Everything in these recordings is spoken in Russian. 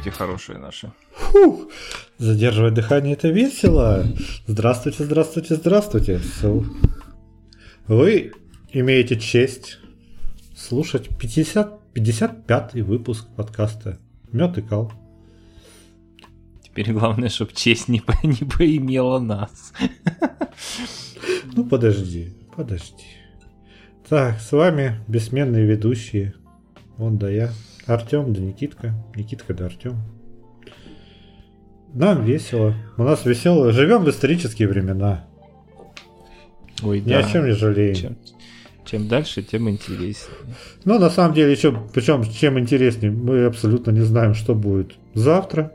Здравствуйте, хорошие наши. Фух, задерживать дыхание это весело. Здравствуйте, здравствуйте, здравствуйте. Вы имеете честь слушать 50, 55 выпуск подкаста Мед и Кал. Теперь главное, чтобы честь не, по, не поимела нас. Ну подожди, подожди. Так, с вами бессменные ведущие. Он да я. Артем да Никитка. Никитка да Артем. Нам весело. У нас весело. Живем в исторические времена. Ой, Ни да. о чем не жалеем. Чем, чем дальше, тем интереснее. Но на самом деле еще, причем чем интереснее, мы абсолютно не знаем, что будет завтра.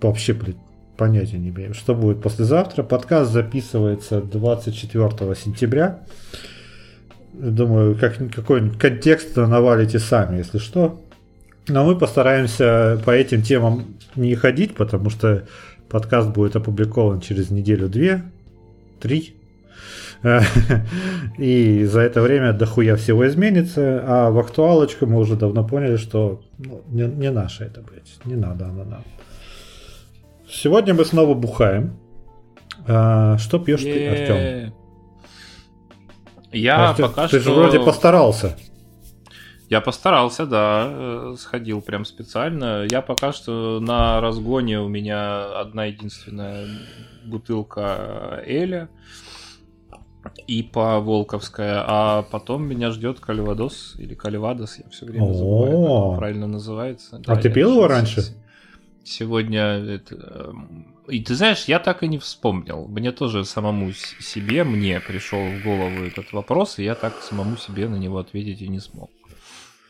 Вообще блин, понятия не имеем, что будет послезавтра. Подкаст записывается 24 сентября. Думаю, как, какой-нибудь контекст навалите сами, если что. Но мы постараемся по этим темам не ходить, потому что подкаст будет опубликован через неделю-две, три. И за это время дохуя всего изменится, а в актуалочку мы уже давно поняли, что ну, не, не наше это, блядь, не надо оно нам. Сегодня мы снова бухаем. А, что пьешь ты, Артем? Я ты, пока ты что... же вроде постарался. Я постарался, да, э, сходил прям специально. Я пока что на разгоне у меня одна единственная бутылка Эля и по Волковская, а потом меня ждет Каливадос или Каливадос, я все время забываю, как правильно называется. А Да, ты пил его раньше? Сегодня это, эм, и ты знаешь, я так и не вспомнил. Мне тоже самому себе, мне пришел в голову этот вопрос, и я так самому себе на него ответить и не смог.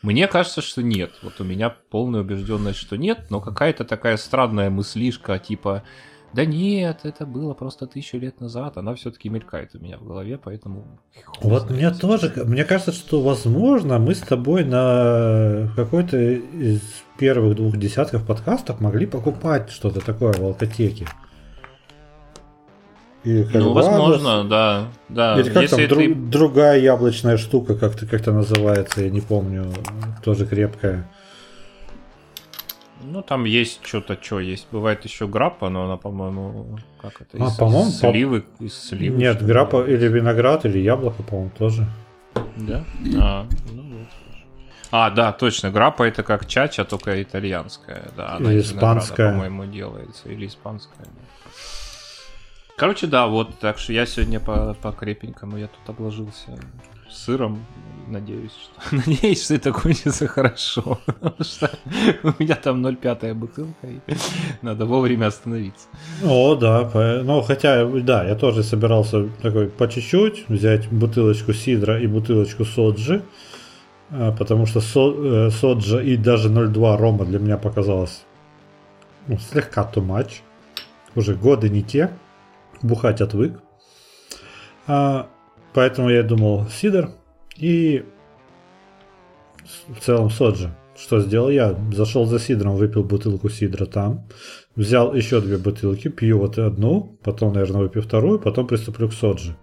Мне кажется, что нет. Вот у меня полная убежденность, что нет, но какая-то такая странная мыслишка, типа, да нет, это было просто тысячу лет назад, она все-таки мелькает у меня в голове, поэтому... Вот мне тоже, мне кажется, что возможно мы с тобой на какой-то из первых двух десятков подкастов могли покупать что-то такое в алкотеке. И Ну, возможно, да. да. Или как Если там ты- дру- другая яблочная штука, как-то как-то называется, я не помню, тоже крепкая. Ну, там есть что-то, что есть. Бывает еще граппа, но она, по-моему, как это? А, из по-моему, по- сливы, из сливы. Нет, грапа или виноград, или яблоко, по-моему, тоже. Да? А, ну вот. А, да, точно. Граппа это как чача, только итальянская. Да, она Или испанская. по-моему, делается. Или испанская. да. Короче, да, вот, так что я сегодня по, по крепенькому, я тут обложился сыром. Надеюсь, что, надеюсь, что это кончится хорошо. Потому что у меня там 0,5 бутылка, и надо вовремя остановиться. О, да, ну хотя, да, я тоже собирался такой по чуть-чуть взять бутылочку сидра и бутылочку соджи, а, потому что со- э, соджа и даже 0,2 рома для меня показалось ну, слегка too much. Уже годы не те, бухать отвык. А, поэтому я думал сидр и в целом соджи. Что сделал я? Зашел за сидром, выпил бутылку сидра там, взял еще две бутылки, пью вот одну, потом, наверное, выпью вторую, потом приступлю к соджи.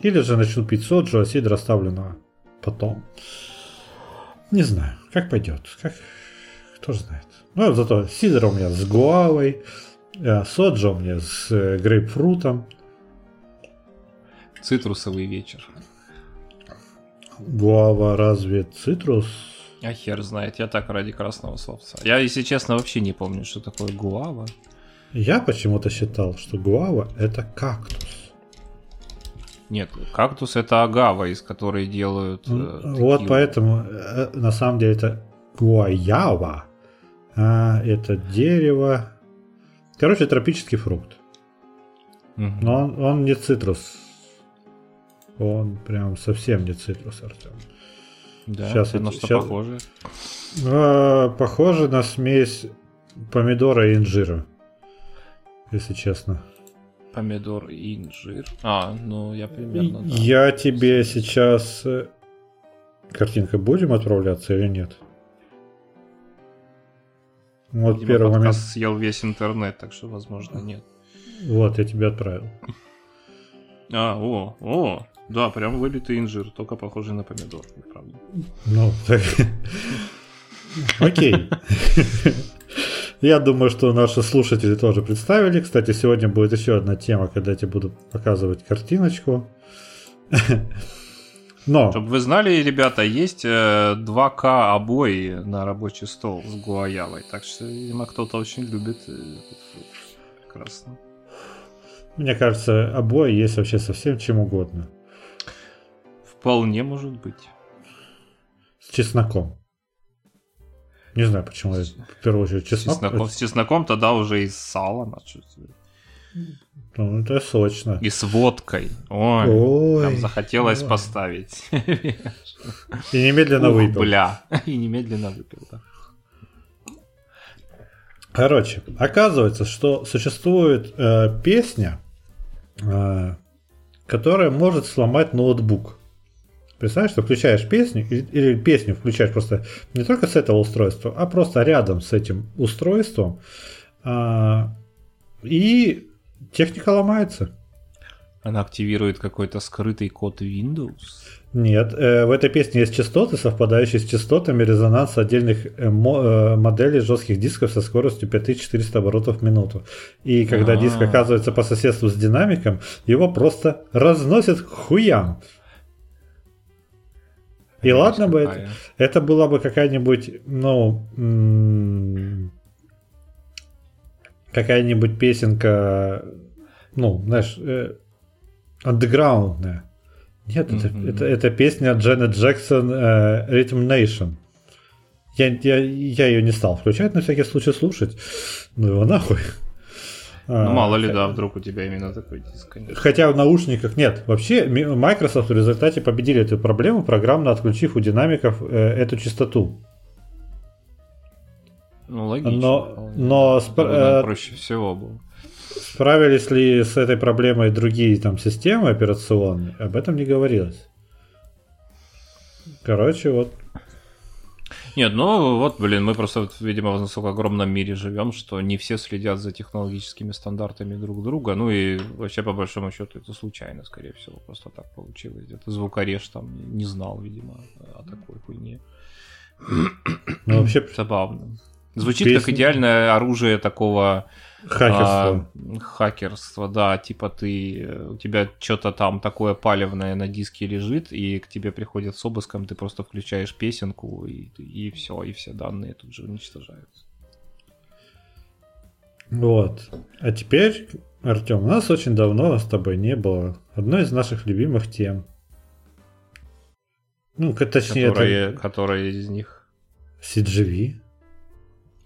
Или же начну пить соджу, а сидр оставлю на потом. Не знаю, как пойдет, как... кто знает. Ну, зато сидр у меня с гуавой, соджа у меня с э, грейпфрутом, Цитрусовый вечер. гуава разве цитрус? А хер знает, я так ради красного словца. Я, если честно, вообще не помню, что такое гуава. Я почему-то считал, что гуава это кактус. Нет, кактус это агава, из которой делают... э, Вот поэтому э, на самом деле это гуаява. А это дерево. Короче, тропический фрукт. Мгм. Но он, он не цитрус. Он прям совсем не цитрус, Артем. Да, щас это на что щас- похоже. А, похоже на смесь помидора и инжира. Если честно. Помидор и инжир. А, ну я примерно, да. Я тебе сейчас... э, Картинка будем отправляться или нет? Вот Видимо, первый момент. съел весь интернет, так что, возможно, нет. Вот, я тебе отправил. А, о, о, да, прям вылитый инжир, только похожий на помидор, правда. Ну. Окей. Я думаю, что наши слушатели тоже представили. Кстати, сегодня будет еще одна тема, когда я тебе буду показывать картиночку. Но... Чтобы вы знали, ребята, есть 2К э, обои на рабочий стол с гуаявой. Так что, видимо, кто-то очень любит э. Прекрасно. Мне кажется, обои есть вообще совсем чем угодно. Вполне может быть. С чесноком. Не знаю, почему я в первую очередь чеснок. С чесноком, с чесноком тогда уже и с салом. Ну, это сочно. И с водкой. Ой, Ой там захотелось ой. поставить. И немедленно Ух, выпил. Бля. И немедленно выпил, да. Короче, оказывается, что существует э, песня, э, которая может сломать ноутбук. Представляешь, что включаешь песню, или песню включаешь просто не только с этого устройства, а просто рядом с этим устройством, а, и техника ломается. Она активирует какой-то скрытый код Windows? Нет, э, в этой песне есть частоты, совпадающие с частотами резонанса отдельных э, э, моделей жестких дисков со скоростью 5400 оборотов в минуту. И когда А-а-а. диск оказывается по соседству с динамиком, его просто разносят к хуям. И ладно бы это, это была бы какая-нибудь, ну, какая-нибудь песенка, ну, знаешь, э, андеграундная. Нет, mm-hmm. это, это, это песня Дженнет Джексон э, Rhythm Nation. Я, я, я ее не стал включать, на всякий случай слушать. Ну его нахуй. Ну, а, мало ли, да, вдруг у тебя именно такой диск. Конечно. Хотя в наушниках нет. Вообще, Microsoft в результате победили эту проблему, программно отключив у динамиков э, эту частоту. Ну, логично. Но, но спра- э, проще всего было. Справились ли с этой проблемой другие там системы операционные, об этом не говорилось. Короче, вот нет, ну вот, блин, мы просто, видимо, в настолько огромном мире живем, что не все следят за технологическими стандартами друг друга. Ну и вообще, по большому счету, это случайно, скорее всего, просто так получилось. Где-то звукореж там не знал, видимо, о такой хуйне. Ну, вообще... Забавно. Звучит Песня... как идеальное оружие такого Хакерство. А, хакерство, да, типа ты, у тебя что-то там такое палевное на диске лежит, и к тебе приходят с обыском, ты просто включаешь песенку, и, и все, и все данные тут же уничтожаются. Вот. А теперь, Артем, у нас очень давно с тобой не было одной из наших любимых тем. Ну, точнее, которая, это... которая из них? CGV.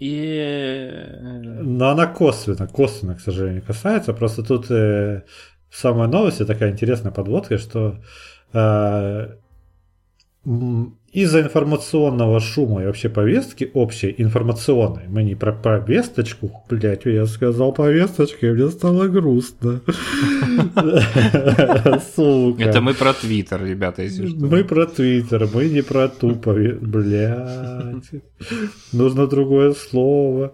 И... Но она косвенно, косвенно, к сожалению, касается. Просто тут э, самая новость, такая интересная подводка, что э, из-за информационного шума и вообще повестки общей информационной, мы не про повесточку, блять, я сказал повесточку, и мне стало грустно. Сука. Это мы про Твиттер, ребята, если что. Мы про Твиттер, мы не про тупо, блять. Нужно другое слово.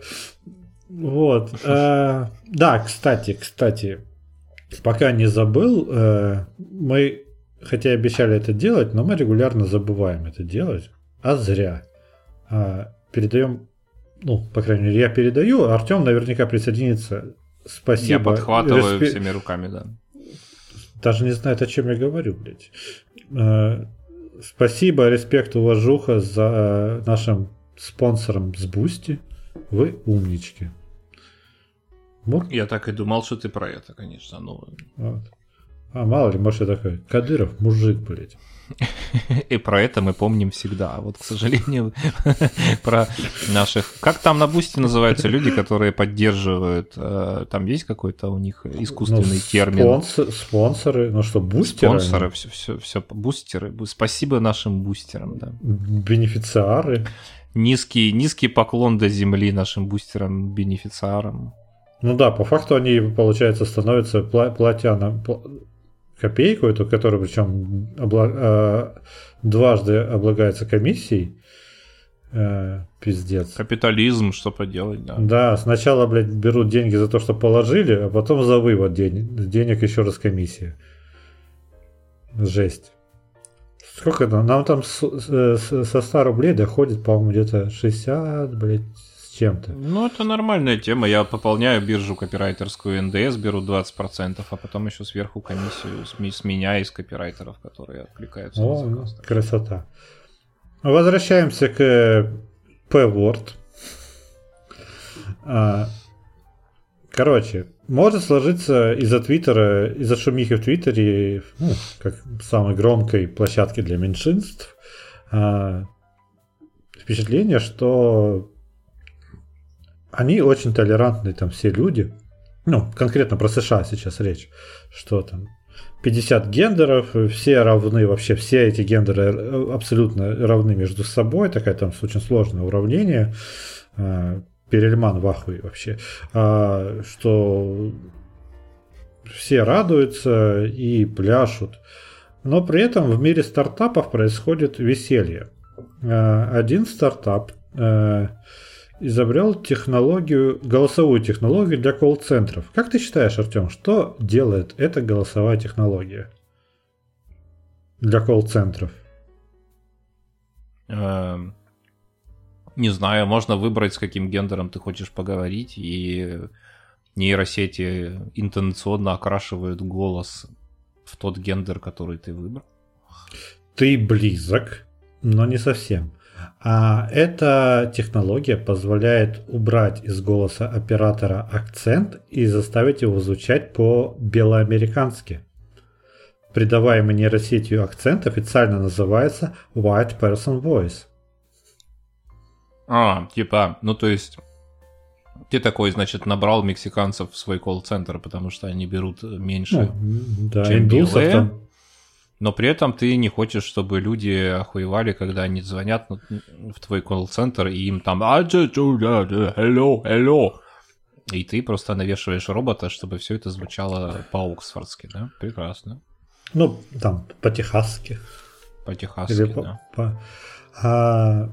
Вот. А, да, кстати, кстати, пока не забыл, э, мы хотя обещали это делать, но мы регулярно забываем это делать, а зря. А, передаем, ну, по крайней мере, я передаю, Артем наверняка присоединится. Спасибо. Я подхватываю Респе... всеми руками, да. Даже не знаю, о чем я говорю, блядь. А, спасибо, респект, уважуха за нашим спонсором с Бусти. Вы умнички. Вот. Я так и думал, что ты про это, конечно. Но... Вот. А мало ли, может, я такой, Кадыров, мужик, блядь. И про это мы помним всегда. А вот, к сожалению, про наших... Как там на Бусти называются люди, которые поддерживают? Э, там есть какой-то у них искусственный ну, термин? Спонсоры. Ну что, бустеры? Спонсоры, все, все, все, бустеры. Спасибо нашим бустерам, да. Бенефициары. Низкий, низкий поклон до земли нашим бустерам, бенефициарам. Ну да, по факту они, получается, становятся платя на копейку эту, которая причем обла- э, дважды облагается комиссией. Э, пиздец. Капитализм, что поделать, да. Да, сначала, блядь, берут деньги за то, что положили, а потом за вывод денег, денег еще раз комиссия. Жесть. Сколько там? Нам там с, с, со 100 рублей доходит, по-моему, где-то 60, блядь, чем-то. Ну, это нормальная тема. Я пополняю биржу копирайтерскую НДС, беру 20%, а потом еще сверху комиссию с, с меня из копирайтеров, которые откликаются О, на заказ. Красота. Возвращаемся к P-Word. А, короче, может сложиться из-за Твиттера, из-за шумихи в Твиттере, ну, как самой громкой площадки для меньшинств, а, впечатление, что они очень толерантные там все люди. Ну, конкретно про США сейчас речь, что там 50 гендеров, все равны, вообще все эти гендеры абсолютно равны между собой, такая там очень сложное уравнение. А, Перельман в ахуе вообще. А, что все радуются и пляшут. Но при этом в мире стартапов происходит веселье. А, один стартап а, изобрел технологию, голосовую технологию для колл-центров. Как ты считаешь, Артем, что делает эта голосовая технология для колл-центров? Эм, не знаю, можно выбрать, с каким гендером ты хочешь поговорить, и нейросети интонационно окрашивают голос в тот гендер, который ты выбрал. Ты близок, но не совсем. А эта технология позволяет убрать из голоса оператора акцент и заставить его звучать по-белоамерикански. Придаваемый нейросетью акцент официально называется White Person Voice. А, типа, ну то есть ты такой, значит, набрал мексиканцев в свой колл-центр, потому что они берут меньше, ну, да, чем белые. Там но при этом ты не хочешь, чтобы люди охуевали, когда они звонят в твой колл-центр, и им там hello, hello. И ты просто навешиваешь робота, чтобы все это звучало по-оксфордски, да? Прекрасно. Ну, там, по-техасски. По-техасски, Или да. По, а,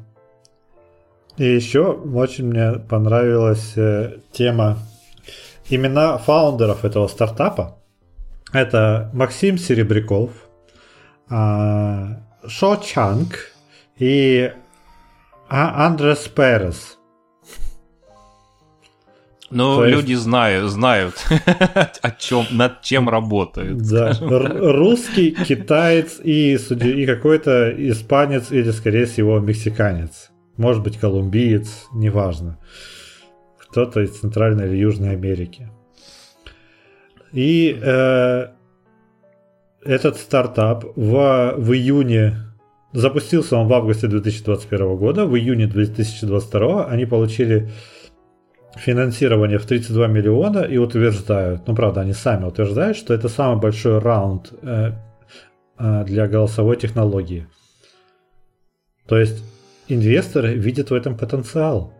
и еще очень мне понравилась э, тема имена фаундеров этого стартапа. Это Максим Серебряков, а, Шо Чанг и а, Андрес Перес. Ну, То люди есть... знают, знают, о чем, над чем работают. Да, русский, китаец и, и какой-то испанец или, скорее всего, мексиканец. Может быть, колумбиец, неважно. Кто-то из Центральной или Южной Америки. И э, этот стартап в, в июне запустился он в августе 2021 года, в июне 2022 они получили финансирование в 32 миллиона и утверждают, ну правда они сами утверждают, что это самый большой раунд э, э, для голосовой технологии. То есть инвесторы видят в этом потенциал.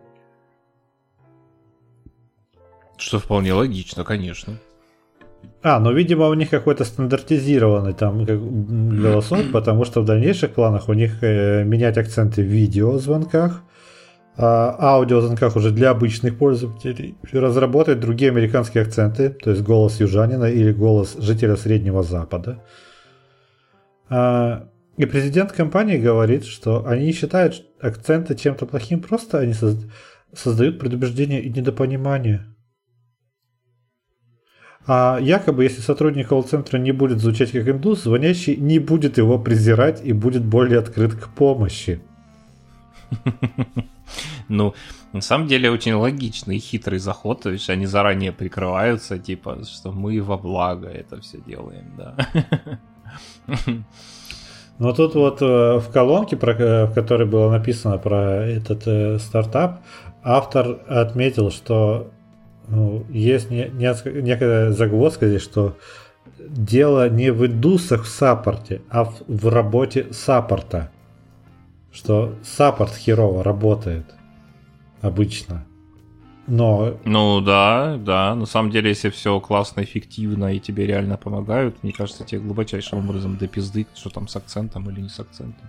Что вполне логично, конечно. А, ну, видимо, у них какой-то стандартизированный там голосок, потому что в дальнейших планах у них э, менять акценты в видеозвонках, а аудиозвонках уже для обычных пользователей, разработать другие американские акценты, то есть голос южанина или голос жителя Среднего Запада. А, и президент компании говорит, что они не считают акценты чем-то плохим, просто они создают предубеждение и недопонимание. А якобы, если сотрудник колл-центра не будет звучать как индус, звонящий не будет его презирать и будет более открыт к помощи. Ну, на самом деле очень логичный и хитрый заход, то есть они заранее прикрываются, типа, что мы во благо это все делаем, да. Но тут вот э, в колонке, э, в которой было написано про этот э, стартап, автор отметил, что ну, есть не, не, некая загвоздка здесь, что дело не в индусах в саппорте, а в, в работе саппорта. Что саппорт херово работает обычно. Но... Ну да, да. На самом деле, если все классно, эффективно и тебе реально помогают, мне кажется, тебе глубочайшим образом до пизды, что там с акцентом или не с акцентом.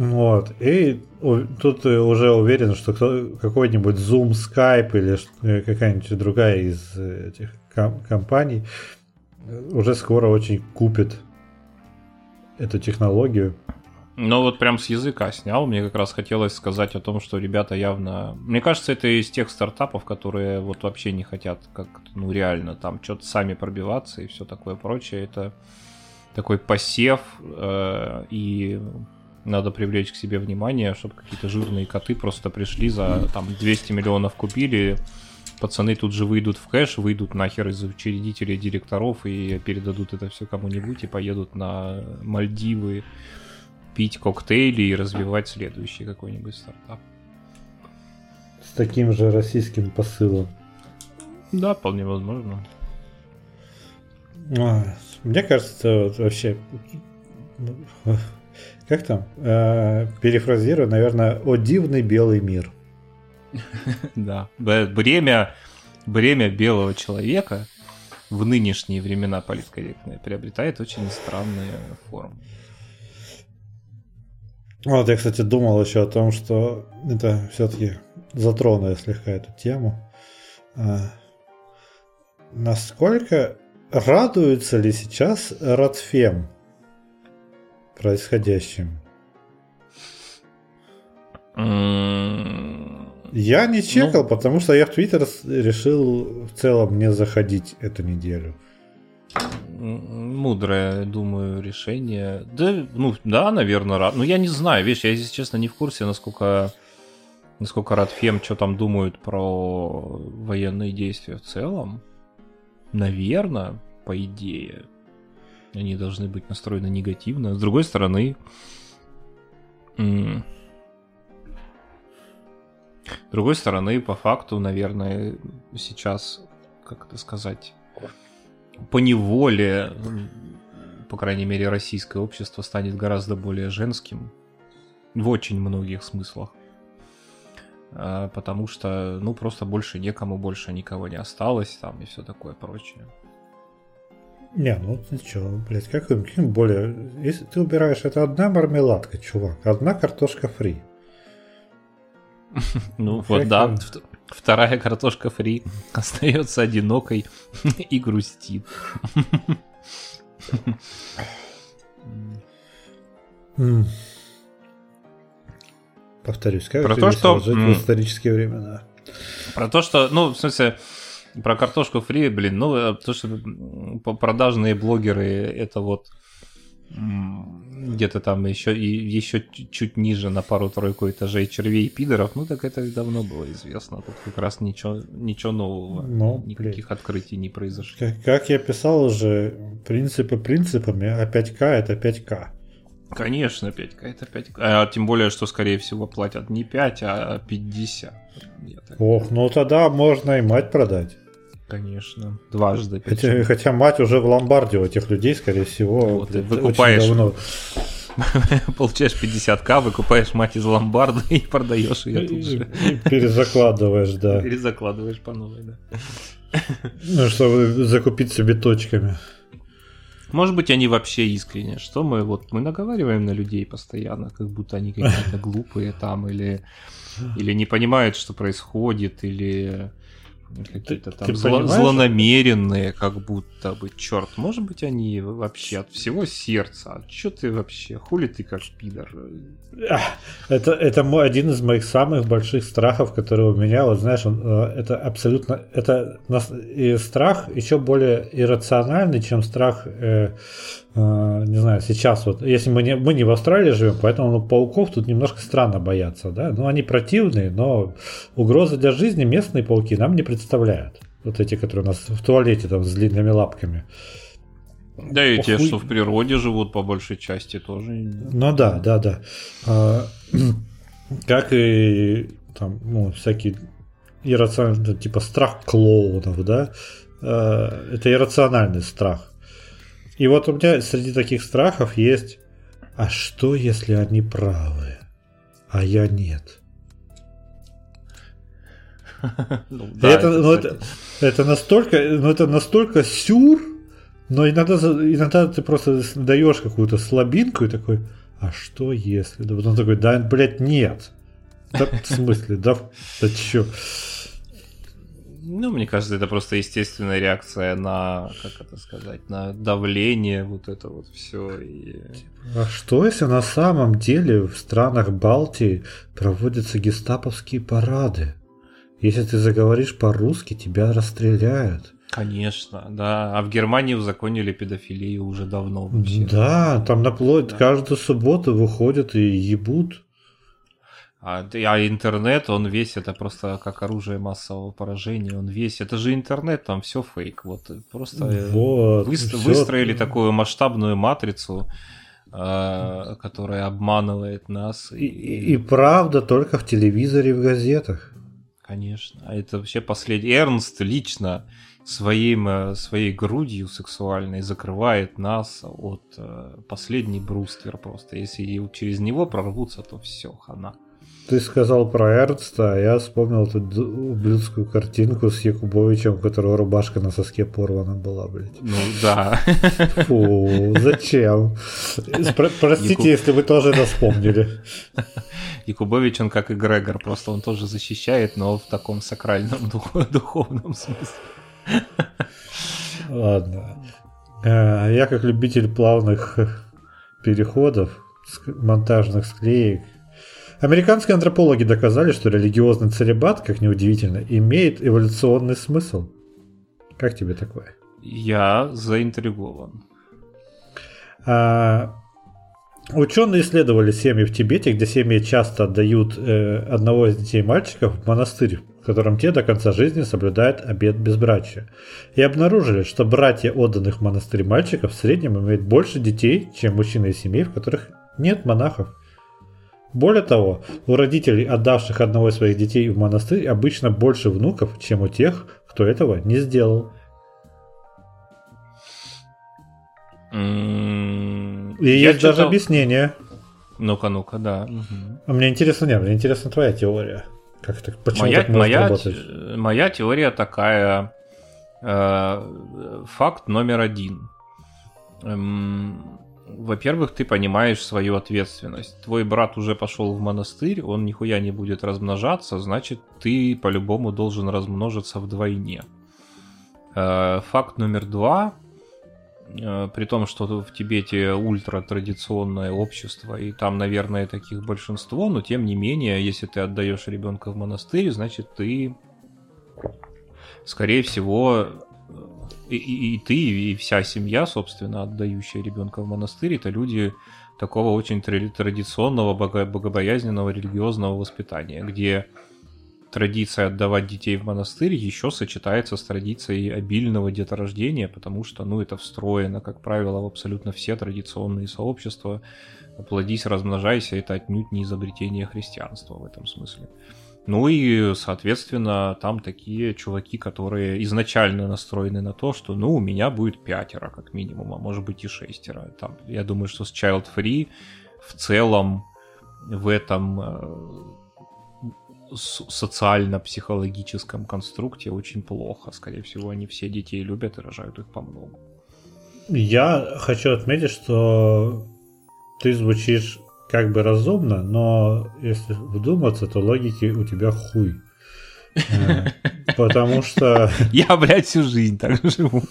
Вот. И тут уже уверен, что какой-нибудь Zoom, Skype или э, какая-нибудь другая из этих компаний уже скоро очень купит эту технологию. Ну вот прям с языка снял. Мне как раз хотелось сказать о том, что ребята явно... Мне кажется, это из тех стартапов, которые вот вообще не хотят как ну реально там что-то сами пробиваться и все такое прочее. Это такой посев э, и надо привлечь к себе внимание, чтобы какие-то жирные коты просто пришли за там 200 миллионов купили, пацаны тут же выйдут в кэш, выйдут нахер из учредителей, директоров и передадут это все кому-нибудь и поедут на Мальдивы пить коктейли и развивать следующий какой-нибудь стартап. С таким же российским посылом. Да, вполне возможно. А, мне кажется, вот вообще как там? Э, перефразирую, наверное, «О дивный белый мир». Да. Бремя, бремя белого человека в нынешние времена политкорректные приобретает очень странные формы. Вот я, кстати, думал еще о том, что это все-таки затронуло слегка эту тему. А, насколько радуется ли сейчас Радфем происходящим? Я не чекал, ну, потому что я в Твиттер решил в целом не заходить эту неделю. Мудрое, думаю, решение. Да, ну, да, наверное, рад. Ну, я не знаю, видишь, я, если честно, не в курсе, насколько, насколько Радфем, что там думают про военные действия в целом. Наверное, по идее они должны быть настроены негативно. С другой стороны, с другой стороны, по факту, наверное, сейчас, как это сказать, по неволе, по крайней мере, российское общество станет гораздо более женским в очень многих смыслах. А, потому что, ну, просто больше некому, больше никого не осталось там и все такое прочее. Не, ну ты чё, блядь, как каким более... Если ты убираешь, это одна мармеладка, чувак, одна картошка фри. Ну вот да, вторая картошка фри остается одинокой и грустит. Повторюсь, как Про то, что жить в исторические времена. Про то, что, ну, в смысле, про картошку фри, блин, ну, э, то, что продажные блогеры, это вот где-то там еще и еще чуть ниже на пару-тройку этажей червей и пидоров, ну так это давно было известно. Тут как раз ничего, ничего нового, ну, никаких блин. открытий не произошло. Как, как я писал уже, принципы принципами, а 5К это 5К. Конечно, 5К это 5К. А тем более, что, скорее всего, платят не 5, а 50. Ох, ну тогда можно и мать продать. Конечно, дважды. Хотя, хотя мать уже в ломбарде у этих людей, скорее всего, вот, ты выкупаешь, давно. получаешь 50к, выкупаешь мать из ломбарда и продаешь ее тут же. Перезакладываешь, да. Перезакладываешь по новой, да. Ну, чтобы закупить себе точками. Может быть, они вообще искренне. Что мы вот мы наговариваем на людей постоянно, как будто они какие-то глупые там, или, или не понимают, что происходит, или какие-то там зло, злонамеренные, как будто бы. Черт, может быть, они вообще от всего сердца. А что ты вообще? Хули ты как пидор? Это, это мой, один из моих самых больших страхов, который у меня, вот знаешь, он, э, это абсолютно, это и страх еще более иррациональный, чем страх э, Э, не знаю, сейчас вот, если мы не, мы не в Австралии живем, поэтому ну, пауков тут немножко странно бояться, да, ну они противные, но угрозы для жизни местные пауки нам не представляют. Вот эти, которые у нас в туалете там с длинными лапками. Да и те, что в природе живут по большей части тоже. Ну да, да, да. А, как и там, ну, всякие иррациональные, типа страх клоунов, да, а, это иррациональный страх и вот у меня среди таких страхов есть, а что если они правы, а я нет? Ну, да, это, это, ну, это, это настолько, ну, это настолько сюр, но иногда, иногда ты просто даешь какую-то слабинку и такой, а что если? Да потом такой, да, блядь, нет. Да, в смысле, да, да чё? Ну, мне кажется, это просто естественная реакция на, как это сказать, на давление, вот это вот все. И... А что, если на самом деле в странах Балтии проводятся гестаповские парады? Если ты заговоришь по-русски, тебя расстреляют. Конечно, да. А в Германии узаконили педофилию уже давно. Вообще. Да, там наплоть да. каждую субботу выходят и ебут. А, а интернет, он весь это просто как оружие массового поражения, он весь, это же интернет, там все фейк, вот просто вот, вы, выстроили такую масштабную матрицу, э, которая обманывает нас. И, и, и правда только в телевизоре, в газетах. Конечно, а это вообще последний. Эрнст лично своим, э, своей грудью сексуальной закрывает нас от э, последний бруствер просто. Если через него прорвутся, то все, хана. Ты сказал про Эрнста, а я вспомнил эту ублюдскую картинку с Якубовичем, у которого рубашка на соске порвана была, блядь. Ну да. Фу, зачем? Простите, Якуб... если вы тоже это вспомнили. Якубович, он как и Грегор, просто он тоже защищает, но в таком сакральном дух... духовном смысле. Ладно. Э, я как любитель плавных переходов, монтажных склеек, Американские антропологи доказали, что религиозный целебат, как неудивительно, имеет эволюционный смысл. Как тебе такое? Я заинтригован. А, ученые исследовали семьи в Тибете, где семьи часто отдают э, одного из детей мальчиков в монастырь, в котором те до конца жизни соблюдают обет безбрачия. И обнаружили, что братья отданных в монастырь мальчиков в среднем имеют больше детей, чем мужчины из семей, в которых нет монахов. Более того, у родителей, отдавших одного из своих детей в монастырь, обычно больше внуков, чем у тех, кто этого не сделал. Mm, И есть читал... даже объяснение. Ну-ка, ну-ка, да. А мне интересно, не, мне интересна твоя теория. Как так, почему моя, так может моя, работать? Моя теория такая. Э, факт номер один. Эм, во-первых, ты понимаешь свою ответственность. Твой брат уже пошел в монастырь, он нихуя не будет размножаться, значит, ты по-любому должен размножиться вдвойне. Э, факт номер два. Э, при том, что в Тибете ультратрадиционное общество, и там, наверное, таких большинство, но тем не менее, если ты отдаешь ребенка в монастырь, значит, ты, скорее всего, и, и, и ты, и вся семья, собственно, отдающая ребенка в монастырь, это люди такого очень традиционного, богобоязненного, религиозного воспитания, где традиция отдавать детей в монастырь еще сочетается с традицией обильного деторождения, потому что, ну, это встроено, как правило, в абсолютно все традиционные сообщества. Плодись, размножайся, это отнюдь не изобретение христианства в этом смысле. Ну и, соответственно, там такие чуваки, которые изначально настроены на то, что, ну, у меня будет пятеро, как минимум, а может быть и шестеро. Там, я думаю, что с Child Free в целом в этом э, социально-психологическом конструкте очень плохо. Скорее всего, они все детей любят и рожают их по много. Я хочу отметить, что ты звучишь как бы разумно, но если вдуматься, то логики у тебя хуй. Э, потому что... Я, блядь, всю жизнь так живу.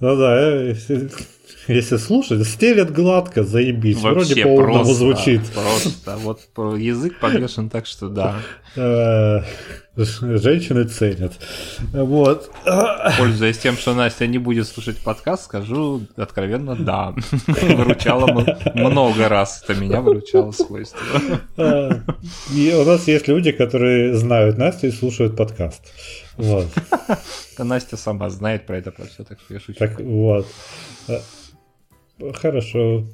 Ну да, э, если слушать, стелет гладко, заебись. Вообще Вроде по-умному звучит. Просто. Вот язык подвешен так, что да. Женщины ценят. Вот. Пользуясь тем, что Настя не будет слушать подкаст, скажу откровенно да. Выручала много раз. Это меня выручало свойство. И у нас есть люди, которые знают Настю и слушают подкаст. Вот. Настя сама знает про это, про все, так что я шучу. Так вот. Хорошо.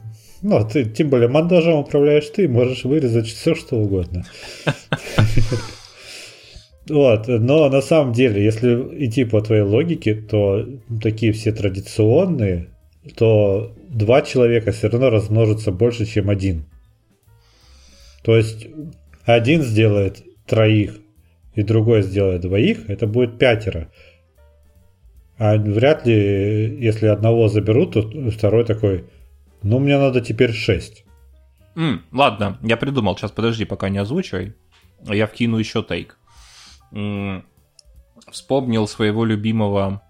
Ну, ты, тем более, монтажом управляешь ты, можешь вырезать все, что угодно. Вот, но на самом деле, если идти по твоей логике, то такие все традиционные, то два человека все равно размножатся больше, чем один. То есть один сделает троих, и другой сделает двоих, это будет пятеро. А вряд ли, если одного заберут, то второй такой, ну, мне надо теперь шесть. Mm, ладно, я придумал, сейчас подожди, пока не озвучивай. Я вкину еще тейк. Вспомнил своего любимого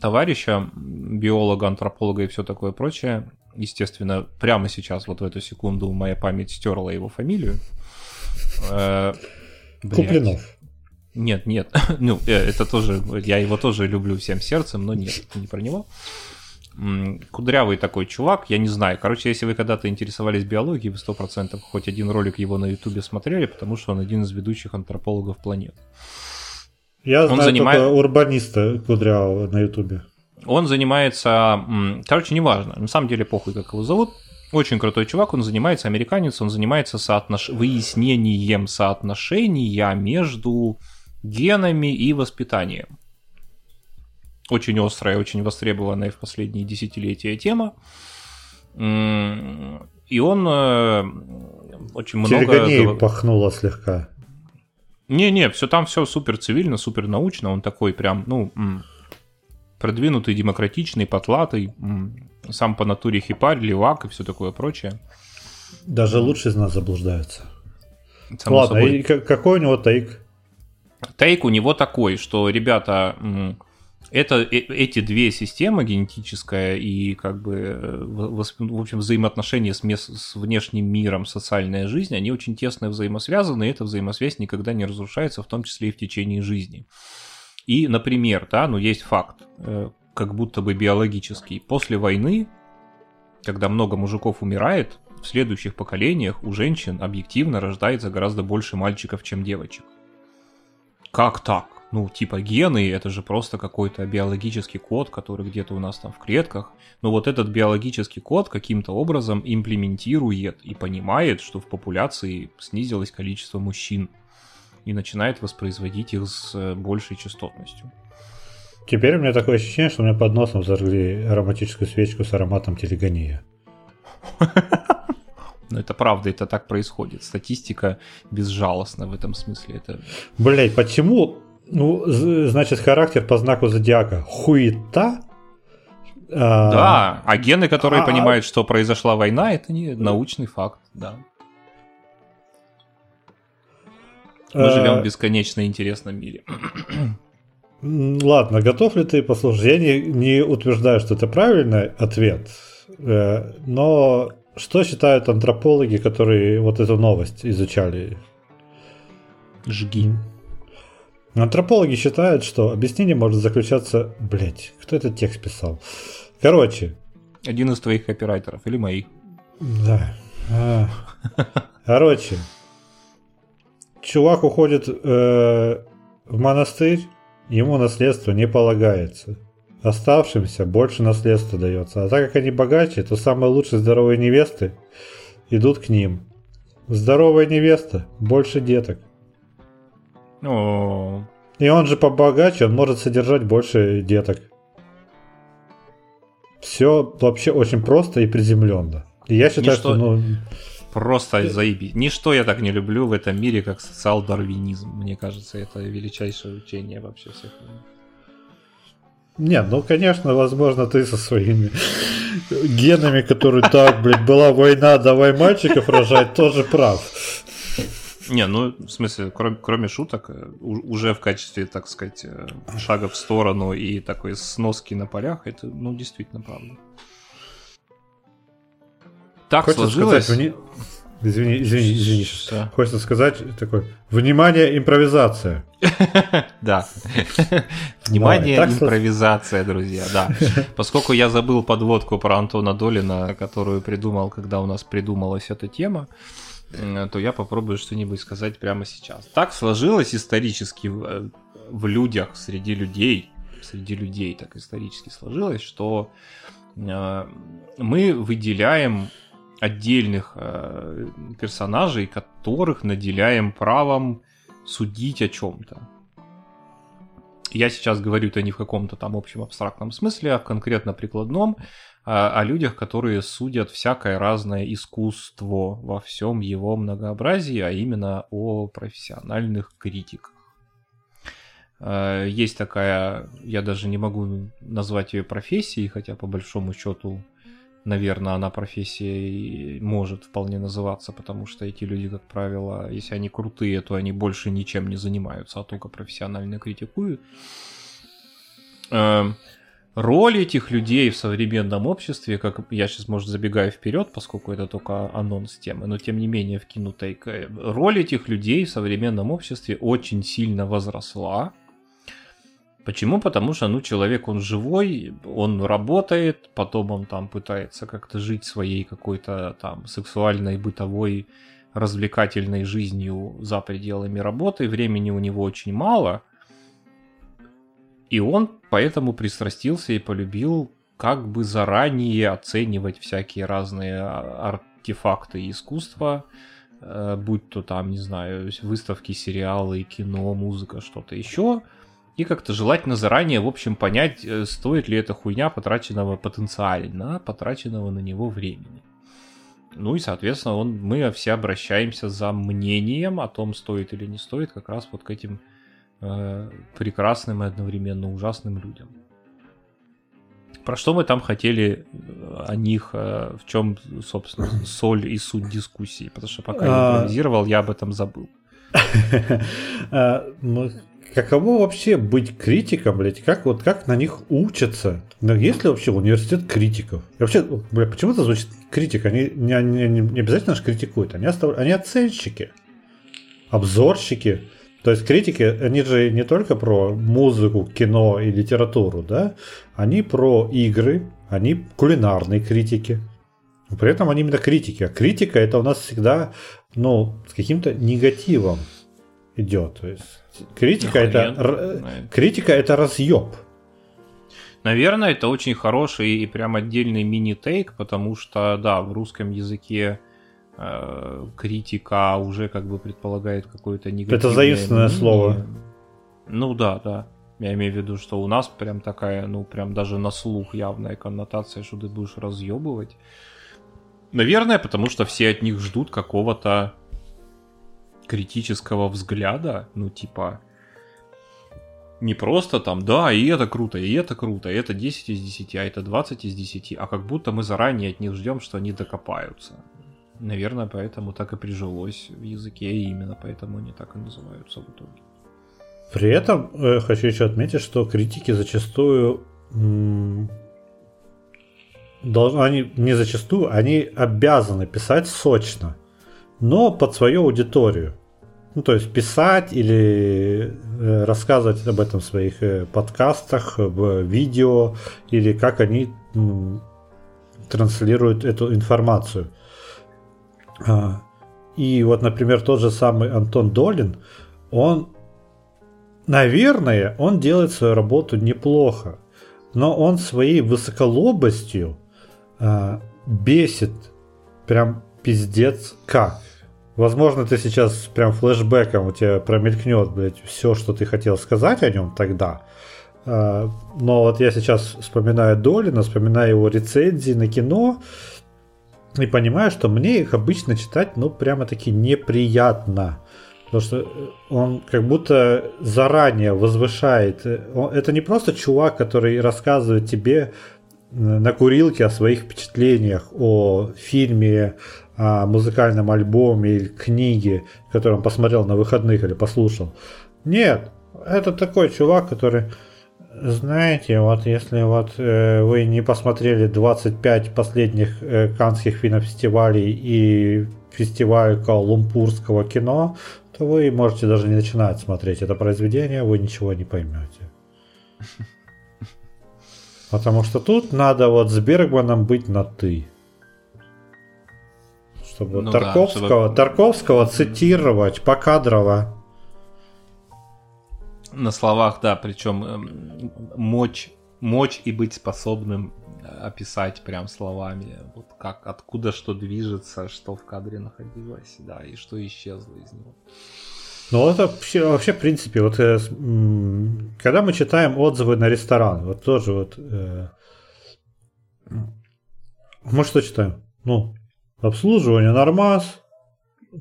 товарища, биолога, антрополога и все такое прочее. Естественно, прямо сейчас, вот в эту секунду, моя память стерла его фамилию. Э, Куплинов. Нет, нет. Ну, э, это тоже, я его тоже люблю всем сердцем, но нет, не про него. Кудрявый такой чувак, я не знаю. Короче, если вы когда-то интересовались биологией, вы 100% хоть один ролик его на ютубе смотрели, потому что он один из ведущих антропологов планеты. Я он знаю занимает... урбаниста Кудрявого на ютубе. Он занимается... Короче, неважно. На самом деле похуй, как его зовут. Очень крутой чувак, он занимается, американец, он занимается соотнош... выяснением соотношения между генами и воспитанием. Очень острая, очень востребованная в последние десятилетия тема. И он э, очень много... Телегоней пахнуло слегка. Не-не, все там все супер цивильно, супер научно. Он такой прям, ну, продвинутый, демократичный, потлатый, сам по натуре хипарь, левак и все такое прочее. Даже лучше из нас заблуждаются. Само Ладно, собой. и какой у него тейк? Тейк у него такой, что, ребята, это, э, эти две системы, генетическая и как бы э, в общем взаимоотношения с, мест, с внешним миром, социальная жизнь, они очень тесно взаимосвязаны, и эта взаимосвязь никогда не разрушается, в том числе и в течение жизни. И, например, да, ну есть факт, э, как будто бы биологический. После войны, когда много мужиков умирает, в следующих поколениях у женщин объективно рождается гораздо больше мальчиков, чем девочек. Как так? Ну, типа гены, это же просто какой-то биологический код, который где-то у нас там в клетках. Но вот этот биологический код каким-то образом имплементирует и понимает, что в популяции снизилось количество мужчин и начинает воспроизводить их с э, большей частотностью. Теперь у меня такое ощущение, что у меня под носом зажгли ароматическую свечку с ароматом телегония. Но это правда, это так происходит. Статистика безжалостна в этом смысле. Это... Блять, почему ну, значит, характер по знаку зодиака хуета. А... Да, а гены, которые а... понимают, что произошла война, это не научный факт, да. Мы а... живем в бесконечно интересном мире. Ладно, готов ли ты послушать? Я не, не утверждаю, что это правильный ответ, э, но что считают антропологи, которые вот эту новость изучали? Жги. Антропологи считают, что объяснение может заключаться... Блять, кто этот текст писал? Короче. Один из твоих копирайтеров или моих. Да. А. Короче. Чувак уходит э, в монастырь, ему наследство не полагается. Оставшимся больше наследства дается. А так как они богаче, то самые лучшие здоровые невесты идут к ним. Здоровая невеста, больше деток. О. И он же побогаче, он может содержать больше деток. Все вообще очень просто и приземленно. И я считаю, Ничто... что ну... Просто заебись. Ничто я так не люблю в этом мире, как социал-дарвинизм. Мне кажется, это величайшее учение вообще всех. Нет, ну, конечно, возможно, ты со своими генами, которые так, блядь, была война, давай мальчиков рожать, тоже прав. Не, ну, в смысле, кроме, кроме шуток, э, уже в качестве, так сказать, э, шага в сторону и такой сноски на полях, это, ну, действительно правда. Так Хочется сложилось... Сказать, вни... Извини, извини, извини. Что? Хочется сказать такой, внимание, импровизация. Да. Внимание, импровизация, друзья, да. Поскольку я забыл подводку про Антона Долина, которую придумал, когда у нас придумалась эта тема, то я попробую что-нибудь сказать прямо сейчас. Так сложилось исторически в, э, в людях, среди людей, среди людей так исторически сложилось, что э, мы выделяем отдельных э, персонажей, которых наделяем правом судить о чем-то. Я сейчас говорю это не в каком-то там общем абстрактном смысле, а в конкретно прикладном о, о людях, которые судят всякое разное искусство во всем его многообразии, а именно о профессиональных критиках. Э, есть такая, я даже не могу назвать ее профессией, хотя по большому счету наверное, она профессией может вполне называться, потому что эти люди, как правило, если они крутые, то они больше ничем не занимаются, а только профессионально критикуют. Роль этих людей в современном обществе, как я сейчас, может, забегаю вперед, поскольку это только анонс темы, но тем не менее вкину тейк, э, роль этих людей в современном обществе очень сильно возросла. Почему? Потому что, ну, человек, он живой, он работает, потом он там пытается как-то жить своей какой-то там сексуальной, бытовой, развлекательной жизнью за пределами работы, времени у него очень мало – и он поэтому пристрастился и полюбил как бы заранее оценивать всякие разные артефакты искусства, э, будь то там, не знаю, выставки, сериалы, кино, музыка, что-то еще, и как-то желательно заранее, в общем, понять, э, стоит ли эта хуйня потраченного потенциально, потраченного на него времени. Ну и, соответственно, он, мы все обращаемся за мнением о том, стоит или не стоит, как раз вот к этим э, прекрасным и одновременно ужасным людям. Про что мы там хотели э, о них, э, в чем, собственно, соль и суть дискуссии? Потому что пока я а. импровизировал, я об этом забыл. А, ну, каково вообще быть критиком, блядь? Как вот как на них учатся? Есть ли вообще университет критиков? И вообще, блядь, почему это звучит критик? Они не, не, не обязательно же критикуют, они, остав... они оценщики, обзорщики. То есть критики, они же не только про музыку, кино и литературу, да, они про игры, они кулинарные критики. При этом они именно критики. А критика это у нас всегда, ну, с каким-то негативом идет. То есть критика ну, это критика это разъеб. Наверное, это очень хороший и прям отдельный мини-тейк, потому что, да, в русском языке Э, критика уже как бы предполагает какое-то негативное Это заимственное мнение. слово. Ну да, да. Я имею в виду, что у нас прям такая, ну прям даже на слух явная коннотация, что ты будешь разъебывать. Наверное, потому что все от них ждут какого-то критического взгляда, ну типа не просто там, да, и это круто, и это круто, и это 10 из 10, а это 20 из 10, а как будто мы заранее от них ждем, что они докопаются. Наверное, поэтому так и прижилось в языке, и именно поэтому они так и называются в итоге. При этом э, хочу еще отметить, что критики зачастую должны, они не зачастую, они обязаны писать сочно, но под свою аудиторию. Ну, то есть писать или э, рассказывать об этом в своих э, подкастах, в видео, или как они м- транслируют эту информацию. А, и вот, например, тот же самый Антон Долин, он, наверное, он делает свою работу неплохо, но он своей высоколобостью а, бесит прям пиздец как. Возможно, ты сейчас прям флешбеком у тебя промелькнет, блядь, все, что ты хотел сказать о нем тогда. А, но вот я сейчас вспоминаю Долина, вспоминаю его рецензии на кино, и понимаю, что мне их обычно читать, ну, прямо-таки неприятно. Потому что э, он как будто заранее возвышает. Э, это не просто чувак, который рассказывает тебе на курилке о своих впечатлениях, о фильме, о музыкальном альбоме или книге, которую он посмотрел на выходных или послушал. Нет, это такой чувак, который знаете, вот если вот э, вы не посмотрели 25 последних э, канских кинофестивалей и фестиваль Калампурского кино, то вы можете даже не начинать смотреть это произведение, вы ничего не поймете. Потому что тут надо вот с Бергманом быть на «ты». Чтобы ну Тарковского, да, чтобы... Тарковского цитировать покадрово на словах, да, причем эм, мочь, мочь и быть способным э, описать прям словами, вот как, откуда что движется, что в кадре находилось, да, и что исчезло из него. Ну, это вообще, вообще, в принципе, вот э, когда мы читаем отзывы на ресторан, вот тоже вот э, мы что читаем? Ну, обслуживание нормас,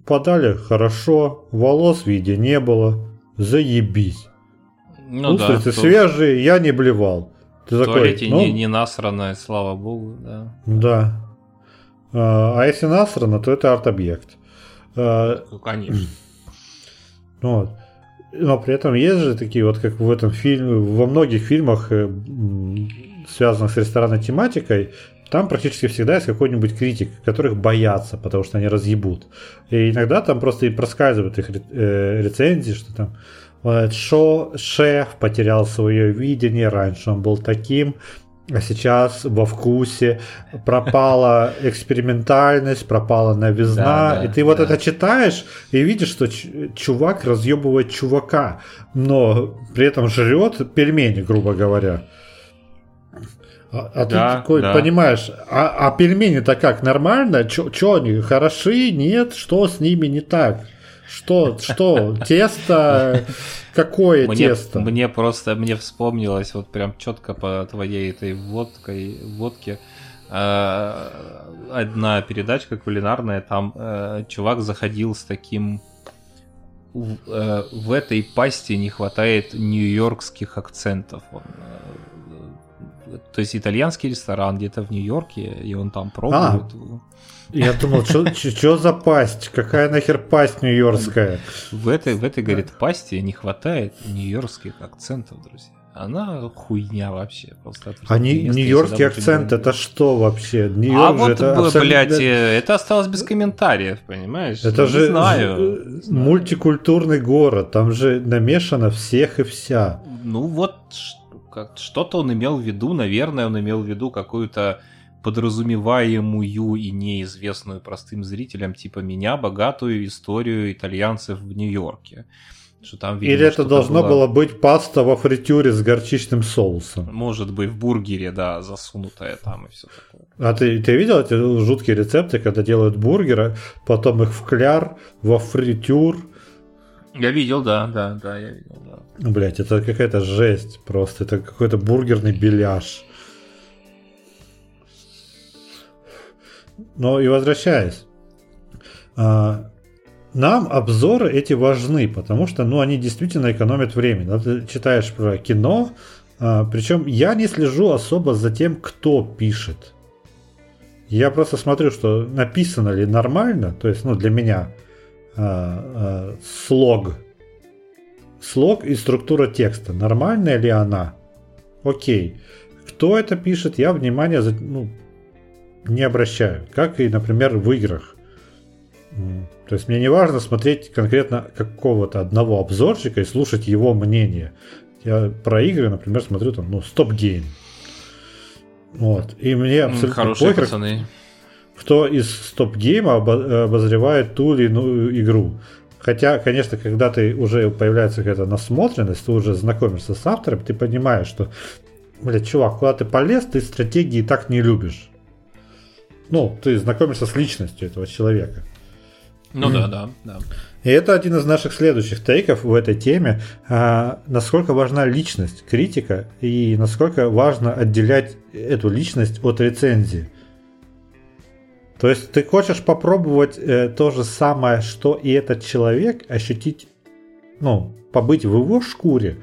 подали хорошо, волос в виде не было, заебись. Ну, Устрицы да, свежие, я не блевал. Ты в такой, туалете ну, не, не насранное, слава богу, да. Да. А если насрано, то это арт-объект. Ну, конечно. Вот. Но при этом есть же такие вот, как в этом фильме, во многих фильмах, э, связанных с ресторанной тематикой, там практически всегда есть какой-нибудь критик, которых боятся, потому что они разъебут. И иногда там просто и проскальзывают их э, рецензии, что там что шеф потерял свое видение, раньше он был таким, а сейчас во вкусе пропала экспериментальность, пропала новизна. Да, да, и ты вот да. это читаешь и видишь, что чувак разъебывает чувака, но при этом жрет пельмени, грубо говоря. А, а да, ты такой, да. понимаешь, а, а пельмени-то как, нормально? Че они, хороши, нет? Что с ними не так? Что, что, тесто, какое мне, тесто? Мне просто, мне вспомнилось вот прям четко по твоей этой водкой, водке, э, одна передачка кулинарная, там э, чувак заходил с таким в, э, в этой пасте не хватает нью-йоркских акцентов. Он, то есть итальянский ресторан где-то в Нью-Йорке, и он там пробует. А, я думал, что за пасть? Какая нахер пасть нью-йоркская? В этой, в этой, говорит, пасте не хватает нью-йоркских акцентов, друзья. Она хуйня вообще. Просто а нью-йоркский акцент это что вообще? Нью-Йорк а вот, это абсолютно... блядь, э, это осталось без комментариев, понимаешь? Это же знаю. мультикультурный город, там же намешано всех и вся. Ну вот что-то он имел в виду, наверное, он имел в виду какую-то подразумеваемую и неизвестную простым зрителям, типа меня, богатую историю итальянцев в Нью-Йорке. Что там, видимо, Или это должно было... было быть паста во фритюре с горчичным соусом. Может быть, в бургере, да, засунутая там и все такое. А ты, ты видел эти жуткие рецепты, когда делают бургеры, потом их в кляр, во фритюр? Я видел, да, да, да, я видел, да. Блять, это какая-то жесть просто. Это какой-то бургерный беляш. Но и возвращаясь, а, нам обзоры эти важны, потому что ну, они действительно экономят время. Да? Ты читаешь про кино, а, причем я не слежу особо за тем, кто пишет. Я просто смотрю, что написано ли нормально, то есть, ну, для меня а, слог, слог и структура текста, нормальная ли она? Окей. Кто это пишет, я внимание ну, не обращаю. Как и, например, в играх. То есть мне не важно смотреть конкретно какого-то одного обзорщика и слушать его мнение. Я про игры, например, смотрю там, ну, StopGame. Вот. И мне абсолютно Хорошие похер, пацаны. кто из StopGame а обозревает ту или иную игру. Хотя, конечно, когда ты уже появляется какая-то насмотренность, ты уже знакомишься с автором, ты понимаешь, что, блядь, чувак, куда ты полез, ты стратегии так не любишь ну, ты знакомишься с личностью этого человека. Ну mm. да, да, да. И это один из наших следующих тейков в этой теме. А, насколько важна личность критика и насколько важно отделять эту личность от рецензии. То есть ты хочешь попробовать э, то же самое, что и этот человек, ощутить, ну, побыть в его шкуре,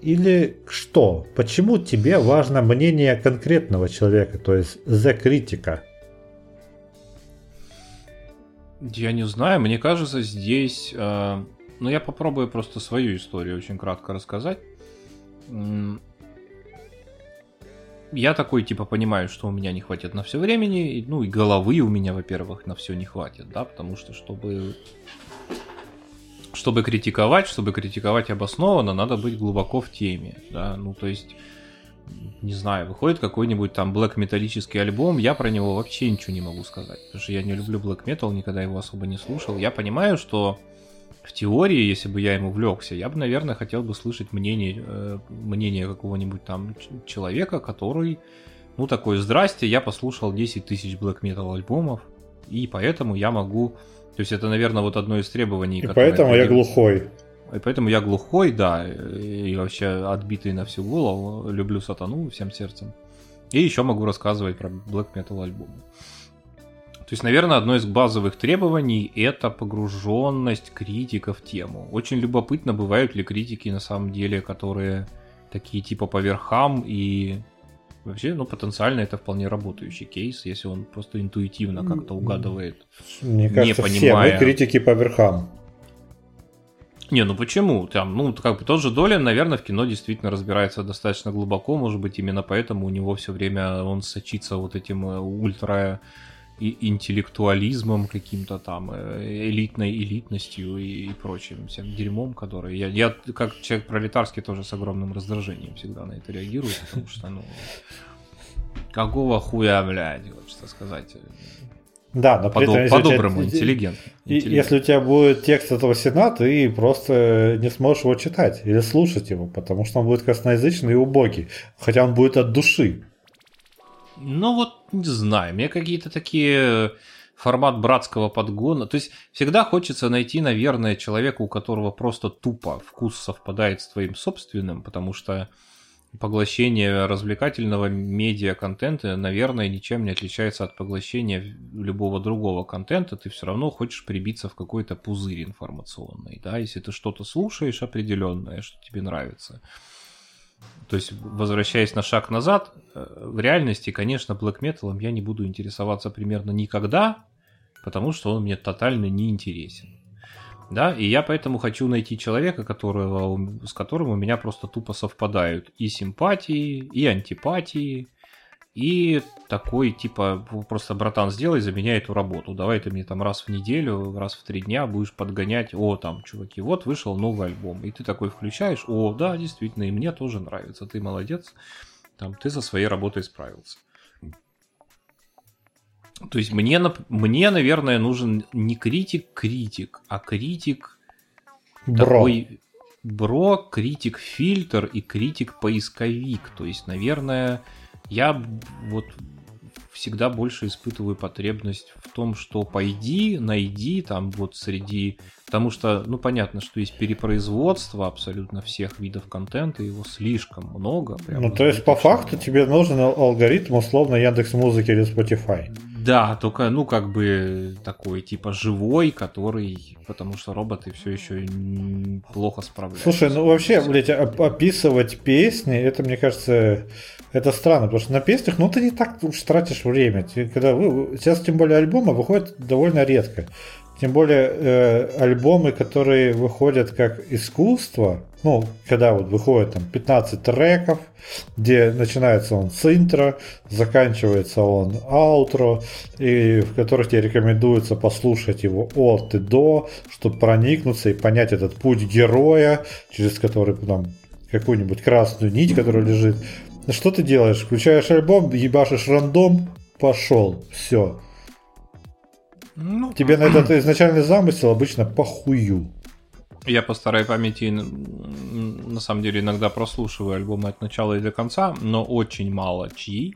или что? Почему тебе важно мнение конкретного человека, то есть за критика? Я не знаю, мне кажется, здесь... Э, ну, я попробую просто свою историю очень кратко рассказать. Я такой, типа, понимаю, что у меня не хватит на все времени, ну, и головы у меня, во-первых, на все не хватит, да, потому что, чтобы... Чтобы критиковать, чтобы критиковать обоснованно, надо быть глубоко в теме, да, ну, то есть не знаю, выходит какой-нибудь там блэк металлический альбом, я про него вообще ничего не могу сказать, потому что я не люблю блэк метал, никогда его особо не слушал. Я понимаю, что в теории, если бы я ему влекся, я бы, наверное, хотел бы слышать мнение, э, мнение какого-нибудь там человека, который, ну, такой, здрасте, я послушал 10 тысяч блэк метал альбомов, и поэтому я могу... То есть это, наверное, вот одно из требований. И поэтому я глухой. И поэтому я глухой, да, и вообще отбитый на всю голову, люблю сатану всем сердцем. И еще могу рассказывать про Black Metal альбомы. То есть, наверное, одно из базовых требований это погруженность критика в тему. Очень любопытно, бывают ли критики на самом деле, которые такие типа по верхам и Вообще, ну, потенциально это вполне работающий кейс, если он просто интуитивно как-то угадывает, Мне кажется, не понимая... все мы критики по верхам. Не, ну почему? Там, ну, как бы тот же Долин, наверное, в кино действительно разбирается достаточно глубоко, может быть, именно поэтому у него все время он сочится вот этим э, ультра интеллектуализмом каким-то там, э, элитной элитностью и, и прочим всем дерьмом, который... Я, я как человек пролетарский тоже с огромным раздражением всегда на это реагирую, потому что, ну... Какого хуя, блядь, хочется сказать. Да, но при этом, по-доброму, интеллигентно. Если у тебя будет текст этого сената, ты просто не сможешь его читать или слушать его, потому что он будет косноязычный и убогий, хотя он будет от души. Ну вот, не знаю, мне какие-то такие формат братского подгона. То есть всегда хочется найти, наверное, человека, у которого просто тупо вкус совпадает с твоим собственным, потому что поглощение развлекательного медиа-контента, наверное, ничем не отличается от поглощения любого другого контента. Ты все равно хочешь прибиться в какой-то пузырь информационный, да, если ты что-то слушаешь определенное, что тебе нравится. То есть, возвращаясь на шаг назад, э, в реальности, конечно, Black Metal я не буду интересоваться примерно никогда, потому что он мне тотально не интересен. Да, и я поэтому хочу найти человека, которого, с которым у меня просто тупо совпадают и симпатии, и антипатии, и такой, типа, просто, братан, сделай за меня эту работу. Давай ты мне там раз в неделю, раз в три дня будешь подгонять. О, там, чуваки, вот вышел новый альбом. И ты такой включаешь. О, да, действительно, и мне тоже нравится. Ты молодец. Там, ты со своей работой справился. То есть мне, мне, наверное, нужен не критик-критик, а критик бро. такой бро, критик-фильтр и критик-поисковик. То есть, наверное, я вот всегда больше испытываю потребность в том, что пойди, найди там вот среди... Потому что, ну, понятно, что есть перепроизводство абсолютно всех видов контента, его слишком много. Ну, то есть, по факту тебе нужен алгоритм, условно, Яндекс Музыки или Spotify. Да, только, ну, как бы такой, типа, живой, который, потому что роботы все еще плохо справляются. Слушай, ну, вообще, блядь, описывать песни, это, мне кажется, это странно, потому что на песнях, ну, ты не так уж тратишь время. Когда вы, сейчас, тем более, альбомы выходят довольно редко. Тем более э, альбомы, которые выходят как искусство, ну, когда вот выходит там 15 треков, где начинается он с интро, заканчивается он аутро, и в которых тебе рекомендуется послушать его от и до, чтобы проникнуться и понять этот путь героя, через который там какую-нибудь красную нить, которая лежит. Что ты делаешь? Включаешь альбом, ебашишь рандом, пошел, все. Ну, Тебе на этот изначальный замысел обычно похую. Я по старой памяти на самом деле иногда прослушиваю альбомы от начала и до конца, но очень мало чьи.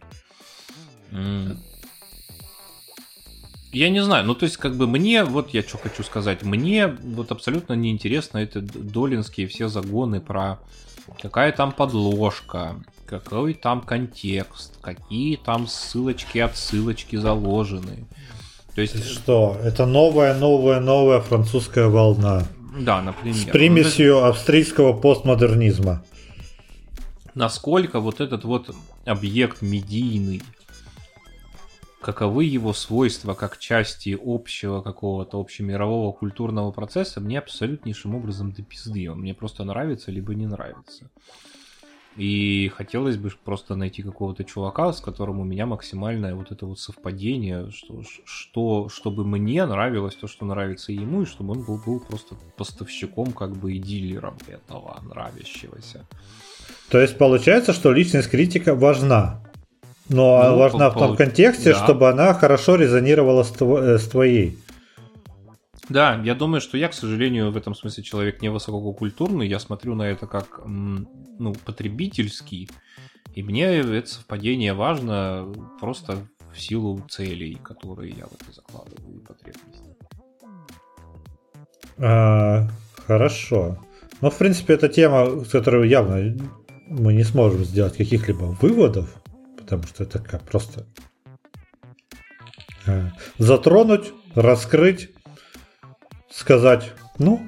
Я не знаю, ну то есть как бы мне, вот я что хочу сказать, мне вот абсолютно неинтересно это долинские все загоны про какая там подложка, какой там контекст, какие там ссылочки, отсылочки заложены. То есть... Что? Это новая, новая, новая французская волна. Да, например. С примесью ну, австрийского постмодернизма. Насколько вот этот вот объект медийный, каковы его свойства как части общего какого-то общемирового культурного процесса, мне абсолютнейшим образом до пизды. Он мне просто нравится, либо не нравится. И хотелось бы просто найти какого-то чувака, с которым у меня максимальное вот это вот совпадение, что, что, чтобы мне нравилось то, что нравится ему, и чтобы он был, был просто поставщиком, как бы и дилером этого нравящегося. То есть получается, что личность критика важна, но ну, важна по, в том контексте, да. чтобы она хорошо резонировала с, тво, э, с твоей. Да, я думаю, что я, к сожалению, в этом смысле человек не высококультурный. Я смотрю на это как ну, потребительский. И мне это совпадение важно просто в силу целей, которые я в это закладываю, и потребностей. А, хорошо. Ну, в принципе, это тема, с которой явно мы не сможем сделать каких-либо выводов, потому что это как просто а, затронуть, раскрыть сказать, ну,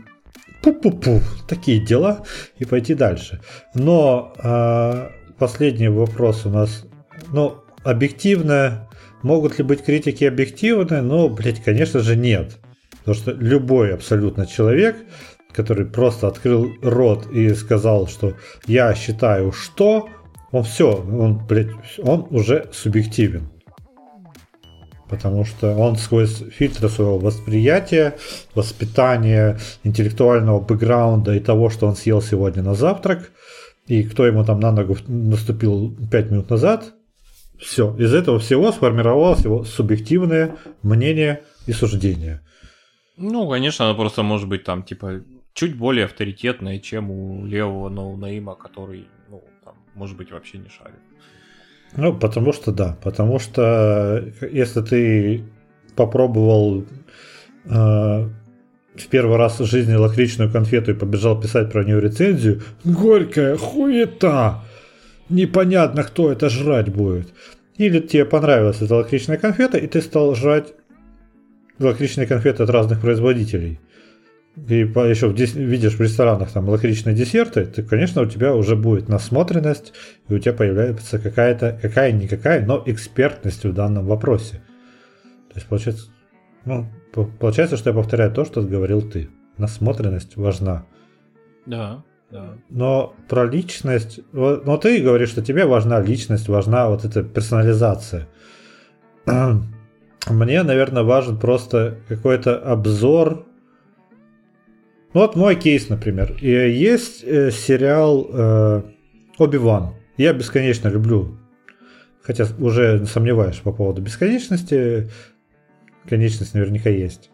пу-пу-пу, такие дела, и пойти дальше. Но э, последний вопрос у нас ну, объективно, могут ли быть критики объективны? Ну, блядь, конечно же нет. Потому что любой абсолютно человек, который просто открыл рот и сказал, что я считаю, что он все, он, блядь, он уже субъективен. Потому что он сквозь фильтры своего восприятия, воспитания, интеллектуального бэкграунда и того, что он съел сегодня на завтрак, и кто ему там на ногу наступил 5 минут назад, все, из этого всего сформировалось его субъективное мнение и суждение. Ну, конечно, оно просто может быть там, типа, чуть более авторитетное, чем у левого ноунейма, который, ну, там, может быть, вообще не шарит. Ну, потому что да, потому что если ты попробовал э, в первый раз в жизни лакричную конфету и побежал писать про нее рецензию, горькая хуета, непонятно, кто это жрать будет. Или тебе понравилась эта лакричная конфета, и ты стал жрать лакричные конфеты от разных производителей и еще видишь в ресторанах там лакричные десерты, то, конечно, у тебя уже будет насмотренность, и у тебя появляется какая-то, какая-никакая, но экспертность в данном вопросе. То есть, получается, ну, получается, что я повторяю то, что говорил ты. Насмотренность важна. Да, да. Но про личность... Но ты говоришь, что тебе важна личность, важна вот эта персонализация. Мне, наверное, важен просто какой-то обзор ну вот мой кейс, например. Есть э, сериал э, Оби-Ван. Я бесконечно люблю, хотя уже сомневаюсь по поводу бесконечности. Конечность наверняка есть.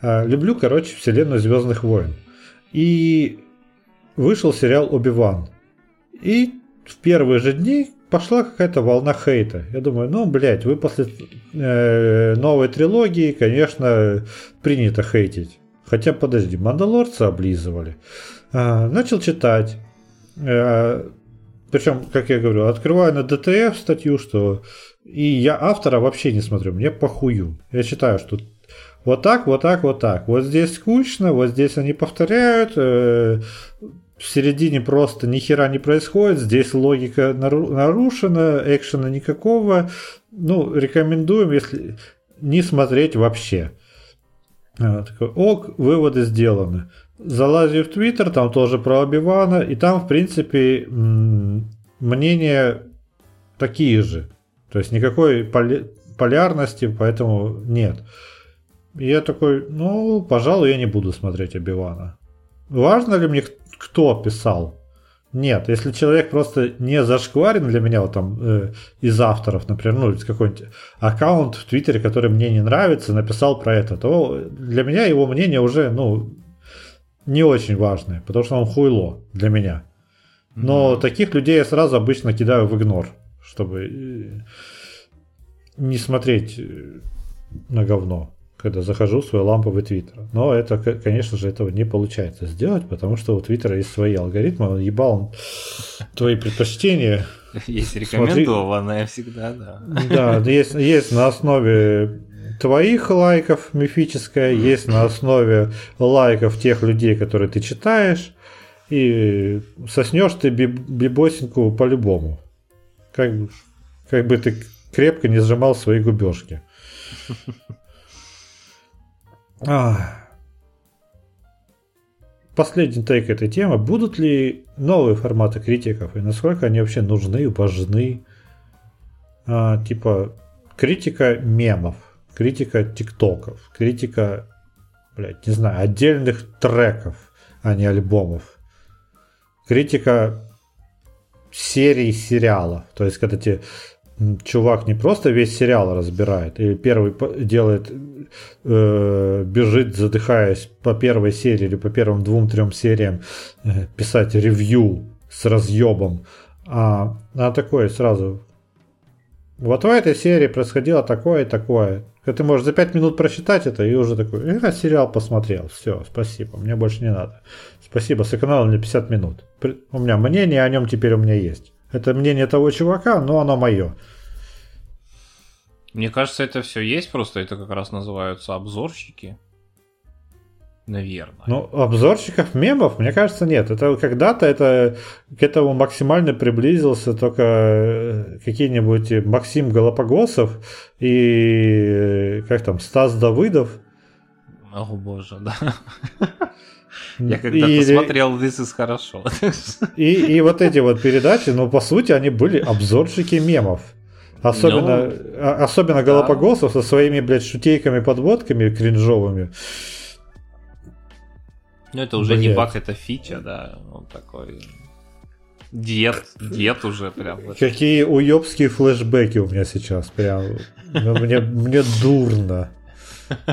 А, люблю, короче, вселенную Звездных войн. И вышел сериал Оби-Ван. И в первые же дни пошла какая-то волна хейта. Я думаю, ну, блядь, вы после э, новой трилогии, конечно, принято хейтить. Хотя, подожди, мандалорцы облизывали. А, начал читать. А, причем, как я говорю, открываю на ДТФ статью, что и я автора вообще не смотрю, мне похую. Я читаю, что вот так, вот так, вот так. Вот здесь скучно, вот здесь они повторяют. Э, в середине просто ни хера не происходит. Здесь логика нарушена, экшена никакого. Ну, рекомендуем, если не смотреть вообще. Такой, ок, выводы сделаны. Залазю в Твиттер, там тоже про Обивана, и там, в принципе, мнения такие же. То есть никакой поли- полярности, поэтому нет. И я такой, ну, пожалуй, я не буду смотреть Обивана. Важно ли мне, кто писал? Нет, если человек просто не зашкварен для меня, вот там, э, из авторов, например, ну, какой-нибудь аккаунт в Твиттере, который мне не нравится, написал про это, то для меня его мнение уже, ну, не очень важное, потому что он хуйло для меня. Но mm-hmm. таких людей я сразу обычно кидаю в игнор, чтобы э, не смотреть э, на говно когда захожу в свой ламповый твиттер. Но это, конечно же, этого не получается сделать, потому что у твиттера есть свои алгоритмы, он ебал твои предпочтения. Есть рекомендованное всегда, да. Да, есть, есть на основе твоих лайков мифическая, есть на основе лайков тех людей, которые ты читаешь, и соснешь ты бибосинку по-любому. Как, как бы ты крепко не сжимал свои губежки. Последний тейк этой темы. Будут ли новые форматы критиков и насколько они вообще нужны, важны? А, типа критика мемов, критика тиктоков, критика, блядь, не знаю, отдельных треков, а не альбомов. Критика серий сериалов. То есть, когда тебе чувак не просто весь сериал разбирает, или первый делает, э, бежит, задыхаясь по первой серии или по первым двум-трем сериям э, писать ревью с разъебом, а, а такое сразу. Вот в этой серии происходило такое и такое. Ты можешь за пять минут прочитать это и уже такой, я сериал посмотрел, все, спасибо, мне больше не надо. Спасибо, сэкономил мне 50 минут. У меня мнение о нем теперь у меня есть. Это мнение того чувака, но оно мое. Мне кажется, это все есть, просто это как раз называются обзорщики. Наверное. Ну, обзорщиков мемов, мне кажется, нет. Это когда-то это к этому максимально приблизился только э, какие-нибудь Максим Голопогосов и как там, Стас Давыдов. О боже, да. Я когда и, посмотрел This is хорошо. И, и вот эти вот передачи, ну, по сути, они были обзорщики мемов. Особенно, ну, особенно да. Голопогосов со своими, блядь, шутейками-подводками кринжовыми. Ну, это уже Блядь. не баг, это фича, да. Он такой... Дед, дед уже прям. Какие уебские флешбеки у меня сейчас. Прям. Ну, мне, мне дурно.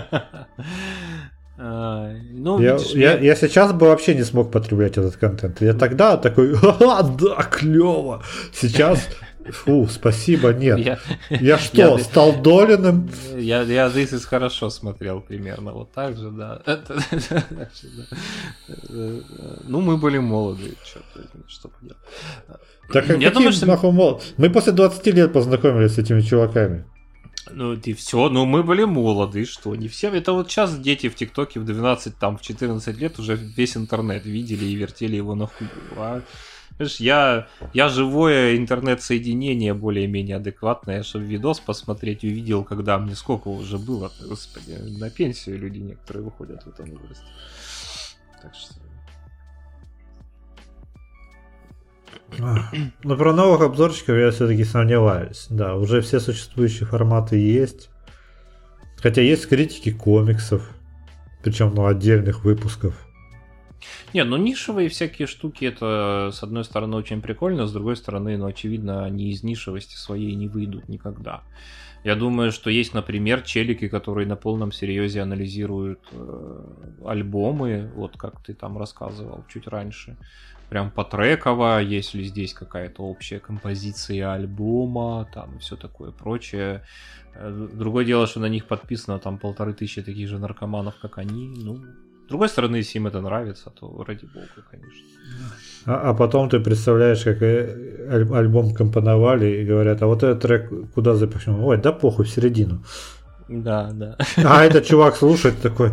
Ну, я, видишь, я, я сейчас бы вообще не смог потреблять этот контент. Я тогда такой, да, клево. Сейчас Фу, спасибо, нет. Я, я что, я, стал Долиным? Я, я This is хорошо смотрел примерно вот так же, да. Ну, мы были молоды, что поделать. Так а я думаю, что... нахуй молод? Мы после 20 лет познакомились с этими чуваками. Ну, и все, ну мы были молоды, что не все. Это вот сейчас дети в ТикТоке в 12, там, в 14 лет уже весь интернет видели и вертели его на хуй. А Видишь, я, я живое интернет-соединение более-менее адекватное, чтобы видос посмотреть увидел, когда мне сколько уже было, господи, на пенсию люди некоторые выходят в этом возрасте. Так что... Ну, про новых обзорщиков я все-таки сомневаюсь. Да, уже все существующие форматы есть. Хотя есть критики комиксов, причем ну, отдельных выпусков. Не, ну нишевые всякие штуки, это с одной стороны очень прикольно, с другой стороны, ну очевидно, они из нишевости своей не выйдут никогда. Я думаю, что есть, например, челики, которые на полном серьезе анализируют э, альбомы, вот как ты там рассказывал чуть раньше. Прям по треково, если здесь какая-то общая композиция альбома, там и все такое прочее. Э, другое дело, что на них подписано там полторы тысячи таких же наркоманов, как они. Ну, с другой стороны, если им это нравится, то ради бога, конечно. А, а потом ты представляешь, как э, аль- альбом компоновали и говорят, а вот этот трек куда запихнем? Ой, да похуй, в середину. Да, да. А этот чувак слушает такой,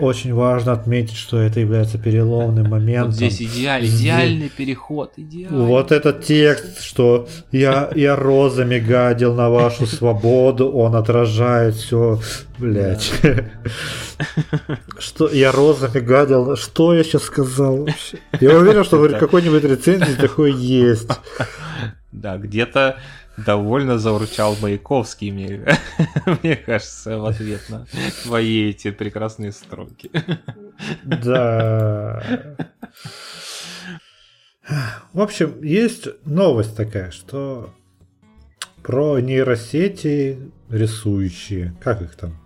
очень важно отметить, что это является переломным моментом. Вот здесь идеаль, идеальный переход, идеальный. Вот этот текст, что я, я розами гадил на вашу свободу, он отражает все, блядь. Что я розами гадил, что я сейчас сказал? Я уверен, что в какой-нибудь рецензии такое есть. Да, где-то довольно заурчал Маяковский, мне, мне кажется, в ответ на твои эти прекрасные строки. Да. В общем, есть новость такая, что про нейросети рисующие, как их там?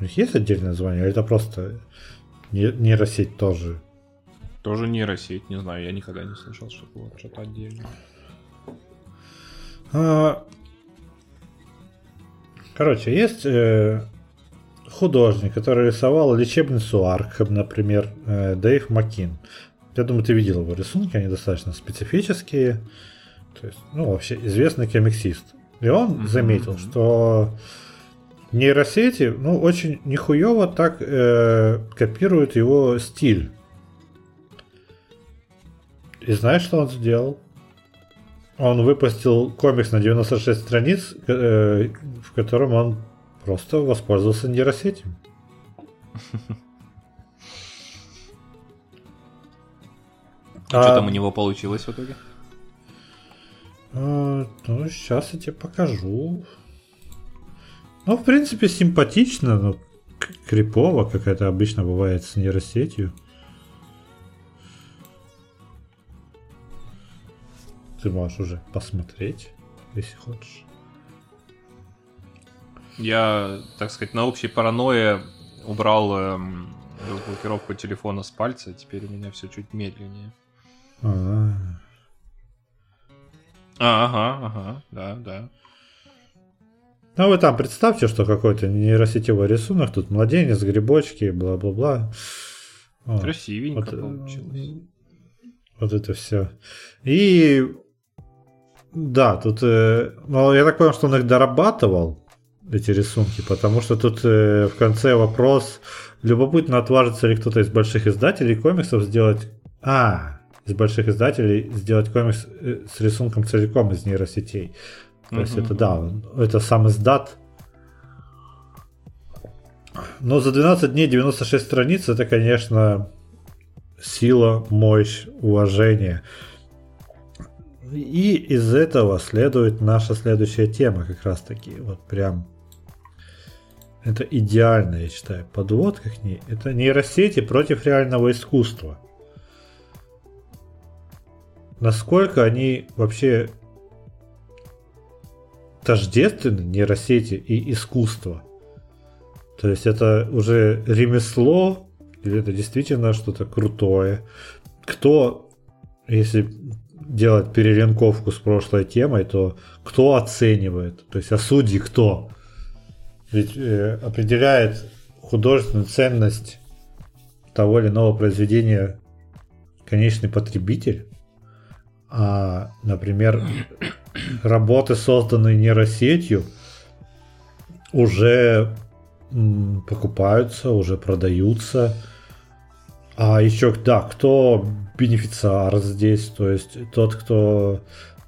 У них есть отдельное название, или это просто нейросеть тоже? Тоже нейросеть, не знаю, я никогда не слышал, что было что-то отдельное. А, короче, есть э, художник, который рисовал лечебницу Аркхэм, например, э, Дэйв Макин. Я думаю, ты видел его рисунки, они достаточно специфические. То есть, ну, вообще известный комиксист. И он mm-hmm. заметил, что нейросети, ну, очень нихуево так э, копируют его стиль. И знаешь, что он сделал? Он выпустил комикс на 96 страниц, э, в котором он просто воспользовался нейросетью. А, что там у него получилось в итоге? А, ну, сейчас я тебе покажу. Ну, в принципе, симпатично, но крипово, как это обычно бывает с нейросетью. Ты можешь уже посмотреть, если хочешь. Я, так сказать, на общей паранойе убрал эм, разблокировку телефона с пальца, теперь у меня все чуть медленнее. А, ага, ага, да, да. Ну вы там представьте, что какой-то нейросетевой рисунок, тут младенец, грибочки, бла-бла-бла. Красивенько вот, получилось. Вот это все. И да, тут, э, ну, я так понял, что он их дорабатывал, эти рисунки, потому что тут э, в конце вопрос, любопытно отважится ли кто-то из больших издателей комиксов сделать... А, из больших издателей сделать комикс э, с рисунком целиком из нейросетей. То mm-hmm. есть это да, это сам издат. Но за 12 дней 96 страниц это, конечно, сила, мощь, уважение. И из этого следует наша следующая тема, как раз таки. Вот прям это идеально, я считаю, подводка к ней. Это нейросети против реального искусства. Насколько они вообще тождественны, нейросети и искусство. То есть это уже ремесло, или это действительно что-то крутое. Кто, если делать перелинковку с прошлой темой, то кто оценивает? То есть, а судьи кто? Ведь э, определяет художественную ценность того или иного произведения конечный потребитель. А, например, работы, созданные нейросетью, уже покупаются, уже продаются. А еще, да, кто бенефициар здесь, то есть тот, кто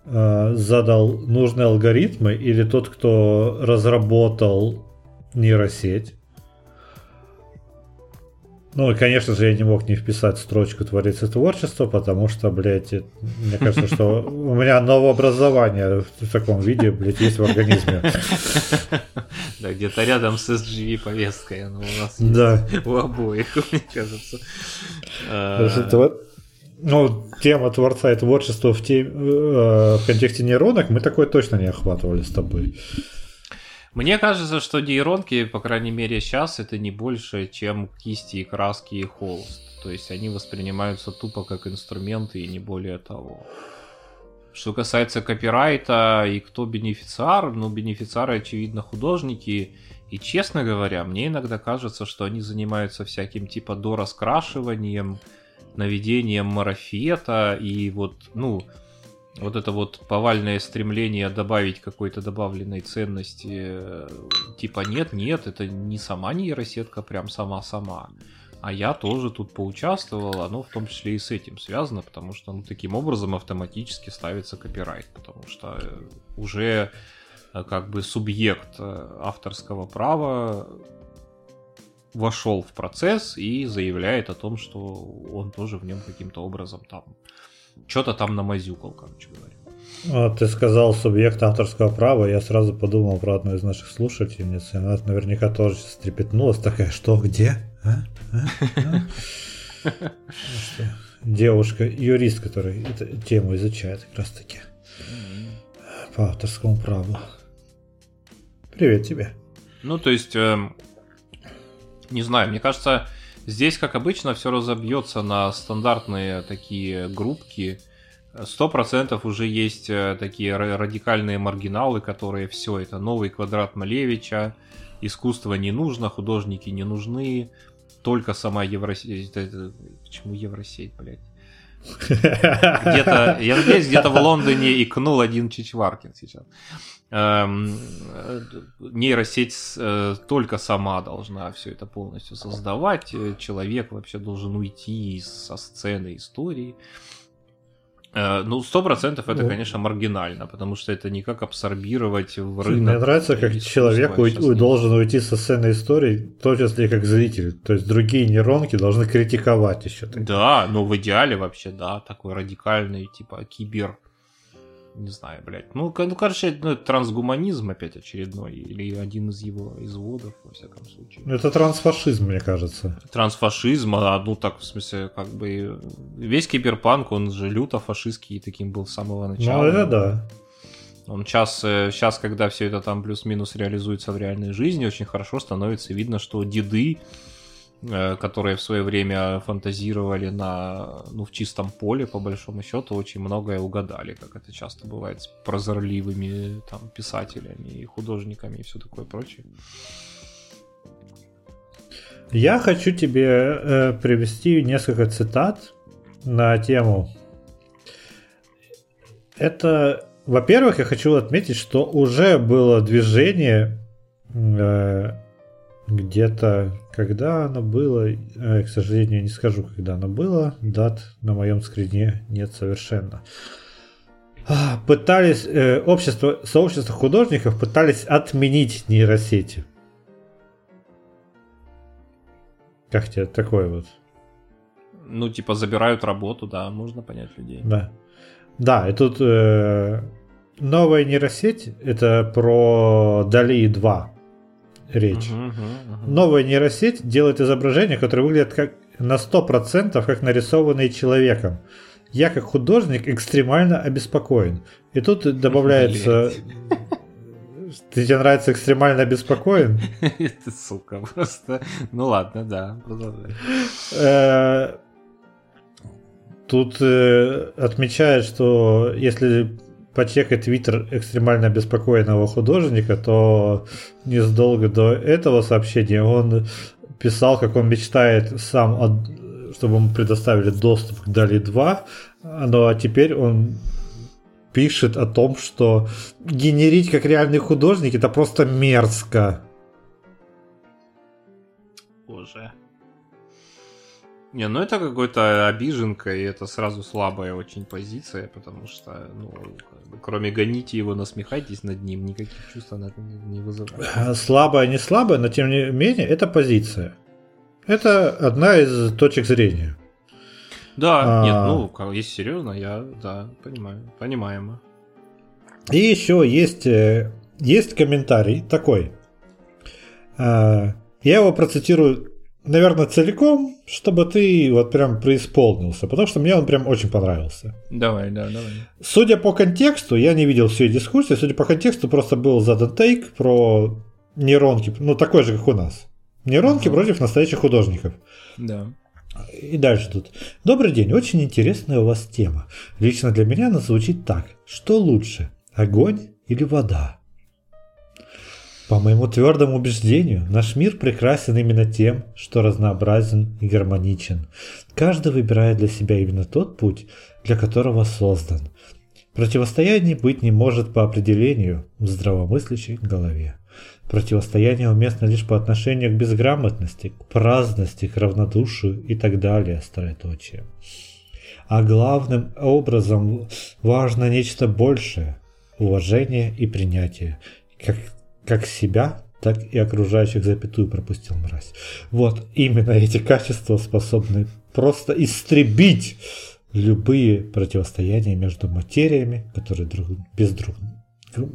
э, задал нужные алгоритмы, или тот, кто разработал нейросеть. Ну и, конечно же, я не мог не вписать строчку «Творец и творчество», потому что, блядь, мне кажется, что у меня новообразование в таком виде, блядь, есть в организме. Да, где-то рядом с SGV повесткой оно у нас да. у обоих, мне кажется. Ну, тема творца и творчества в, те, э, в контексте нейронок мы такое точно не охватывали с тобой. Мне кажется, что нейронки, по крайней мере сейчас, это не больше, чем кисти и краски и холст. То есть они воспринимаются тупо как инструменты и не более того. Что касается копирайта и кто бенефициар, ну, бенефициары, очевидно, художники. И, честно говоря, мне иногда кажется, что они занимаются всяким типа дораскрашиванием, наведением марафета и вот, ну, вот это вот повальное стремление добавить какой-то добавленной ценности, типа нет, нет, это не сама нейросетка, прям сама-сама. А я тоже тут поучаствовал, оно в том числе и с этим связано, потому что ну, таким образом автоматически ставится копирайт, потому что уже э, как бы субъект э, авторского права вошел в процесс и заявляет о том, что он тоже в нем каким-то образом там что-то там намазюкал, короче говоря. Вот ты сказал субъект авторского права, я сразу подумал про одну из наших слушательниц, и она наверняка тоже стрепетнулась, такая, что, где? А? А? А? Девушка, юрист, который эту тему изучает как раз таки по авторскому праву. Привет тебе. Ну, то есть, э, не знаю, мне кажется, Здесь, как обычно, все разобьется на стандартные такие группки. Сто процентов уже есть э, такие радикальные маргиналы, которые все это новый квадрат Малевича, искусство не нужно, художники не нужны, только сама Евросеть. Почему Евросеть, блядь? Где-то, я надеюсь, где-то в Лондоне икнул один Чичваркин сейчас. Эм, нейросеть э, только сама должна все это полностью создавать. Человек вообще должен уйти со сцены истории. Э, ну, сто процентов это, конечно, маргинально, потому что это никак абсорбировать в рынок. Мне нравится, как человек уй- должен уйти со сцены истории, в том числе как зритель. То есть другие нейронки должны критиковать еще. Да, ну в идеале вообще, да, такой радикальный, типа кибер не знаю, блядь. Ну, ну короче, ну, это трансгуманизм опять очередной, или один из его изводов, во всяком случае. Ну, это трансфашизм, мне кажется. Трансфашизм, а, ну так, в смысле, как бы, весь киберпанк, он же люто фашистский таким был с самого начала. Ну, это да. Он сейчас, сейчас, э, когда все это там плюс-минус реализуется в реальной жизни, очень хорошо становится видно, что деды которые в свое время фантазировали на, ну, в чистом поле, по большому счету, очень многое угадали, как это часто бывает с прозорливыми там, писателями и художниками и все такое прочее. Я хочу тебе э, привести несколько цитат на тему. Это, во-первых, я хочу отметить, что уже было движение э, где-то, когда оно было, э, к сожалению, не скажу, когда оно было, дат на моем скрине нет совершенно. А, пытались, э, общество, сообщество художников пытались отменить нейросети. Как тебе такое вот? Ну, типа, забирают работу, да, можно понять людей. Да. Да, и тут э, новая нейросеть это про Дали 2 речь. Мгм, мгм, мгм. Новая нейросеть делает изображения, которые выглядят как на 100% как нарисованные человеком. Я как художник экстремально обеспокоен. И тут добавляется... Ты тебе нравится экстремально обеспокоен? Ты сука, просто. Ну ладно, да. Э, Тут э, отмечают, что если почекать твиттер экстремально обеспокоенного художника, то незадолго до этого сообщения он писал, как он мечтает сам, от- чтобы ему предоставили доступ к Дали 2, ну а теперь он пишет о том, что генерить как реальный художник это просто мерзко. Боже. Не, ну это какой-то обиженка, и это сразу слабая очень позиция, потому что, ну, кроме гоните его, насмехайтесь над ним, никаких чувств она не вызывает. Слабая, не слабая, но тем не менее, это позиция. Это одна из точек зрения. Да, А. нет, ну, если серьезно, я, да, понимаю, понимаемо. И еще есть, э, есть комментарий такой. А, Я его процитирую, наверное, целиком, чтобы ты вот прям преисполнился, потому что мне он прям очень понравился. Давай, да, давай. Судя по контексту, я не видел всей дискуссии, судя по контексту, просто был задан тейк про нейронки, ну такой же, как у нас. Нейронки Ага. против настоящих художников. Да. И дальше тут. Добрый день, очень интересная у вас тема. Лично для меня она звучит так. Что лучше, огонь или вода? По моему твердому убеждению, наш мир прекрасен именно тем, что разнообразен и гармоничен. Каждый выбирает для себя именно тот путь, для которого создан. Противостояний быть не может по определению в здравомыслящей голове. Противостояние уместно лишь по отношению к безграмотности, к праздности, к равнодушию и так далее, строеточие. А главным образом важно нечто большее – уважение и принятие, как, как себя, так и окружающих запятую пропустил мразь. Вот именно эти качества способны просто истребить любые противостояния между материями, которые друг без друга,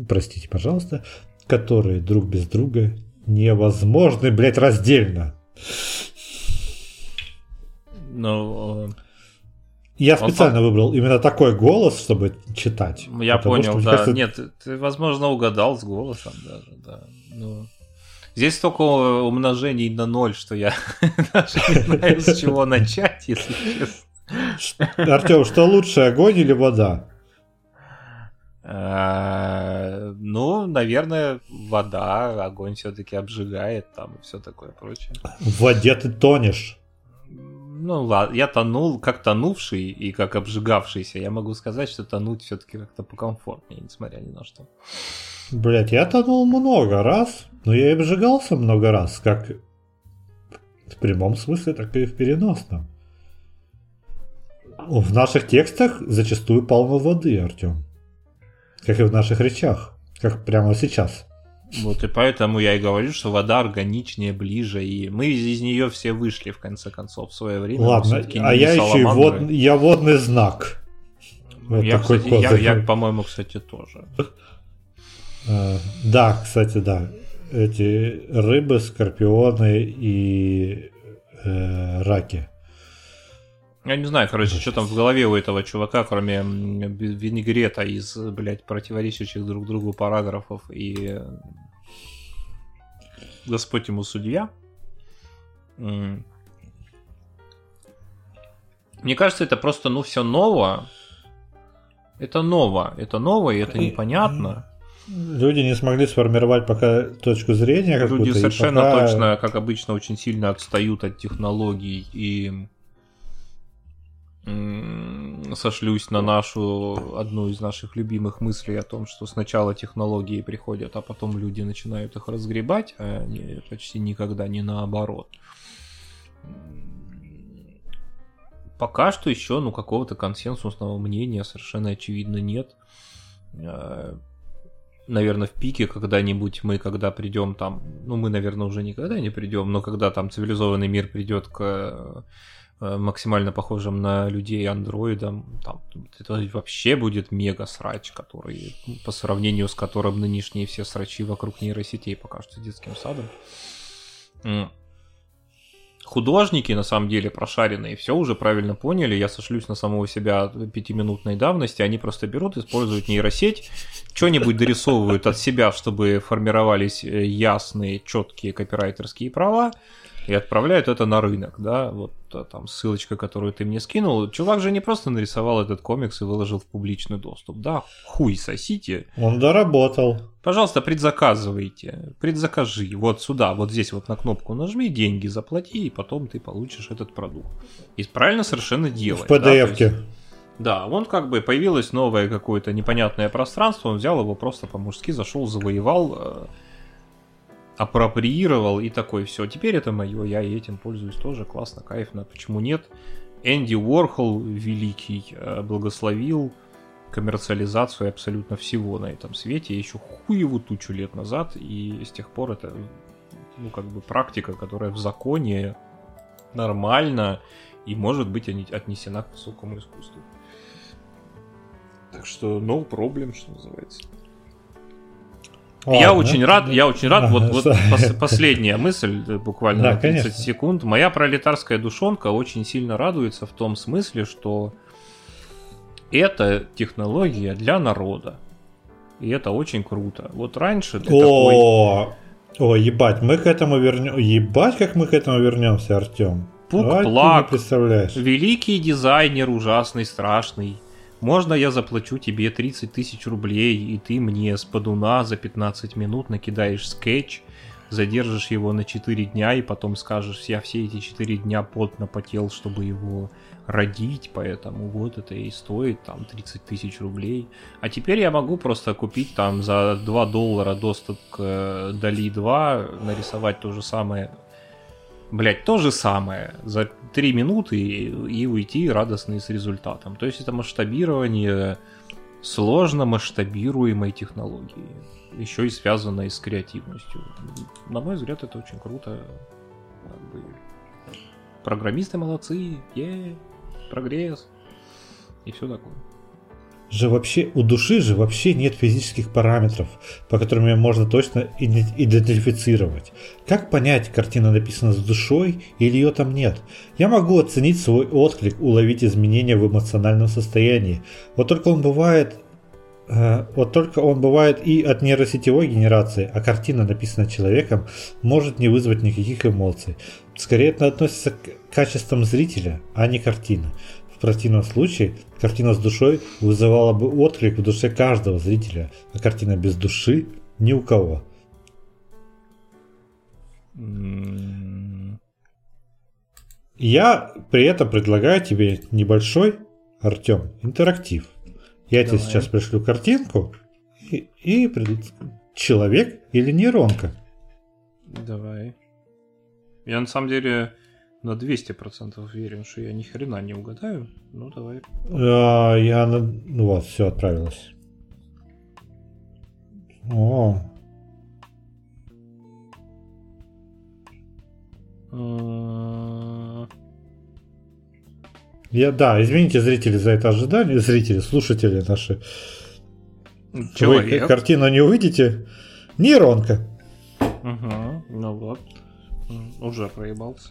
простите, пожалуйста, которые друг без друга невозможны, блядь, раздельно. Ну, Я Он специально выбрал именно такой голос, чтобы читать. я понял, что, да. кажется, Нет, ты- возможно, угадал с голосом даже, да. Ну, здесь столько умножений на ноль, что я даже не знаю, с чего начать, если честно. Артем, что лучше, огонь или вода? Э, Ну, наверное, вода, огонь все-таки обжигает там и все такое прочее. В воде ты тонешь. Ну ладно, я тонул, как тонувший и как обжигавшийся. Я могу сказать, что тонуть все-таки как-то покомфортнее, несмотря ни на что. Блять, я тонул много раз, но я и обжигался много раз, как в прямом смысле, так и в переносном. В наших текстах зачастую полно воды, Артем. Как и в наших речах, как прямо сейчас. Вот и поэтому я и говорю, что вода органичнее, ближе, и мы из, нее все вышли в конце концов в свое время. Ладно, а я еще и вод, я водный знак. Вот я, кстати, я, я, по-моему, кстати, тоже. Э, Да, кстати, да. Эти рыбы, скорпионы и э, раки. Я не знаю, короче, что там в голове у этого чувака, кроме винегрета из, блядь, противоречащих друг другу параграфов и Господь ему судья. Мне кажется, это просто, ну, все ново. Это ново. Это ново, и это непонятно. Люди не смогли сформировать пока точку зрения. Люди совершенно пока- точно, как обычно, очень сильно отстают от технологий и сошлюсь на нашу одну из наших любимых мыслей о том, что сначала технологии приходят, а потом люди начинают их разгребать, а не, почти никогда не наоборот. Пока что еще ну, какого-то консенсусного мнения совершенно очевидно нет. Э, наверное, в пике когда-нибудь мы, когда придем там, ну мы, наверное, уже никогда не придем, но когда там цивилизованный мир придет к максимально похожим на людей андроидом, там это вообще будет мега срач, который по сравнению с которым нынешние все срачи вокруг нейросетей покажутся детским садом. Художники, на самом деле, прошаренные, все уже правильно поняли. Я сошлюсь на самого себя пятиминутной давности. Они просто берут, используют нейросеть, что-нибудь дорисовывают от себя, чтобы формировались э, ясные, четкие копирайтерские права и отправляют это на рынок, да, вот а, там ссылочка, которую ты мне скинул. Чувак же не просто нарисовал этот комикс и выложил в публичный доступ, да, хуй сосите. Он доработал. Пожалуйста, предзаказывайте, предзакажи, вот сюда, вот здесь вот на кнопку нажми, деньги заплати, и потом ты получишь этот продукт. И правильно совершенно делает. В PDF-ке. Да, да, он как бы появилось новое какое-то непонятное пространство, он взял его просто по-мужски, зашел, завоевал, э, апроприировал и такой, все, теперь это мое, я этим пользуюсь тоже, классно, кайфно, почему нет? Энди Уорхол великий э, благословил коммерциализацию абсолютно всего на этом свете еще хуеву тучу лет назад, и с тех пор это, ну, как бы практика, которая в законе нормально и может быть отнесена к высокому искусству. Так что no problem, что называется. Ладно. Я очень рад, я очень рад. Вот, вот пос, последняя мысль, э, буквально да, на 30 конечно. секунд. Моя пролетарская душонка очень сильно радуется в том смысле, что это технология для народа. И это очень круто. Вот раньше ты О, такой... О, ебать, мы к этому вернем. Ебать, как мы к этому вернемся, Артем. Пук-плак. представляешь. Великий дизайнер, ужасный, страшный. Можно я заплачу тебе 30 тысяч рублей, и ты мне с подуна за 15 минут накидаешь скетч, задержишь его на 4 дня, и потом скажешь, я все эти 4 дня потно потел, чтобы его родить, поэтому вот это и стоит там 30 тысяч рублей. А теперь я могу просто купить там за 2 доллара доступ к э, Дали 2, нарисовать то же самое блять, то же самое за 3 минуты и, и уйти радостный с результатом. То есть это масштабирование сложно масштабируемой технологии, еще и связанной с креативностью. На мой взгляд, это очень круто. Программисты молодцы, е, прогресс и все такое же вообще у души же вообще нет физических параметров, по которым ее можно точно идентифицировать. Как понять, картина написана с душой или ее там нет? Я могу оценить свой отклик, уловить изменения в эмоциональном состоянии. Вот только он бывает э, вот только он бывает и от нейросетевой генерации, а картина, написанная человеком, может не вызвать никаких эмоций. Скорее это относится к качествам зрителя, а не картины. В противном случае картина с душой вызывала бы отклик в душе каждого зрителя, а картина без души ни у кого. Я при этом предлагаю тебе небольшой, Артем, интерактив. Я Давай. тебе сейчас пришлю картинку и, и пред... человек или нейронка. Давай. Я на самом деле на 200% уверен, что я ни хрена не угадаю. Ну, давай. А, я, ну вот, все отправилось. О. Я, да, извините, зрители, за это ожидание. Зрители, слушатели наши. Человек. Вы картину не увидите. Нейронка. Угу, ну вот. Уже проебался.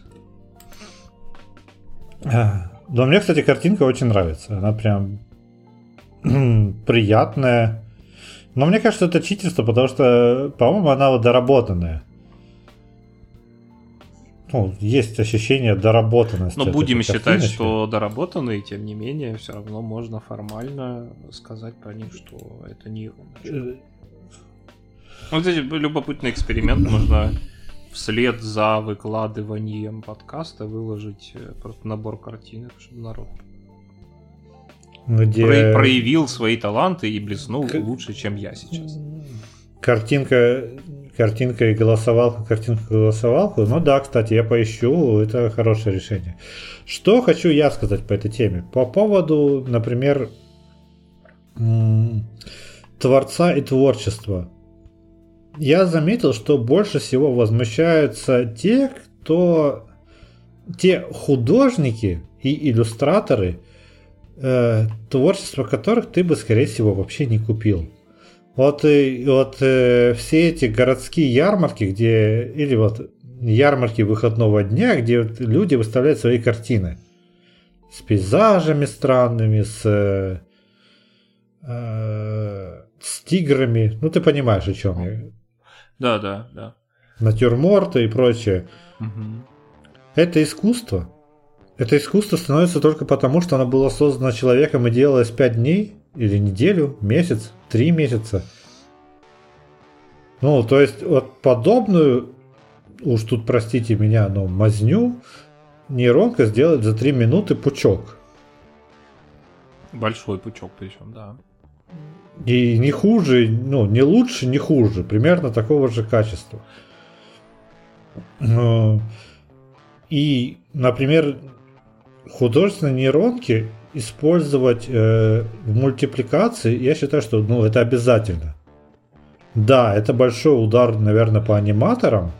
Да, мне, кстати, картинка очень нравится. Она прям приятная. Но мне кажется, это читерство, потому что, по-моему, она вот доработанная. Ну, есть ощущение доработанности. Но будем считать, что доработанные, тем не менее, все равно можно формально сказать про них, что это не э, Вот здесь любопытный эксперимент, можно вслед за выкладыванием подкаста выложить э, просто набор картинок, чтобы народ где... проявил свои таланты и блеснул К... лучше, чем я сейчас. Картинка, картинка и голосовалка, картинка и голосовалку. Ну да, кстати, я поищу, это хорошее решение. Что хочу я сказать по этой теме? По поводу, например, творца и творчества. Я заметил, что больше всего возмущаются те, кто... Те художники и иллюстраторы, э, творчество которых ты бы, скорее всего, вообще не купил. Вот, и, вот э, все эти городские ярмарки, где... Или вот ярмарки выходного дня, где вот люди выставляют свои картины. С пейзажами странными, с... Э, э с тиграми. Ну, ты понимаешь, о чем я. Да, да, да. Натюрморты и прочее. Угу. Это искусство. Это искусство становится только потому, что оно было создано человеком и делалось 5 дней, или неделю, месяц, 3 месяца. Ну, то есть, вот подобную, уж тут простите меня, но мазню нейронка сделает за 3 минуты пучок. Большой пучок причем, да. И не хуже, ну, не лучше, не хуже. Примерно такого же качества. И, например, художественные нейронки использовать э, в мультипликации, я считаю, что ну, это обязательно. Да, это большой удар, наверное, по аниматорам,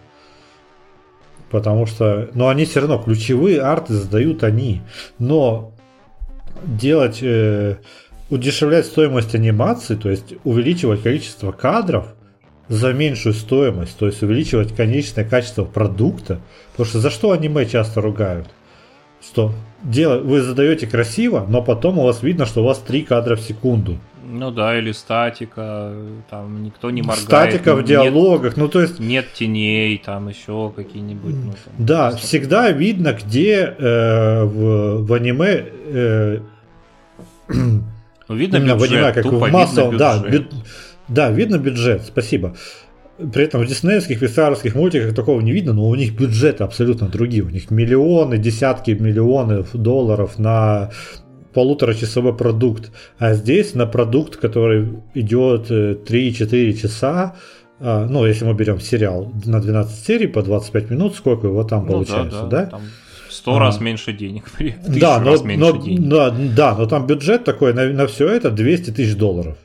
потому что, но они все равно ключевые арты задают они, но делать э, удешевлять стоимость анимации, то есть увеличивать количество кадров за меньшую стоимость, то есть увеличивать конечное качество продукта. Потому что за что аниме часто ругают? Что дело, вы задаете красиво, но потом у вас видно, что у вас 3 кадра в секунду. Ну да, или статика, там никто не моргает. Статика в диалогах, нет, ну то есть... Нет теней, там еще какие-нибудь... Ну, там, да, просто... всегда видно, где э, в, в аниме... Э, Ну, видно Именно бюджет, понимаю, как в массовом, да, бю, да, видно бюджет, спасибо. При этом в диснеевских, писаровских мультиках такого не видно, но у них бюджеты абсолютно другие. У них миллионы, десятки миллионов долларов на полуторачасовой продукт. А здесь на продукт, который идет 3-4 э, часа, а, ну, если мы берем сериал на 12 серий по 25 минут, сколько его там ну, получается, да? да? да? Там сто а. раз меньше денег. Да, но, раз меньше но, денег. Да, да, но там бюджет такой на, на все это 200 тысяч долларов.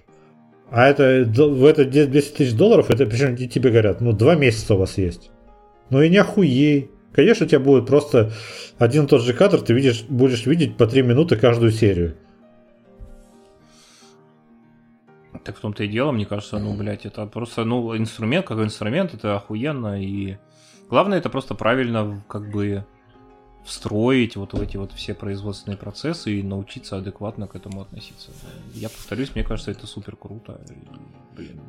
А это в это 200 тысяч долларов, это причем тебе говорят, ну, два месяца у вас есть. Ну и не охуей. Конечно, у тебя будет просто один и тот же кадр, ты видишь, будешь видеть по 3 минуты каждую серию. Так в том-то и дело, мне кажется, ну, блядь, это просто, ну, инструмент как инструмент, это охуенно, и главное это просто правильно, как бы, встроить вот в эти вот все производственные процессы и научиться адекватно к этому относиться. Я повторюсь, мне кажется, это супер круто. Блин.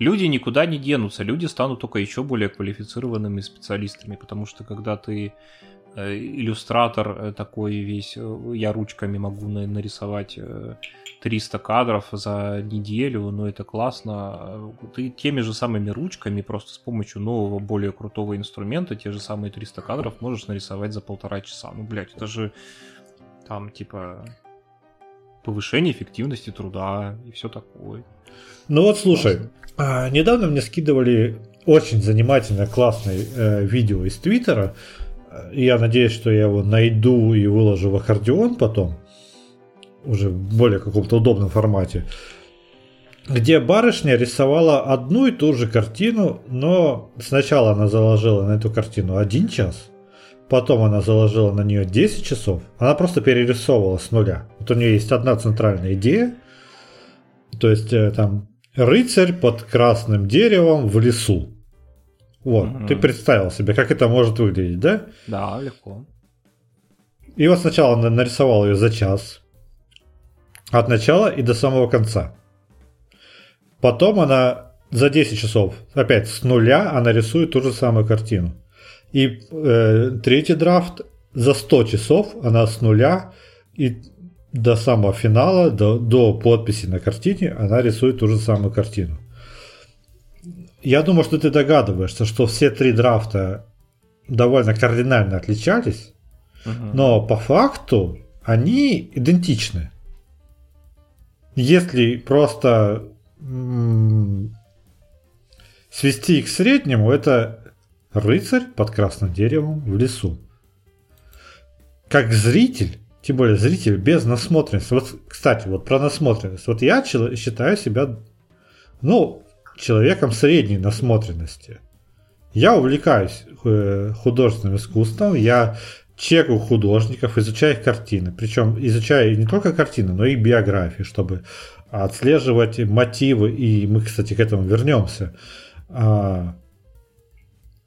Люди никуда не денутся, люди станут только еще более квалифицированными специалистами, потому что когда ты иллюстратор э, такой весь, э, я ручками могу нарисовать 300 кадров за неделю, но это классно. Ты теми же самыми ручками, просто с помощью нового, более крутого инструмента, те же самые 300 кадров можешь нарисовать за полтора часа. Ну, блядь, это же там, типа, повышение эффективности труда и все такое. Ну вот слушай, а, недавно мне скидывали очень занимательное, классное э, видео из Твиттера, я надеюсь, что я его найду и выложу в аккордеон потом, уже в более каком-то удобном формате, где барышня рисовала одну и ту же картину, но сначала она заложила на эту картину один час, потом она заложила на нее 10 часов, она просто перерисовывала с нуля. Вот у нее есть одна центральная идея, то есть э, там рыцарь под красным деревом в лесу. Вот, угу. ты представил себе, как это может выглядеть, да? Да, легко. И вот сначала она нарисовал ее за час. От начала и до самого конца. Потом она за 10 часов, опять с нуля, она рисует ту же самую картину. И э, третий драфт за 100 часов она с нуля и до самого финала, до, до подписи на картине, она рисует ту же самую картину. Я думаю, что ты догадываешься, что все три драфта довольно кардинально отличались, угу. но по факту они идентичны. если просто м- свести их к среднему, это рыцарь под красным деревом в лесу. Как зритель, тем более зритель без насмотренности. Вот, кстати, вот про насмотренность. Вот я считаю себя, ну, человеком средней насмотренности. Я увлекаюсь э, художественным искусством, я чекаю художников, изучаю их картины. Причем изучаю не только картины, но и биографии, чтобы отслеживать мотивы. И мы, кстати, к этому вернемся. А,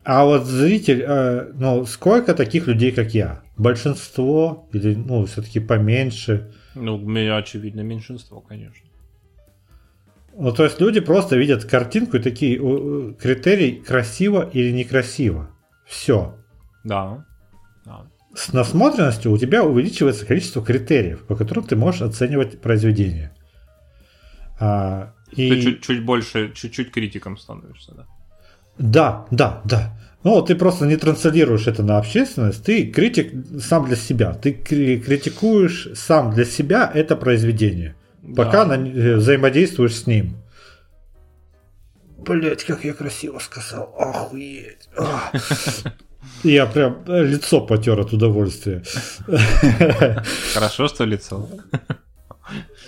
а вот зритель, э, ну, сколько таких людей, как я? Большинство или, ну, все-таки поменьше? Ну, меня, очевидно, меньшинство, конечно. Ну, то есть люди просто видят картинку и такие критерии красиво или некрасиво. Все. Да. да. С насмотренностью у тебя увеличивается количество критериев, по которым ты можешь оценивать произведение. А, и... Ты чуть, чуть больше, чуть-чуть критиком становишься, да? Да, да, да. Ну, ты просто не транслируешь это на общественность, ты критик сам для себя. Ты критикуешь сам для себя это произведение, да. пока на, э, взаимодействуешь с ним. Блять, как я красиво сказал. Охуеть. Я прям э, лицо потер от удовольствия. Хорошо, что лицо.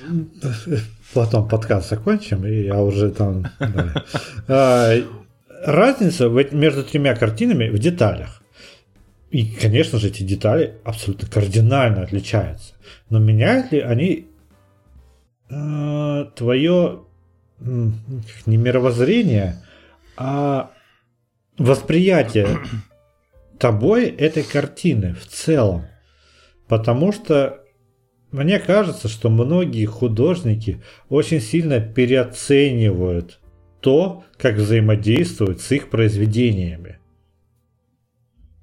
Потом подкаст закончим, и я уже там... Да разница между тремя картинами в деталях. И, конечно же, эти детали абсолютно кардинально отличаются. Но меняют ли они твое не мировоззрение, а восприятие тобой этой картины в целом? Потому что мне кажется, что многие художники очень сильно переоценивают то, как взаимодействуют с их произведениями.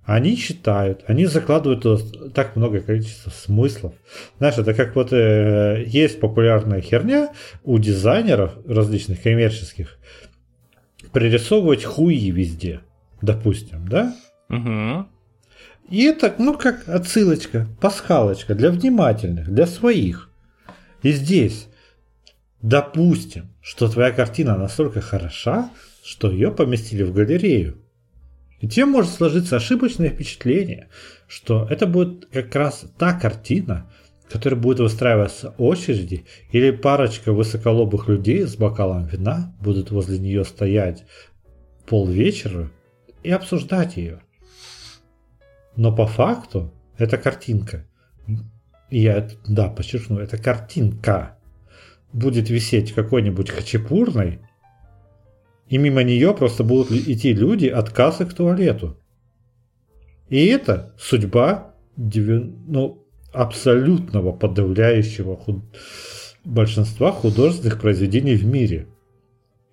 Они читают, они закладывают так много количества смыслов. Знаешь, это как вот э, есть популярная херня у дизайнеров различных коммерческих пририсовывать хуи везде, допустим, да? Угу. И это, ну, как отсылочка, пасхалочка для внимательных, для своих. И здесь Допустим, что твоя картина настолько хороша, что ее поместили в галерею. И тебе может сложиться ошибочное впечатление, что это будет как раз та картина, которая будет выстраиваться очереди, или парочка высоколобых людей с бокалом вина будут возле нее стоять полвечера и обсуждать ее. Но по факту это картинка. Я, да, подчеркну, это картинка будет висеть какой-нибудь хачапурной, и мимо нее просто будут идти люди от кассы к туалету. И это судьба ну, абсолютного подавляющего худ... большинства художественных произведений в мире.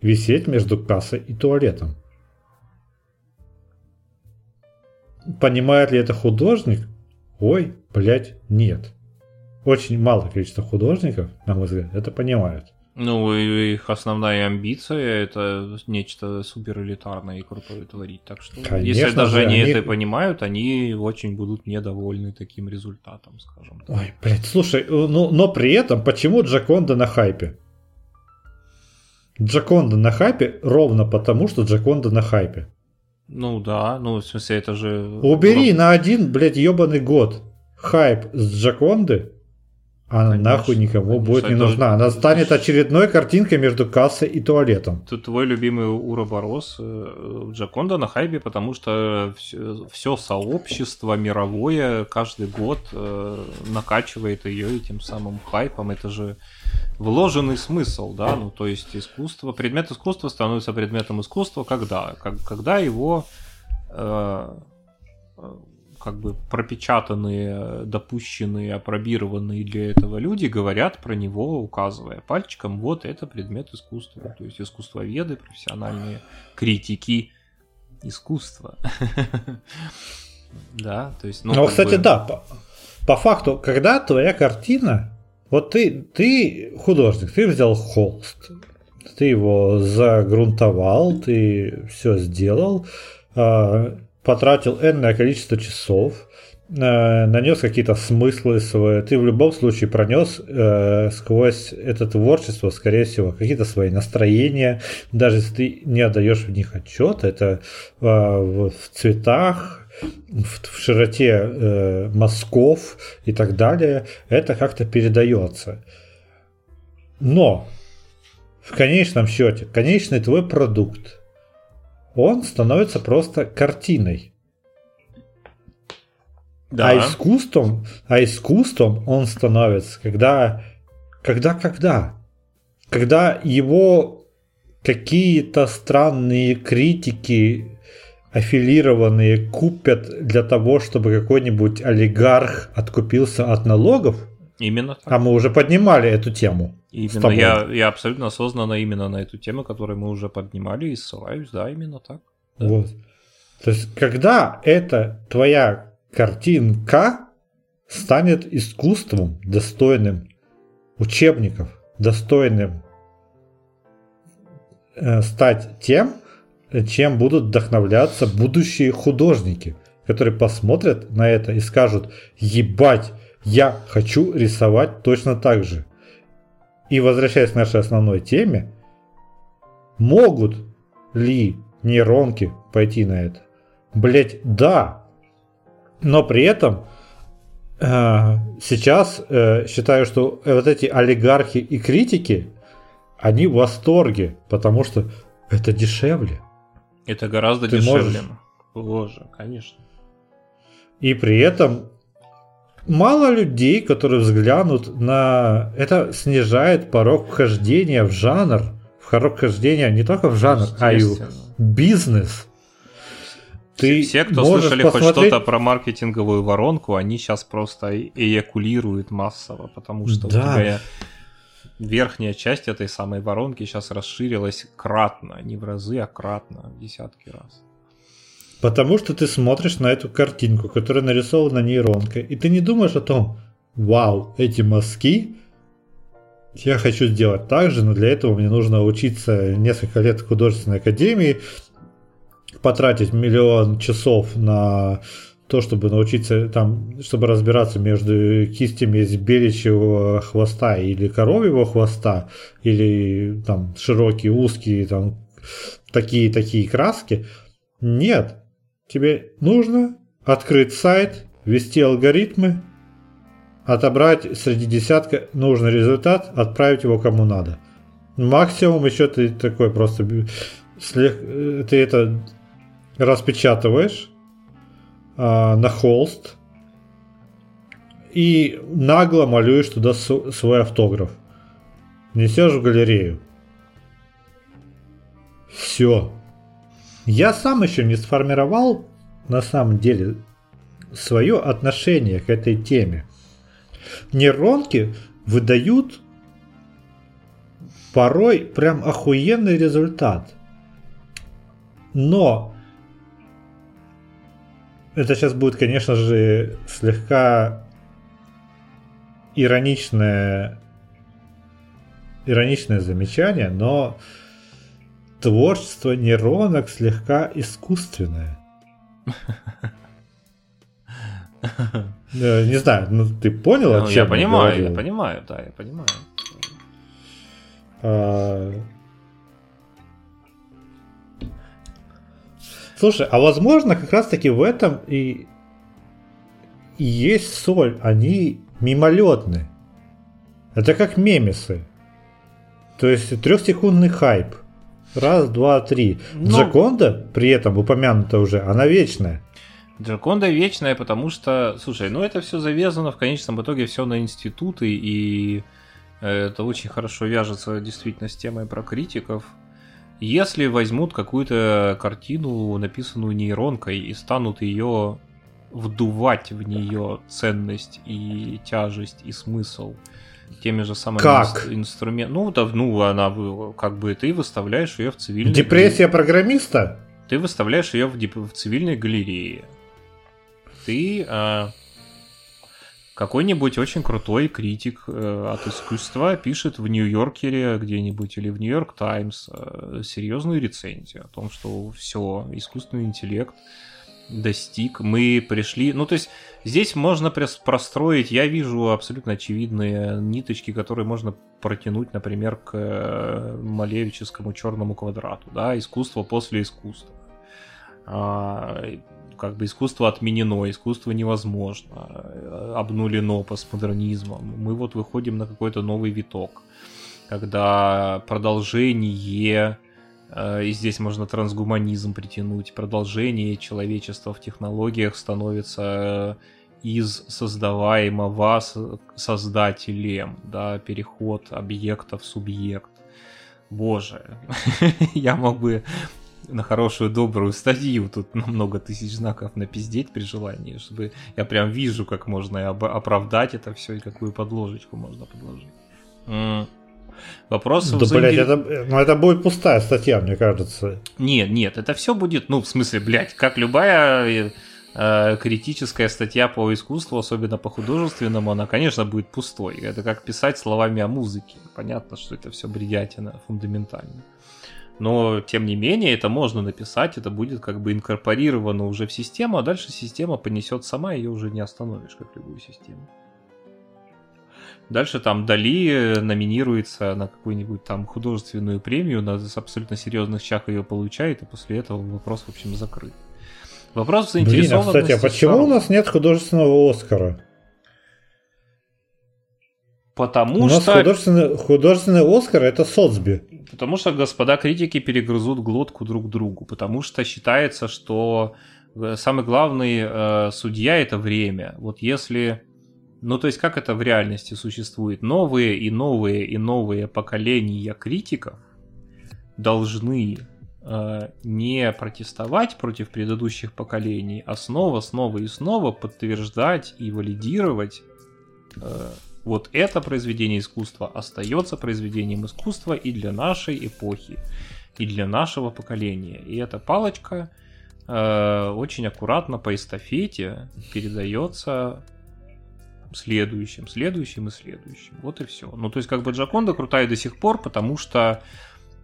Висеть между кассой и туалетом. Понимает ли это художник? Ой, блядь, нет очень мало количество художников, на мой взгляд, это понимают. Ну, их основная амбиция это нечто суперэлитарное и крутое творить. Так что, Конечно если даже же, они, они это понимают, они очень будут недовольны таким результатом, скажем так. Ой, блядь, слушай, ну, но при этом почему Джаконда на хайпе? Джаконда на хайпе ровно потому, что Джаконда на хайпе. Ну да, ну в смысле это же... Убери на один, блядь, ебаный год хайп с Джаконды, она Конечно, нахуй никому конечно, будет не нужна. Она станет очередной картинкой между кассой и туалетом. Тут твой любимый Уроборос э, Джаконда на хайпе, потому что все, все сообщество мировое каждый год э, накачивает ее этим самым хайпом. Это же вложенный смысл, да, ну то есть искусство, предмет искусства становится предметом искусства когда? Как, когда его э, как бы пропечатанные, допущенные, опробированные для этого люди говорят про него, указывая пальчиком, вот это предмет искусства. То есть искусствоведы, профессиональные критики искусства. Да, то есть... Ну, ну кстати, да, по факту, когда твоя картина, вот ты, ты художник, ты взял холст, ты его загрунтовал, ты все сделал, а, потратил энное количество часов, э, нанес какие-то смыслы свои, ты в любом случае пронес э, сквозь это творчество, скорее всего, какие-то свои настроения, даже если ты не отдаешь в них отчет, это э, в, в цветах, в, в широте э, мазков и так далее, это как-то передается. Но в конечном счете, конечный твой продукт, он становится просто картиной. Да. А искусством, а искусством он становится, когда, когда, когда, когда его какие-то странные критики аффилированные купят для того, чтобы какой-нибудь олигарх откупился от налогов. Именно так. А мы уже поднимали эту тему. Именно, я, я абсолютно осознанно именно на эту тему, которую мы уже поднимали, и ссылаюсь, да, именно так. Да. Вот. То есть, когда это твоя картинка станет искусством, достойным учебников, достойным э, стать тем, чем будут вдохновляться будущие художники, которые посмотрят на это и скажут, ебать, я хочу рисовать точно так же. И возвращаясь к нашей основной теме, могут ли нейронки пойти на это? Блять, да. Но при этом э, сейчас э, считаю, что вот эти олигархи и критики, они в восторге, потому что это дешевле. Это гораздо Ты дешевле. Можешь... Боже, конечно. И при этом мало людей, которые взглянут на... Это снижает порог вхождения в жанр. В порог вхождения не только в жанр, а и в бизнес. Ты все, кто слышали посмотреть... хоть что-то про маркетинговую воронку, они сейчас просто эякулируют массово, потому что да. у тебя верхняя часть этой самой воронки сейчас расширилась кратно, не в разы, а кратно, в десятки раз. Потому что ты смотришь на эту картинку, которая нарисована нейронкой, и ты не думаешь о том, вау, эти мазки, я хочу сделать так же, но для этого мне нужно учиться несколько лет в художественной академии, потратить миллион часов на то, чтобы научиться там, чтобы разбираться между кистями из беличьего хвоста или коровьего хвоста, или там широкие, узкие, там такие-такие краски. Нет. Тебе нужно открыть сайт, ввести алгоритмы, отобрать среди десятка нужный результат, отправить его кому надо. Максимум еще ты такой просто слег... ты это распечатываешь, а, на холст и нагло малюешь туда свой автограф. Несешь в галерею. Все. Я сам еще не сформировал на самом деле свое отношение к этой теме. Нейронки выдают порой прям охуенный результат. Но это сейчас будет, конечно же, слегка ироничное, ироничное замечание, но творчество нейронок слегка искусственное. Не знаю, ну ты понял, о ну, чем я понимаю, я понимаю, да, я понимаю. А, Слушай, а возможно, как раз-таки в этом и, и есть соль. Они мимолетны. Это как мемесы. То есть трехсекундный хайп. Раз, два, три. Но... Джаконда, при этом упомянута уже, она вечная. Джаконда вечная, потому что, слушай, ну это все завязано в конечном итоге все на институты, и э, это очень хорошо вяжется действительно с темой про критиков. Если возьмут какую-то картину, написанную нейронкой, и станут ее вдувать в нее ценность и тяжесть и смысл теми же самыми как? инструментами. Ну, да, ну, она как бы ты выставляешь ее в цивильной. Депрессия программиста? Ты выставляешь ее в, в цивильной галерее. Ты а, какой-нибудь очень крутой критик э, от искусства пишет в Нью-Йоркере где-нибудь или в Нью-Йорк Таймс э, серьезную рецензию о том, что все, искусственный интеллект достиг. Мы пришли... Ну, то есть, здесь можно простроить, я вижу абсолютно очевидные ниточки, которые можно протянуть, например, к э, Малевическому черному квадрату, да, искусство после искусства. А, как бы искусство отменено, искусство невозможно, э, обнулено постмодернизмом. Мы вот выходим на какой-то новый виток, когда продолжение и здесь можно трансгуманизм притянуть. Продолжение человечества в технологиях становится из создаваемого создателем, да, переход объекта в субъект. Боже, я мог бы на хорошую добрую статью тут на много тысяч знаков напиздеть при желании, чтобы я прям вижу, как можно оправдать это все и какую подложечку можно подложить. Вопрос да, блядь, это, ну, это будет пустая статья, мне кажется. Нет, нет, это все будет, ну, в смысле, блядь, как любая э, критическая статья по искусству, особенно по художественному, она, конечно, будет пустой. Это как писать словами о музыке. Понятно, что это все бредятина фундаментально. Но, тем не менее, это можно написать, это будет как бы инкорпорировано уже в систему, а дальше система понесет сама, ее уже не остановишь, как любую систему. Дальше там Дали номинируется на какую-нибудь там художественную премию, на абсолютно серьезных щах ее получает, и после этого вопрос, в общем, закрыт. Вопрос заинтересованности... Блин, а, кстати, а почему у нас нет художественного Оскара? Потому У что... нас художественный, художественный Оскар это Соцби. Потому что господа критики перегрызут глотку друг другу. Потому что считается, что э, самый главный э, судья это время. Вот если ну, то есть, как это в реальности существует? Новые и новые и новые поколения критиков должны э, не протестовать против предыдущих поколений, а снова, снова и снова подтверждать и валидировать э, вот это произведение искусства остается произведением искусства и для нашей эпохи, и для нашего поколения. И эта палочка э, очень аккуратно по эстафете передается следующим, следующим и следующим. Вот и все. Ну, то есть, как бы Джаконда крутая до сих пор, потому что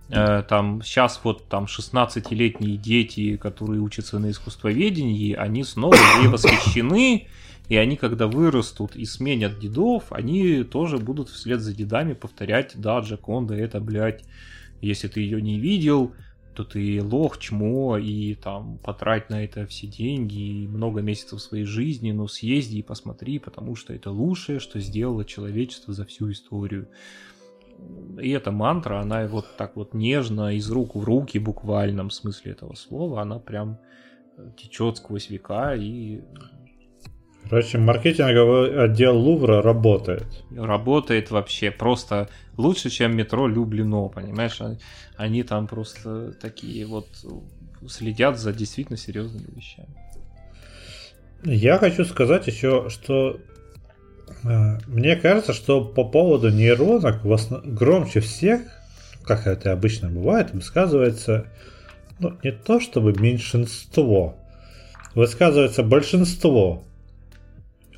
э, там сейчас вот там 16-летние дети, которые учатся на искусствоведении, они снова ей восхищены, и они, когда вырастут и сменят дедов, они тоже будут вслед за дедами повторять, да, Джаконда, это, блядь, если ты ее не видел, то ты лох, чмо, и там потрать на это все деньги и много месяцев своей жизни, но съезди и посмотри, потому что это лучшее, что сделало человечество за всю историю. И эта мантра, она вот так вот нежно, из рук в руки, буквальном смысле этого слова, она прям течет сквозь века и Короче, маркетинговый отдел Лувра работает. Работает вообще просто лучше, чем метро Люблино, понимаешь? Они там просто такие вот следят за действительно серьезными вещами. Я хочу сказать еще, что э, мне кажется, что по поводу нейронок основ... громче всех, как это обычно бывает, высказывается ну, не то чтобы меньшинство, высказывается большинство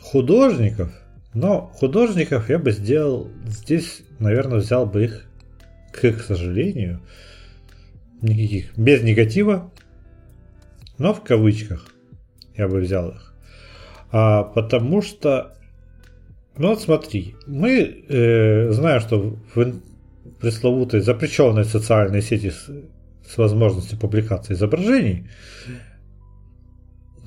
художников, но художников я бы сделал здесь, наверное, взял бы их, к, к сожалению, никаких, без негатива, но в кавычках я бы взял их. А, потому что, ну вот смотри, мы э, знаем, что в пресловутой запрещенной социальной сети с, с возможностью публикации изображений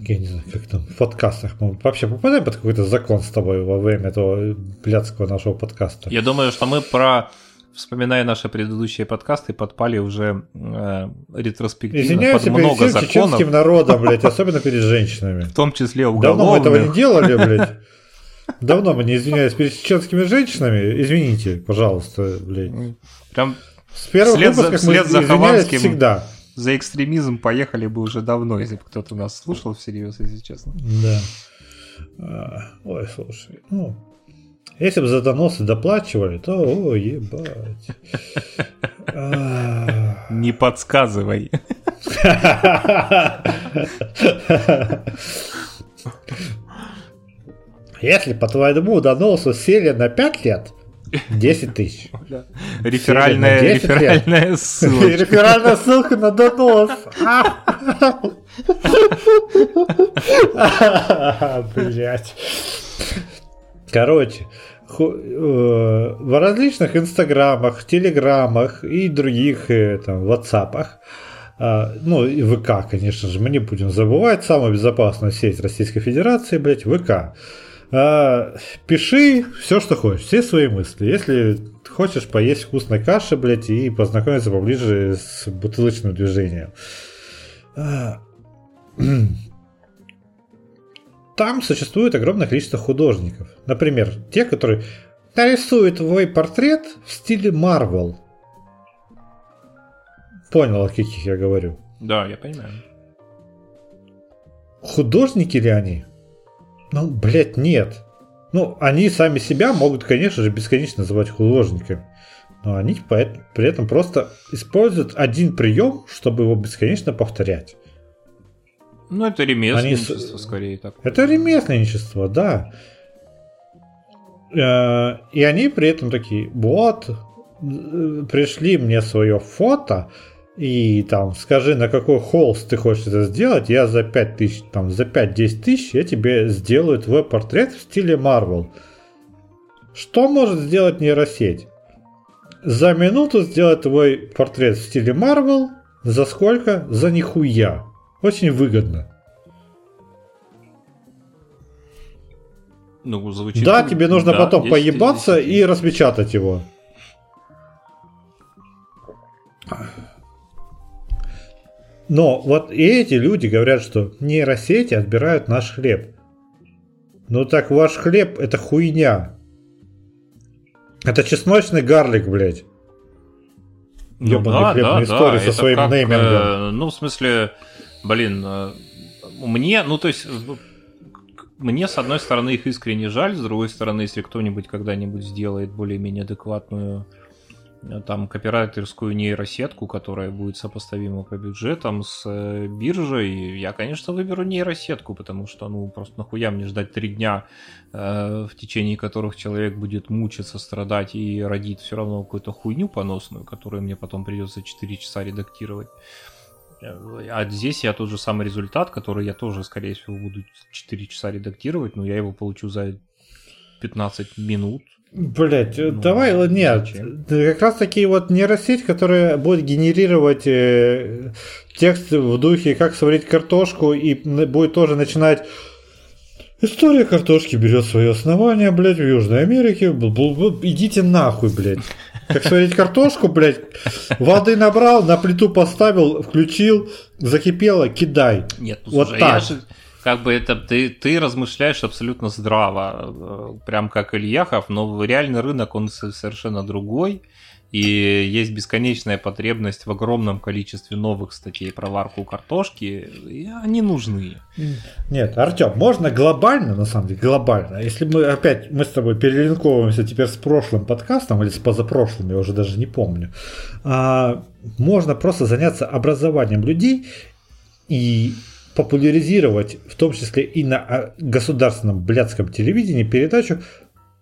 я не знаю, как там, в подкастах мы вообще попадаем под какой-то закон с тобой во время этого блядского нашего подкаста. Я думаю, что мы про вспоминая наши предыдущие подкасты, подпали уже э, ретроспективно Извиняюсь под много перед законов. чеченским народом, блядь, особенно перед женщинами. В том числе уголовных. Давно мы этого не делали, блядь. Давно мы не извинялись перед чеченскими женщинами. Извините, пожалуйста, блядь. Прям с первых вслед выпусков за, мы за извинялись всегда за экстремизм поехали бы уже давно, если бы кто-то нас слушал всерьез, если честно. Да. А, ой, слушай, ну, если бы за доносы доплачивали, то, о, ебать. А. Не подсказывай. Если по твоему доносу сели на 5 лет, 10 тысяч. Реферальная, 10 лет. реферальная ссылочка. Реферальная ссылка на донос. Блять. Короче, э, в различных инстаграмах, телеграмах и других э, там ватсапах, а, ну и ВК, конечно же, мы не будем забывать, самая безопасная сеть Российской Федерации, блять, ВК. А, пиши все, что хочешь, все свои мысли. Если хочешь поесть вкусной каши, блядь, и познакомиться поближе с бутылочным движением. А, Там существует огромное количество художников. Например, те, которые нарисуют твой портрет в стиле Marvel. Понял, о каких я говорю. Да, я понимаю. Художники ли они? Ну, блядь, нет. Ну, они сами себя могут, конечно же, бесконечно называть художниками. Но они при этом просто используют один прием, чтобы его бесконечно повторять. Ну, это Они ремесленничество, с- скорее так. Это ремесленничество, да. Э, И они при этом такие, вот, э, пришли мне свое фото, и там скажи, на какой холст ты хочешь это сделать, я за 5 тысяч, там, за 5-10 тысяч я тебе сделаю твой портрет в стиле Marvel. Что может сделать нейросеть? За минуту сделать твой портрет в стиле Marvel, за сколько? За нихуя. Очень выгодно. Ну, звучит... Да, тебе нужно да, потом 10 из поебаться 10. и распечатать его. Но вот и эти люди говорят, что нейросети отбирают наш хлеб. Ну так ваш хлеб это хуйня. Это чесночный гарлик, блядь. Ну ёбаный да, хлебный да, истории да, со это своим как, неймингом. э, ну, в смысле, блин, э, мне, ну, то есть, мне, с одной стороны, их искренне жаль, с другой стороны, если кто-нибудь когда-нибудь сделает более-менее адекватную там копирайтерскую нейросетку, которая будет сопоставима по бюджетам с э, биржей, я, конечно, выберу нейросетку, потому что, ну, просто нахуя мне ждать три дня, э, в течение которых человек будет мучиться, страдать и родить все равно какую-то хуйню поносную, которую мне потом придется 4 часа редактировать. Э, А здесь я тот же самый результат, который я тоже, скорее всего, буду 4 часа редактировать, но я его получу за 15 минут. Блять, Ну, давай, ладно, нет. зачем? Как раз таки вот нейросеть, которая будет генерировать э, текст в духе «Как сварить картошку» и будет тоже начинать История картошки берет свое основание, блядь, в Южной Америке. Идите нахуй, блядь. Как сварить картошку, блядь. Воды набрал, на плиту поставил, включил, закипело, кидай. Нет, ну, Вот слушай, я так. же- как бы это ты, ты размышляешь абсолютно здраво, э, прям как Ильяхов, но реальный рынок он со- совершенно другой. И есть бесконечная потребность в огромном количестве новых статей про варку картошки, и они нужны. Нет, Артем, можно глобально, на самом деле, глобально. Если мы опять, мы с тобой перелинковываемся теперь с прошлым подкастом, или с позапрошлым, я уже даже не помню, а, можно просто заняться образованием людей и популяризировать, в том числе и на а, государственном блядском телевидении, передачу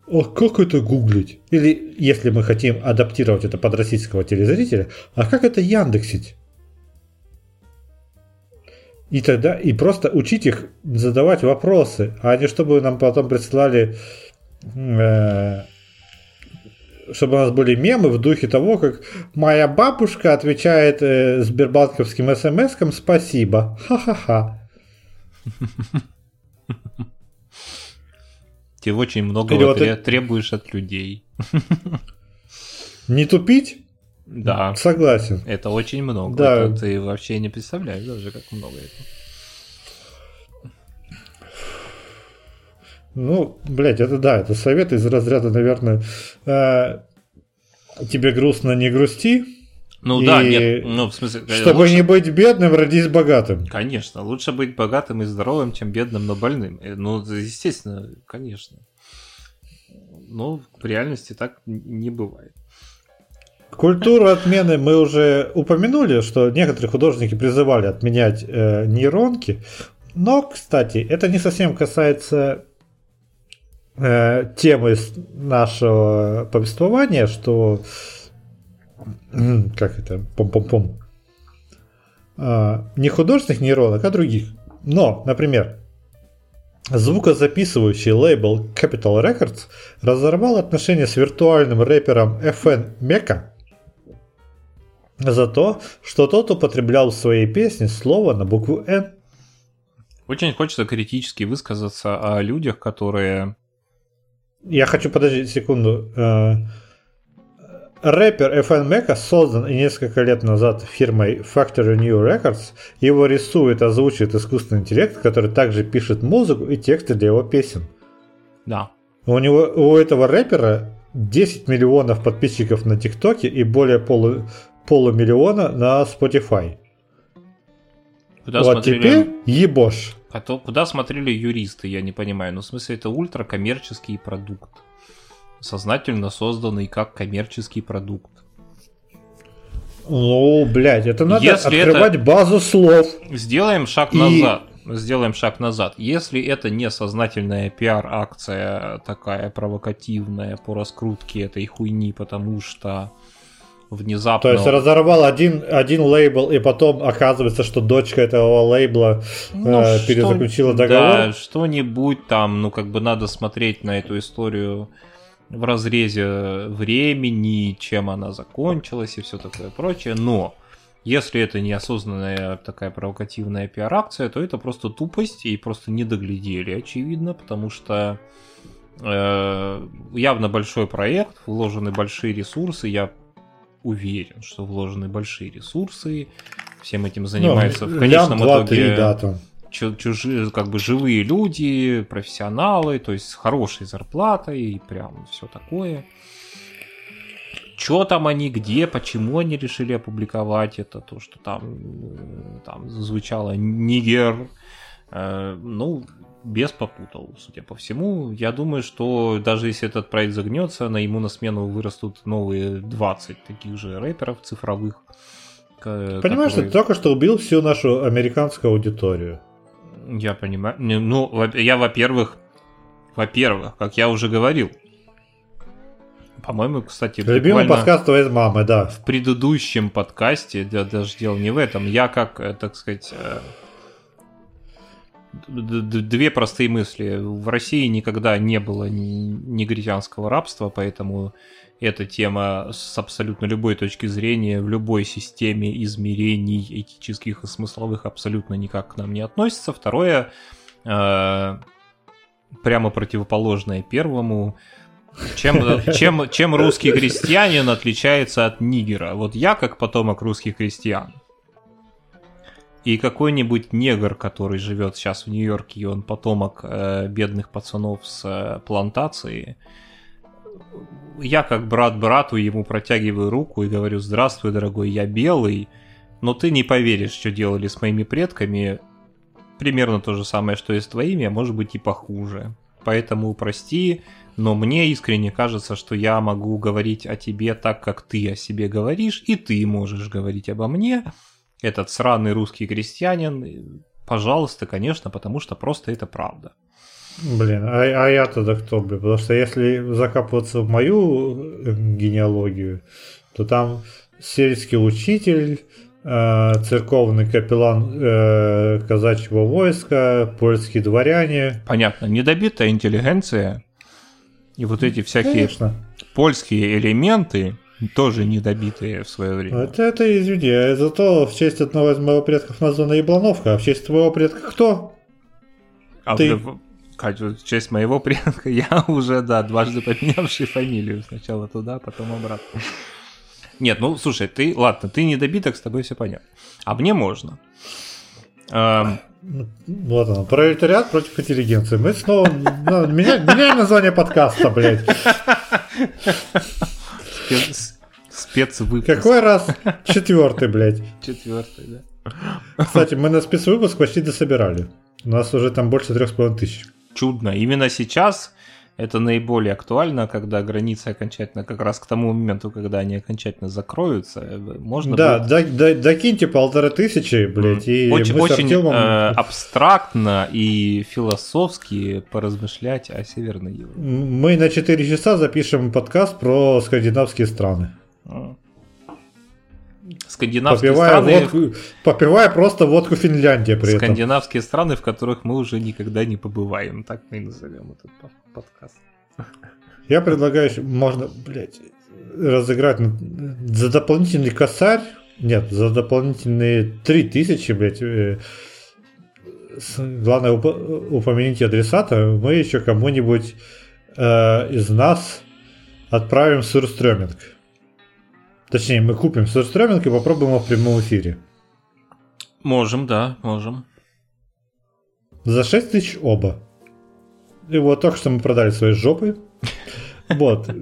«А как это гуглить?» Или, если мы хотим адаптировать это под российского телезрителя, «А как это яндексить?» И тогда и просто учить их задавать вопросы, а не чтобы нам потом присылали, э, чтобы у нас были мемы в духе того, как моя бабушка отвечает э, сбербанковским смс-кам спасибо. Ха-ха-ха. Ты очень много вот это- требуешь от людей. Не тупить? Да, Согласен. это очень много. Да. Это ты вообще не представляешь даже, как много это. Ну, блядь, это да, это совет из разряда, наверное, э, тебе грустно, не грусти, Ну И да, нет, ну в смысле... чтобы лучше- не быть бедным, родись богатым. Конечно, лучше быть богатым и здоровым, чем бедным, но больным. Э, Ну, естественно, конечно. Но в реальности так не бывает. Культуру отмены мы уже упомянули, что некоторые художники призывали отменять э, нейронки. Но, кстати, это не совсем касается э, темы нашего повествования, что как это, пом-пом-пом, а, не художественных нейронок, а других. Но, например, звукозаписывающий лейбл Capital Records разорвал отношения с виртуальным рэпером FN Meka за то, что тот употреблял в своей песне слово на букву N. Очень хочется критически высказаться о людях, которые... Я хочу, подожди секунду. Э, Рэпер FN Meka создан несколько лет назад фирмой Factory New Records. Его рисует, озвучивает искусственный интеллект, который также пишет музыку и тексты для его песен. Да. У него у этого рэпера 10 миллионов подписчиков на ТикТоке и более полу, полумиллиона на Spotify. Куда вот смотрели... теперь ебош. А то куда смотрели юристы, я не понимаю. Ну, в смысле, это ультракоммерческий продукт сознательно созданный как коммерческий продукт. Ну, блядь, это надо Если открывать это... базу слов. Сделаем шаг и... назад. Сделаем шаг назад. Если это не сознательная пиар-акция такая провокативная по раскрутке этой хуйни, потому что внезапно... То есть разорвал один, один лейбл, и потом оказывается, что дочка этого лейбла ну, э, перезаключила договор? Да, что-нибудь там, ну как бы надо смотреть на эту историю в разрезе времени, чем она закончилась и все такое прочее. Но если это неосознанная такая провокативная пиар-акция, то это просто тупость и просто не доглядели, очевидно, потому что э, явно большой проект, вложены большие ресурсы, я уверен, что вложены большие ресурсы, всем этим занимается ну, в конечном итоге... 2, да, чужие, как бы живые люди, профессионалы, то есть с хорошей зарплатой и прям все такое. Что там они, где, почему они решили опубликовать это, то, что там, там звучало Нигер, э, ну, без попутал, судя по всему. Я думаю, что даже если этот проект загнется, на ему на смену вырастут новые 20 таких же рэперов цифровых. Понимаешь, которые... ты только что убил всю нашу американскую аудиторию. Я понимаю. Ну, я, во-первых, во-первых, как я уже говорил, по-моему, кстати, Любимый подкаст твоей мамы, да. В предыдущем подкасте, да, даже дело не в этом, я как, э, так сказать, э, две простые мысли. В России никогда не было негритянского рабства, поэтому эта тема с абсолютно любой точки зрения, в любой системе измерений этических и смысловых абсолютно никак к нам не относится. Второе, э, прямо противоположное первому, чем, чем, чем русский крестьянин отличается от нигера? Вот я, как потомок русских крестьян, и какой-нибудь негр, который живет сейчас в Нью-Йорке, и он потомок э, бедных пацанов с э, плантации, я как брат брату ему протягиваю руку и говорю, здравствуй, дорогой, я белый, но ты не поверишь, что делали с моими предками. Примерно то же самое, что и с твоими, а может быть и похуже. Поэтому прости, но мне искренне кажется, что я могу говорить о тебе так, как ты о себе говоришь, и ты можешь говорить обо мне. Этот сраный русский крестьянин, пожалуйста, конечно, потому что просто это правда. Блин, а, а я тогда кто, блин? Потому что если закапываться в мою э, генеалогию, то там сельский учитель, э, церковный капеллан э, казачьего войска, польские дворяне. Понятно, недобитая интеллигенция и вот эти всякие Конечно. польские элементы, тоже недобитые в свое время. Это, это извини, а зато в честь одного из моих предков названа Яблановка, а в честь твоего предка кто? А Ты. В, в честь моего предка я уже, да, дважды поменявший фамилию. Сначала туда, потом обратно. Нет, ну слушай, ты, ладно, ты недобиток, с тобой все понятно. А мне можно. Эм... Вот оно, пролетариат против интеллигенции. Мы снова... Ну, меня, меняем название подкаста, блядь. Спец, спецвыпуск. Какой раз? Четвертый, блядь. Четвертый, да. Кстати, мы на спецвыпуск почти дособирали. У нас уже там больше трех с половиной тысяч чудно. Именно сейчас это наиболее актуально, когда границы окончательно, как раз к тому моменту, когда они окончательно закроются, э, можно Да, будет... да, да, докиньте полторы тысячи, блядь, и Очень, очень Артемом... э, абстрактно и философски поразмышлять о Северной Европе. Мы на 4 часа запишем подкаст про скандинавские страны. А. Скандинавские попивая страны... Водку, попивая просто водку Финляндия при Скандинавские этом. страны, в которых мы уже никогда не побываем. Так мы и назовем этот подкаст. Я предлагаю, можно, блядь, разыграть за дополнительный косарь, нет, за дополнительные 3000, блядь, э, главное, уп- упомяните адресата, мы еще кому-нибудь э, из нас отправим сурстрёминг. Точнее, мы купим сурстрёминг и попробуем его в прямом эфире. Можем, да, можем. За 6 тысяч оба. И вот только что мы продали свои жопы. Вот.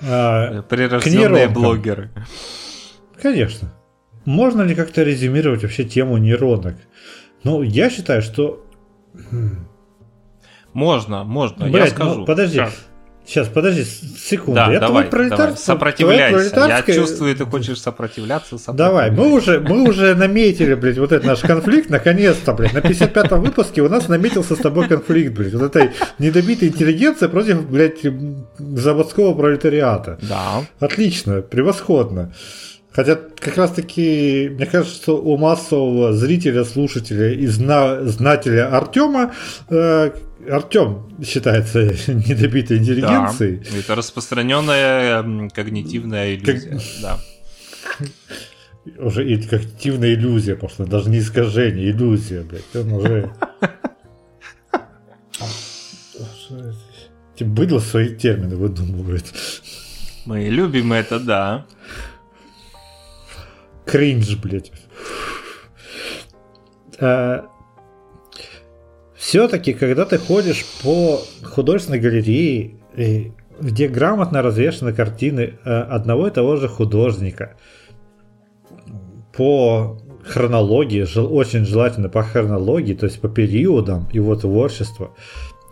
А, Прирожденные блогеры. Конечно. Можно ли как-то резюмировать вообще тему нейронок? Ну, я считаю, что... Можно, можно, Блядь, я ну, скажу. Ну, подожди, как? Сейчас, подожди секунду. Да, я давай, давай, сопротивляйся. Пролетарское... Я чувствую, ты хочешь сопротивляться. Давай, мы уже, мы уже наметили, блядь, вот этот наш конфликт, наконец-то, блядь. На 55-м выпуске у нас наметился с тобой конфликт, блядь. Вот этой недобитой интеллигенции против, блядь, заводского пролетариата. Да. Отлично, превосходно. Хотя как раз таки, мне кажется, что у массового зрителя, слушателя и зна- знателя Артема э, Артем считается недобитой интеллигенцией. Да, это распространенная когнитивная иллюзия. Как... Да. Уже и когнитивная иллюзия пошла, даже не искажение, иллюзия, блядь. Он уже... Быдло свои термины выдумывает. Мы любим это, да. Кринж, блядь. А, все-таки, когда ты ходишь по художественной галерее, где грамотно развешаны картины э, одного и того же художника, по хронологии, очень желательно по хронологии, то есть по периодам его творчества,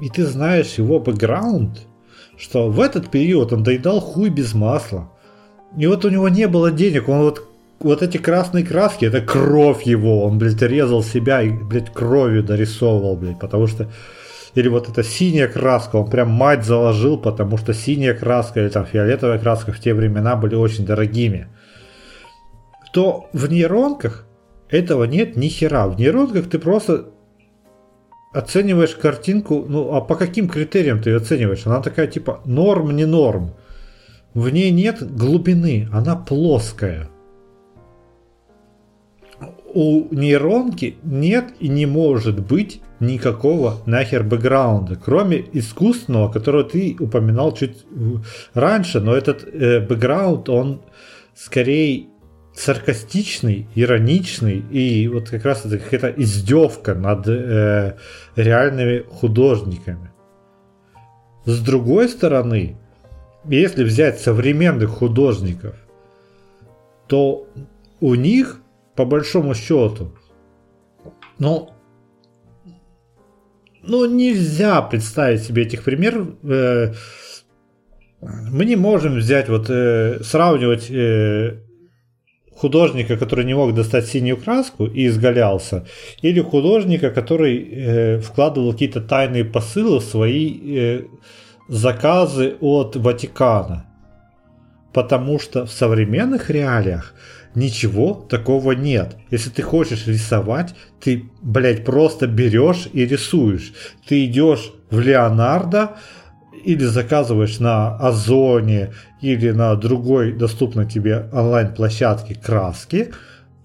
и ты знаешь его бэкграунд, что в этот период он доедал хуй без масла. И вот у него не было денег, он вот вот эти красные краски, это кровь его, он, блядь, резал себя и, блядь, кровью дорисовывал, блядь, потому что... Или вот эта синяя краска, он прям мать заложил, потому что синяя краска или там фиолетовая краска в те времена были очень дорогими. То в нейронках этого нет ни хера. В нейронках ты просто оцениваешь картинку, ну а по каким критериям ты ее оцениваешь? Она такая типа норм, не норм. В ней нет глубины, она плоская у нейронки нет и не может быть никакого нахер бэкграунда, кроме искусственного, которого ты упоминал чуть раньше, но этот э, бэкграунд, он скорее саркастичный, ироничный, и вот как раз это какая-то издевка над э, реальными художниками. С другой стороны, если взять современных художников, то у них по большому счету. Но ну, нельзя представить себе этих примеров. Э, мы не можем взять, вот, э, сравнивать э, художника, который не мог достать синюю краску и изгалялся, или художника, который вкладывал какие-то тайные посылы в свои заказы от Ватикана. Потому что в современных реалиях Ничего такого нет. Если ты хочешь рисовать, ты, блядь, просто берешь и рисуешь. Ты идешь в Леонардо или заказываешь на Озоне или на другой доступной тебе онлайн-площадке краски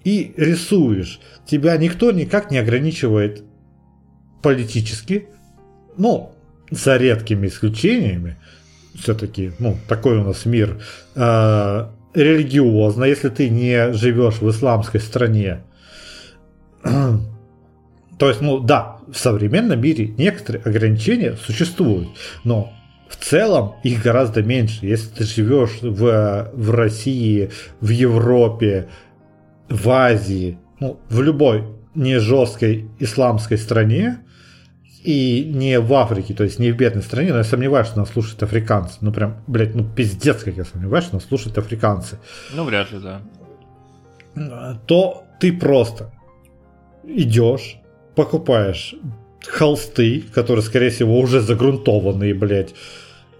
и рисуешь. Тебя никто никак не ограничивает политически, ну, за редкими исключениями. Все-таки, ну, такой у нас мир. А, религиозно, если ты не живешь в исламской стране. То есть, ну да, в современном мире некоторые ограничения существуют, но в целом их гораздо меньше. Если ты живешь в, в России, в Европе, в Азии, ну, в любой не жесткой исламской стране, и не в Африке, то есть не в бедной стране, но я сомневаюсь, что нас слушают африканцы. Ну прям, блядь, ну пиздец, как я сомневаюсь, что нас слушают африканцы. Ну, вряд ли, да. То ты просто идешь, покупаешь холсты, которые, скорее всего, уже загрунтованные, блядь.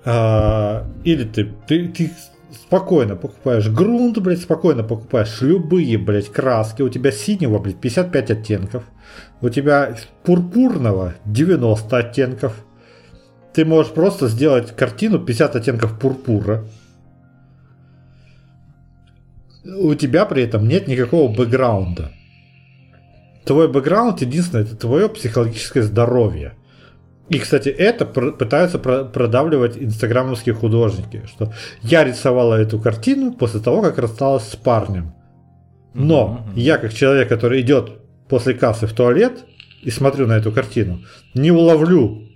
А, или ты, ты, ты спокойно покупаешь грунт, блядь, спокойно покупаешь любые, блядь, краски. У тебя синего, блядь, 55 оттенков. У тебя пурпурного 90 оттенков. Ты можешь просто сделать картину 50 оттенков пурпура. У тебя при этом нет никакого бэкграунда. Твой бэкграунд единственное, это твое психологическое здоровье. И, кстати, это пытаются про- продавливать инстаграмовские художники, что я рисовала эту картину после того, как рассталась с парнем. Но я, как человек, который идет после кассы в туалет и смотрю на эту картину, не уловлю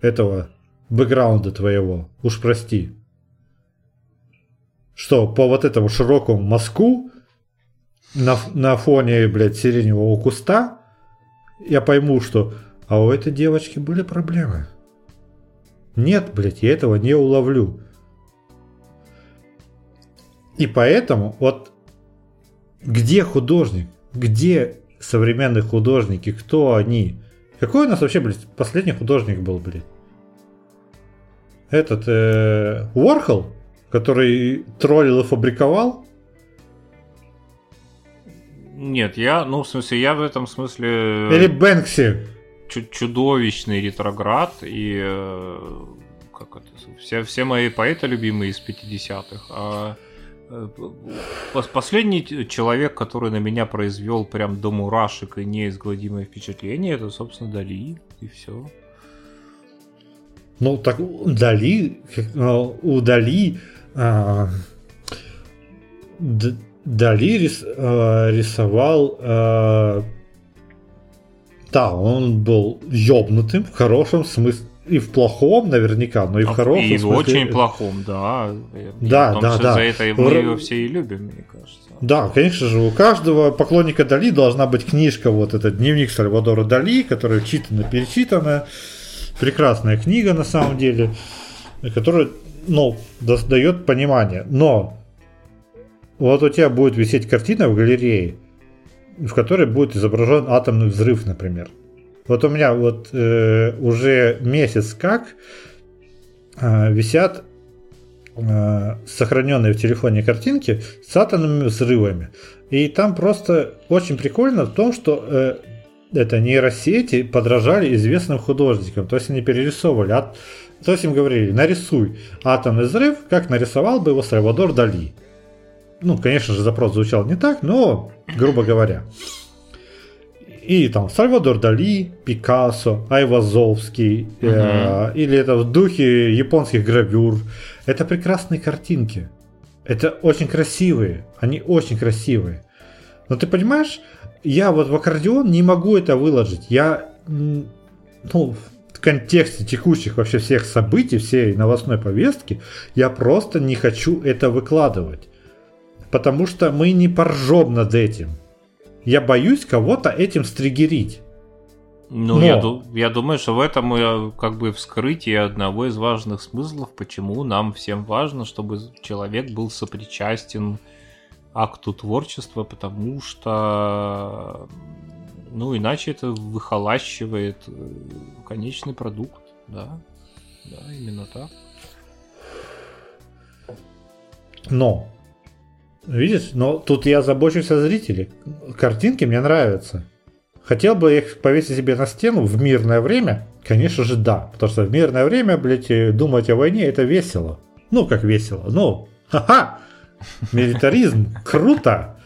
этого бэкграунда твоего. Уж прости. Что по вот этому широкому мазку на, на фоне, блядь, сиреневого куста я пойму, что а у этой девочки были проблемы. Нет, блядь, я этого не уловлю. И поэтому вот где художник? Где современные художники? Кто они? Какой у нас вообще, блядь, последний художник был, блядь? Этот э, Уорхол, который троллил и фабриковал? Нет, я, ну, в смысле, я в этом смысле Или Бэнкси? чу- чудовищный ретроград и э, как это, все, все мои поэты любимые из 50-х. А э, последний т- человек, который на меня произвел прям до мурашек и неизгладимое впечатление, это, собственно, Дали, и все. Ну, так Дали, ну, у Дали, а, Дали рис- а, рисовал, а, да, он был ёбнутым в хорошем смысле, и в плохом наверняка, но и в хорошем А, и в смысле. очень плохом, да. Да, том да, да. За это мы ее все и любим, мне кажется. Да, конечно же, у каждого поклонника Дали должна быть книжка, вот этот дневник Сальвадора Дали, который читана, перечитана. Прекрасная книга на самом деле, которая, ну, да- дает понимание. Но вот у тебя будет висеть картина в галерее, в которой будет изображен атомный взрыв, например. Вот у меня вот э, уже месяц как э, висят э, сохраненные в телефоне картинки с атомными взрывами. И там просто очень прикольно в том, что э, это нейросети подражали известным художникам. То есть они перерисовывали. А, то есть им говорили, нарисуй атомный взрыв, как нарисовал бы его Сальвадор Дали. Ну, конечно же, запрос звучал не так, но, грубо говоря. И там Сальвадор Дали, Пикассо, Айвазовский, э, или это в духе японских гравюр. Это прекрасные картинки. Это очень красивые. Они очень красивые. Но ты понимаешь, я вот в аккордеон не могу это выложить. Я, ну, в контексте текущих вообще всех событий, всей новостной повестки, я просто не хочу это выкладывать. Потому что мы не поржем над этим. Я боюсь кого-то этим стригерить. Ну, Но- я, ду- я думаю, что в этом и, как бы вскрытие одного из важных смыслов, почему нам всем важно, чтобы человек был сопричастен акту творчества, потому что, ну, иначе это выхолащивает э, конечный продукт, да, да, именно так. Но, видишь, но тут я забочусь о зрителе. Картинки мне нравятся. Хотел бы их повесить себе на стену в мирное время? Конечно же, да. Потому что в мирное время, блядь, думать о войне это весело. Ну, как весело. Ну, ха-ха! Милитаризм, круто!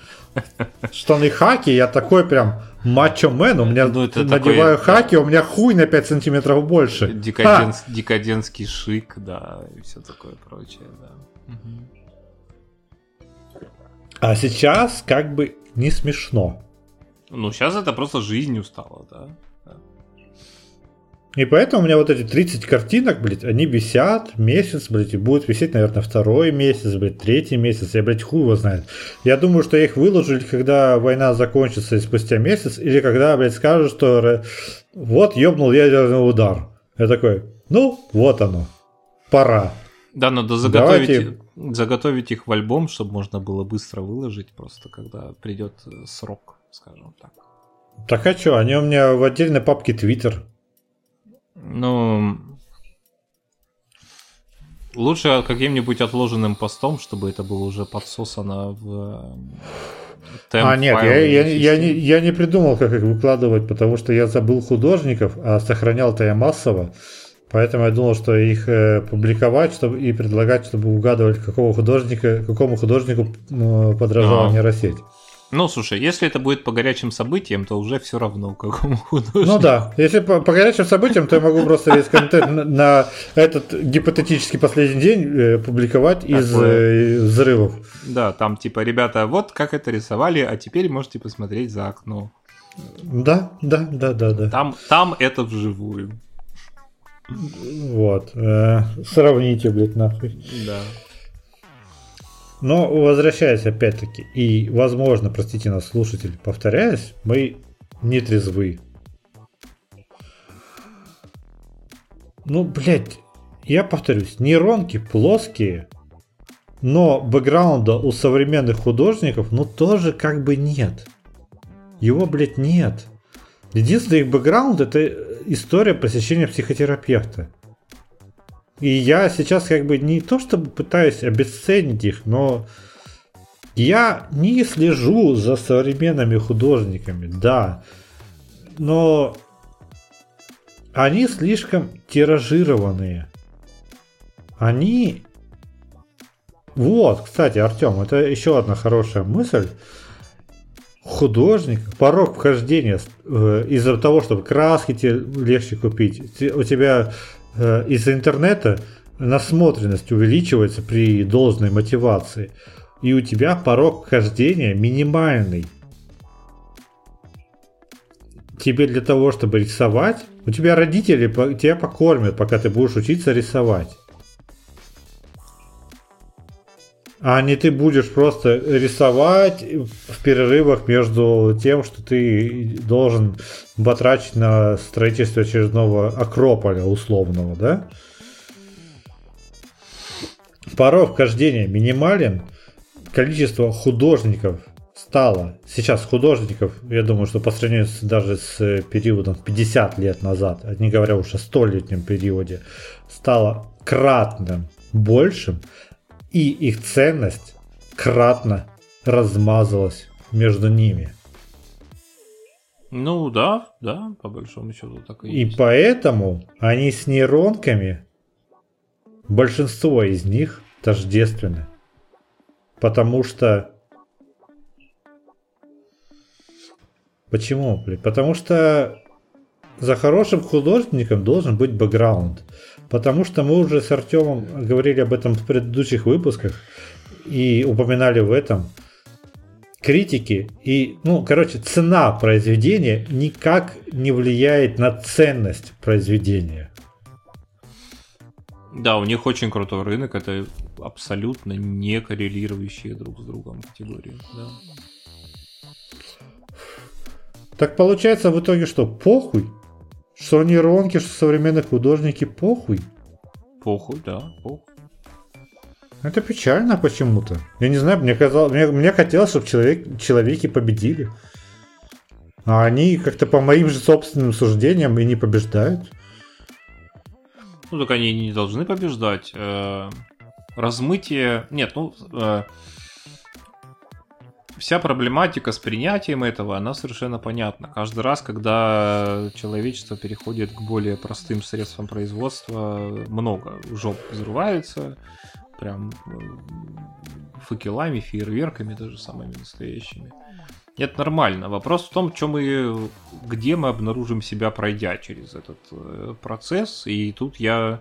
Штаны хаки, я такой прям мачо-мен, у меня Ну, это надеваю такой, хаки, у меня хуй на 5 сантиметров больше. Декаденс, декадентский шик, да, и все такое прочее, да. Мгм. А сейчас как бы не смешно. Ну, сейчас это просто жизнью стало, да. И поэтому у меня вот эти 30 картинок, блядь, они висят месяц, блядь, и будут висеть, наверное, второй месяц, блядь, третий месяц, я, блядь, хуй его знает. Я думаю, что их выложили, когда война закончится и спустя месяц, или когда, блядь, скажут, что вот ёбнул ядерный удар. Я такой, ну, вот оно, пора. Да, надо заготовить, Давайте... заготовить их в альбом, чтобы можно было быстро выложить, просто когда придет э, срок, скажем так. Так а что, они у меня в отдельной папке Twitter. Ну, лучше каким-нибудь отложенным постом, чтобы это было уже подсосано в темп А, нет, я, я, я, не, я не придумал, как их выкладывать, потому что я забыл художников, а сохранял-то я массово. Поэтому я думал, что их э, публиковать чтобы, и предлагать, чтобы угадывать, какого художника, какому художнику э, подражала а. нейросеть. Ну, слушай, если это будет по горячим событиям, то уже все равно, какому художнику. Ну да, если по, по горячим событиям, то я могу просто весь контент на, на этот гипотетический последний день э, публиковать Такое. из э, взрывов. Да, там типа, ребята, вот как это рисовали, а теперь можете посмотреть за окно. Да, да, да, да, да. Там, там это вживую. Вот. Э, сравните, блядь, нахуй. Да. Но возвращаясь опять-таки, и возможно, простите нас, слушатель, повторяюсь, мы не трезвы. Ну, блядь, я повторюсь, нейронки плоские, но бэкграунда у современных художников, ну, тоже как бы нет. Его, блядь, нет. Единственный их бэкграунд это история посещения психотерапевта. И я сейчас как бы не то чтобы пытаюсь обесценить их, но я не слежу за современными художниками, да. Но они слишком тиражированные. Они... Вот, кстати, Артем, это еще одна хорошая мысль. Художник, порог вхождения э, из-за того, чтобы краски тебе легче купить, у тебя Э, из-за интернета насмотренность увеличивается при должной мотивации, и у тебя порог хождения минимальный. Тебе для того, чтобы рисовать, у тебя родители тебя покормят, пока ты будешь учиться рисовать. А не ты будешь просто рисовать в перерывах между тем, что ты должен батрачить на строительство очередного Акрополя условного, да? Порог вхождения минимален. Количество художников стало. Сейчас художников, я думаю, что по сравнению с, даже с периодом 50 лет назад, а не говоря уж о столетнем периоде, стало кратным большим и их ценность кратно размазалась между ними. Ну да, да, по большому счету так и, и есть. поэтому они с нейронками, большинство из них тождественны. Потому что... Почему? Потому что за хорошим художником должен быть бэкграунд. Потому что мы уже с Артемом говорили об этом в предыдущих выпусках и упоминали в этом. Критики и, ну, короче, цена произведения никак не влияет на ценность произведения. Да, у них очень крутой рынок, это абсолютно не коррелирующие друг с другом категории. Да. Так получается в итоге что, похуй? Что нейронки, что современные художники, похуй. Похуй, да, похуй. Это печально почему-то. Я не знаю, мне казалось, мне, мне хотелось, чтобы человек, человеки победили. А они как-то по моим же собственным суждениям и не побеждают. Ну так они не должны побеждать. Э, размытие. Нет, ну э, вся проблематика с принятием этого, она совершенно понятна. Каждый раз, когда человечество переходит к более простым средствам производства, много жоп взрывается, прям э, факелами, фейерверками, даже самыми настоящими. Это нормально. Вопрос в том, что мы, где мы обнаружим себя, пройдя через этот э, процесс. И тут я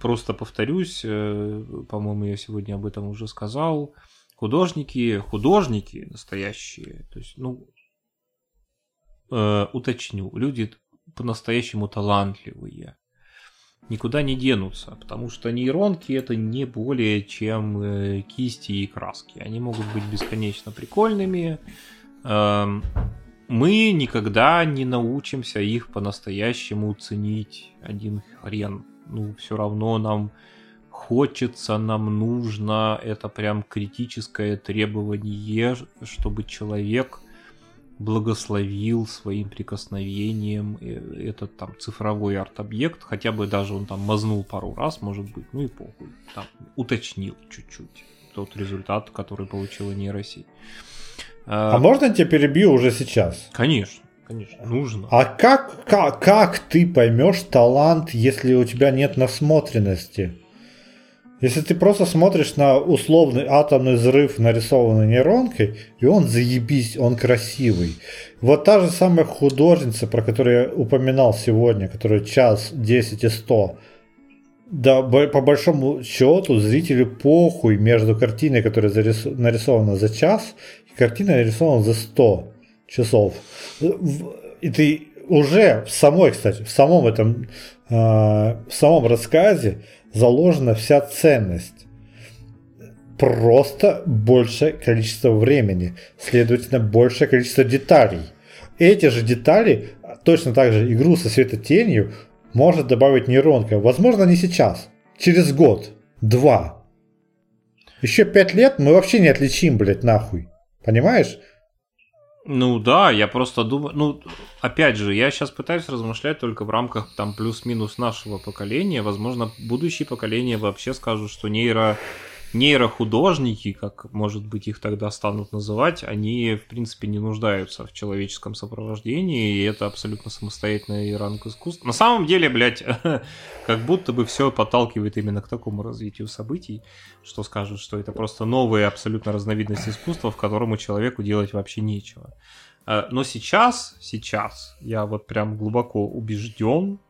просто повторюсь, э, по-моему, я сегодня об этом уже сказал, художники, художники настоящие, то есть, ну, э, уточню, люди по-настоящему талантливые. Никуда не денутся, потому что нейронки это не более чем э, кисти и краски. Они могут быть бесконечно прикольными. Эм, мы никогда не научимся их по-настоящему ценить один хрен. Ну, все равно нам хочется, нам нужно, это прям критическое требование, чтобы человек благословил своим прикосновением э, этот там цифровой арт-объект, хотя бы даже он там мазнул пару раз, может быть, ну и похуй, там уточнил чуть-чуть тот результат, который получила нейросеть. А, а можно я тебя перебью уже сейчас? Конечно. Конечно, нужно. А как, как, как ты поймешь талант, если у тебя нет насмотренности? Если ты просто смотришь на условный атомный взрыв, нарисованный нейронкой, и он заебись, он красивый. Вот та же самая художница, про которую я упоминал сегодня, которая час 10 и 100, да, по большому счету зрителю похуй между картиной, которая зарис... нарисована за час, и картиной нарисована за 100 часов. И ты уже в самой, кстати, в самом этом, э, в самом рассказе заложена вся ценность. Просто большее количество времени, следовательно, большее количество деталей. Эти же детали, точно так же игру со светотенью, может добавить нейронка. Возможно, не сейчас, через год, два. Еще пять лет мы вообще не отличим, блядь, нахуй. Понимаешь? Ну да, я просто думаю, ну опять же, я сейчас пытаюсь размышлять только в рамках там плюс-минус нашего поколения. Возможно, будущее поколение вообще скажут, что нейро нейрохудожники, как, может быть, их тогда станут называть, они, в принципе, не нуждаются в человеческом сопровождении, и это абсолютно самостоятельный ранг искусства. На самом деле, блядь, как будто бы все подталкивает именно к такому развитию событий, что скажут, что это просто новая абсолютно разновидность искусства, в котором человеку делать вообще нечего. А, но сейчас, сейчас я вот прям глубоко убежден, Э,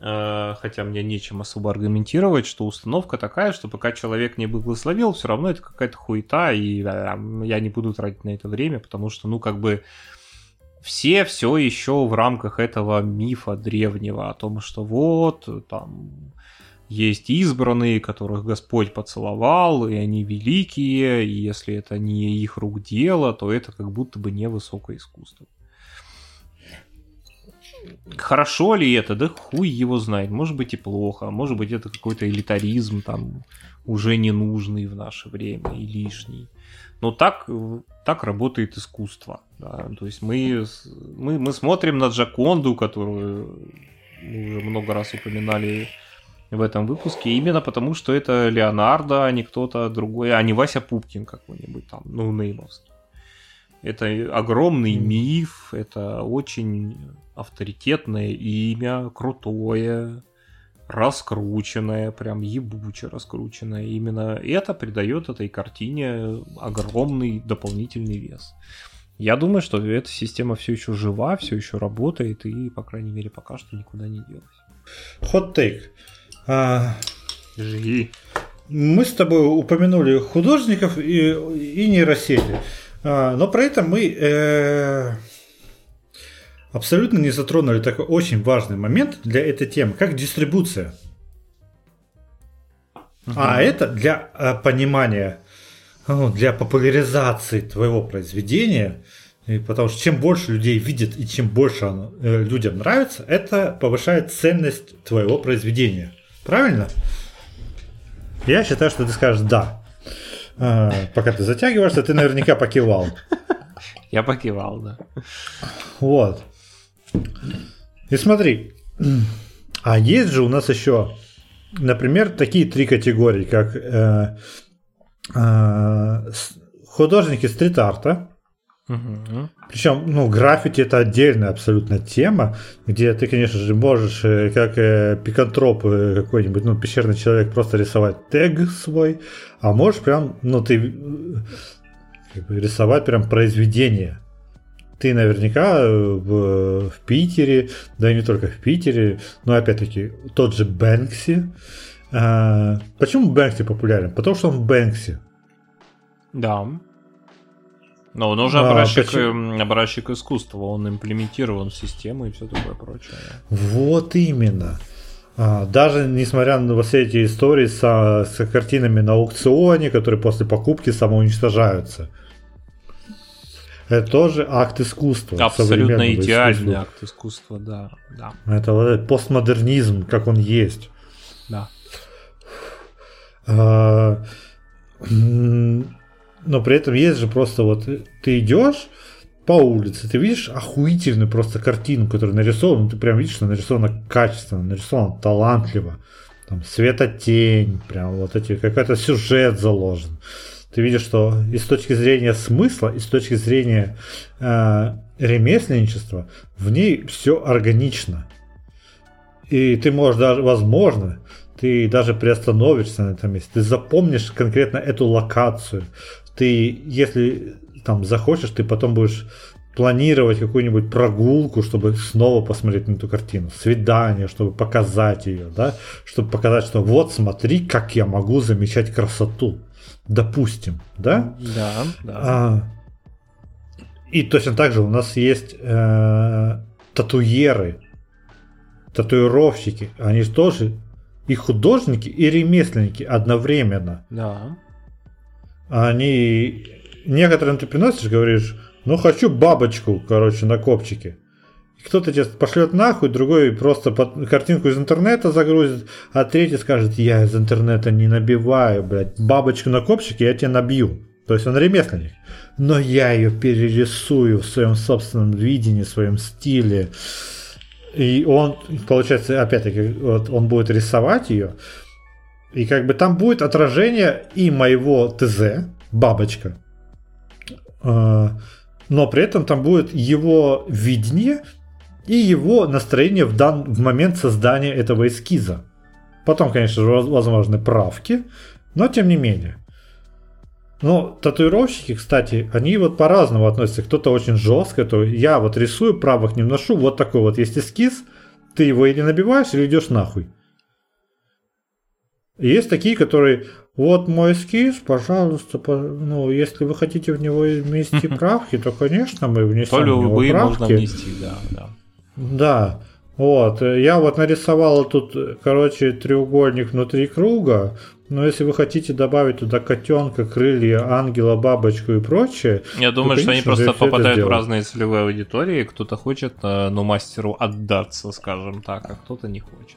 хотя мне нечем особо аргументировать, что установка такая, что пока человек не благословил, все равно это какая-то хуета, и э, я не буду тратить на это время, потому что, ну, как бы все все еще в рамках этого мифа древнего о том, что вот, там, есть избранные, которых Господь поцеловал, и они великие, и если это не их рук дело, то это как будто бы не высокое искусство. Хорошо ли это? Да хуй его знает. Может быть и плохо. Может быть это какой-то элитаризм там уже ненужный в наше время и лишний. Но так, так работает искусство. Да? То есть мы, мы, мы смотрим на Джаконду, которую мы уже много раз упоминали в этом выпуске, именно потому, что это Леонардо, а не кто-то другой, а не Вася Пупкин какой-нибудь там, ну, неймовский. Это огромный миф, это очень авторитетное имя, крутое, раскрученное, прям ебуче раскрученное. Именно это придает этой картине огромный дополнительный вес. Я думаю, что эта система все еще жива, все еще работает и, по крайней мере, пока что никуда не делась. Take. А... Живи. Мы с тобой упомянули художников и, и нейросети. А, но при этом мы э, абсолютно не затронули такой очень важный момент для этой темы, как дистрибуция. Угу. А это для э, понимания, ну, для популяризации твоего произведения, и потому что чем больше людей видит и чем больше оно э, людям нравится, это повышает ценность твоего произведения. Правильно? Я считаю, что ты скажешь да. А, пока ты затягиваешься, ты наверняка покивал. Я покивал, да. Вот. И смотри, а есть же у нас еще, например, такие три категории, как э, э, художники стрит-арта, Угу. Причем, ну, граффити это отдельная абсолютно тема, где ты, конечно же, можешь, э, как э, пикантроп э, какой-нибудь, ну, пещерный человек, просто рисовать тег свой, а можешь прям, ну, ты как бы, рисовать прям произведение. Ты наверняка в, в Питере, да и не только в Питере, но опять-таки тот же Бэнкси. А, почему Бэнкси популярен? Потому что он Бэнкси. Да. Но он уже образчик, а, образчик искусства, он имплементирован в систему и все такое прочее. Вот именно. А, даже несмотря на все эти истории с, с картинами на аукционе, которые после покупки самоуничтожаются. Это тоже акт искусства. Абсолютно идеальный искусства. акт искусства, да, да. Это вот этот постмодернизм, как он есть. Да. А, но при этом есть же просто вот ты идешь по улице, ты видишь охуительную просто картину, которая нарисована, ну, ты прям видишь, что нарисована качественно, нарисована талантливо, там светотень, прям вот эти, какой-то сюжет заложен. Ты видишь, что и с точки зрения смысла, и с точки зрения э, ремесленничества в ней все органично. И ты можешь даже, возможно, ты даже приостановишься на этом месте, ты запомнишь конкретно эту локацию. Ты, если там захочешь, ты потом будешь планировать какую-нибудь прогулку, чтобы снова посмотреть на эту картину, свидание, чтобы показать ее, да, чтобы показать, что вот смотри, как я могу замечать красоту, допустим, да? Да, да. А, и точно так же у нас есть э, татуеры, татуировщики, они же тоже и художники, и ремесленники одновременно. Да. Они некоторым ты приносишь, говоришь, ну хочу бабочку, короче, на копчике. Кто-то тебе пошлет нахуй, другой просто под, картинку из интернета загрузит, а третий скажет, я из интернета не набиваю, блядь, бабочку на копчике я тебе набью. То есть он ремесленник. Но я ее перерисую в своем собственном видении, в своем стиле. И он, получается, опять-таки, вот он будет рисовать ее. И как бы там будет отражение и моего ТЗ, бабочка. А, но при этом там будет его видение и его настроение в, дан, в момент создания этого эскиза. Потом, конечно же, возможны правки, но тем не менее. Но татуировщики, кстати, они вот по-разному относятся. Кто-то очень жестко, то я вот рисую, правых не вношу, вот такой вот есть эскиз, ты его или набиваешь, или идешь нахуй. Есть такие, которые, вот мой эскиз, пожалуйста, по, ну, если вы хотите в него внести правки, то, конечно, мы внесем в него правки. можно внести, да, да. Да, вот, я вот нарисовал тут, короче, треугольник внутри круга, но если вы хотите добавить туда котенка, крылья, ангела, бабочку и прочее... Я думаю, то, что они просто попадают в разные целевые аудитории. Кто-то хочет, э, ну, мастеру отдаться, скажем так, а кто-то не хочет.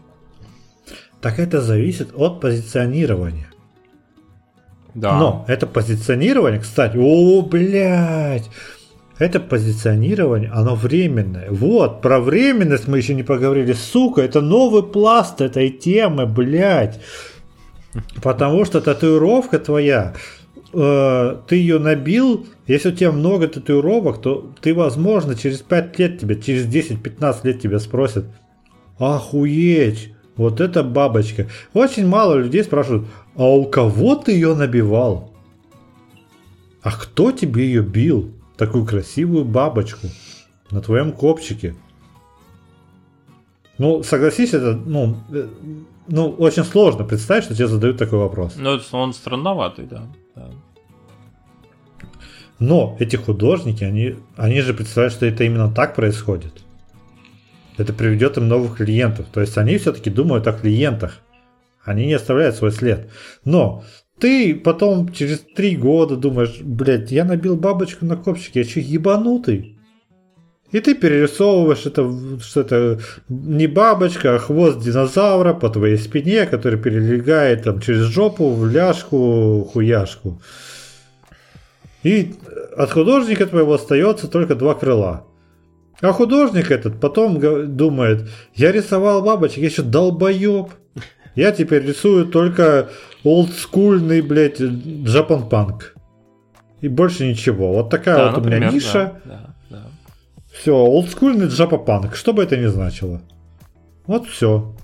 Так это зависит от позиционирования. Да. Но это позиционирование, кстати, о, блядь, это позиционирование, оно временное. Вот, про временность мы еще не поговорили. Сука, это новый пласт этой темы, блядь. Потому что татуировка твоя, э, ты ее набил, если у тебя много татуировок, то ты, возможно, через 5 лет тебе, через 10-15 лет тебя спросят, охуеть, вот эта бабочка. Очень мало людей спрашивают, а у кого ты ее набивал? А кто тебе ее бил? Такую красивую бабочку на твоем копчике. Ну, согласись, это, ну, э, ну, очень сложно представить, что тебе задают такой вопрос. Ну, он странноватый, да. да. Но эти художники, они, они же представляют, что это именно так происходит. Это приведет им новых клиентов. То есть они все-таки думают о клиентах. Они не оставляют свой след. Но ты потом через три года думаешь, блядь, я набил бабочку на копчике, я че, ебанутый? И ты перерисовываешь это, что это не бабочка, а хвост динозавра по твоей спине, который перелегает там через жопу в ляжку, хуяшку. И от художника твоего остается только два крыла. А художник этот потом думает, я рисовал бабочек, я еще долбоеб. Я теперь рисую только олдскульный, блядь, джапан-панк. И больше ничего. Вот такая да, вот например, у меня ниша. Да, да. Все, олдскульный джапа-панк, что бы это ни значило. Вот все.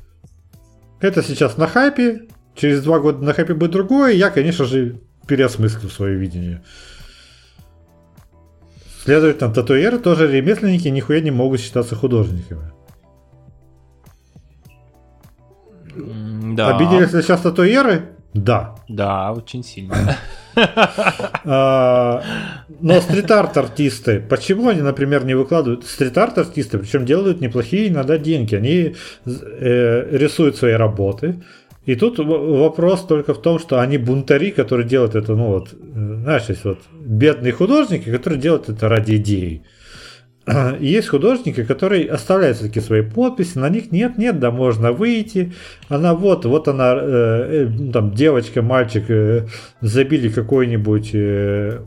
Это сейчас на хайпе, через два года на хайпе будет другое, я, конечно же, переосмыслю свое видение. Следовательно, татуеры тоже ремесленники нихуя не могут считаться художниками. Да. Обиделись ли сейчас татуеры? Да. Да, очень сильно. А, но стрит-арт артисты, почему они, например, не выкладывают стрит-арт артисты, причем делают неплохие иногда деньги, они э, рисуют свои работы, и тут вопрос только в том, что они бунтари, которые делают это, ну вот, э, знаешь, есть вот бедные художники, которые делают это ради идеи. Есть художники, которые оставляют все-таки свои подписи, на них нет, нет, да можно выйти. Она вот, вот она, э, э там девочка, мальчик э, забили какой-нибудь э,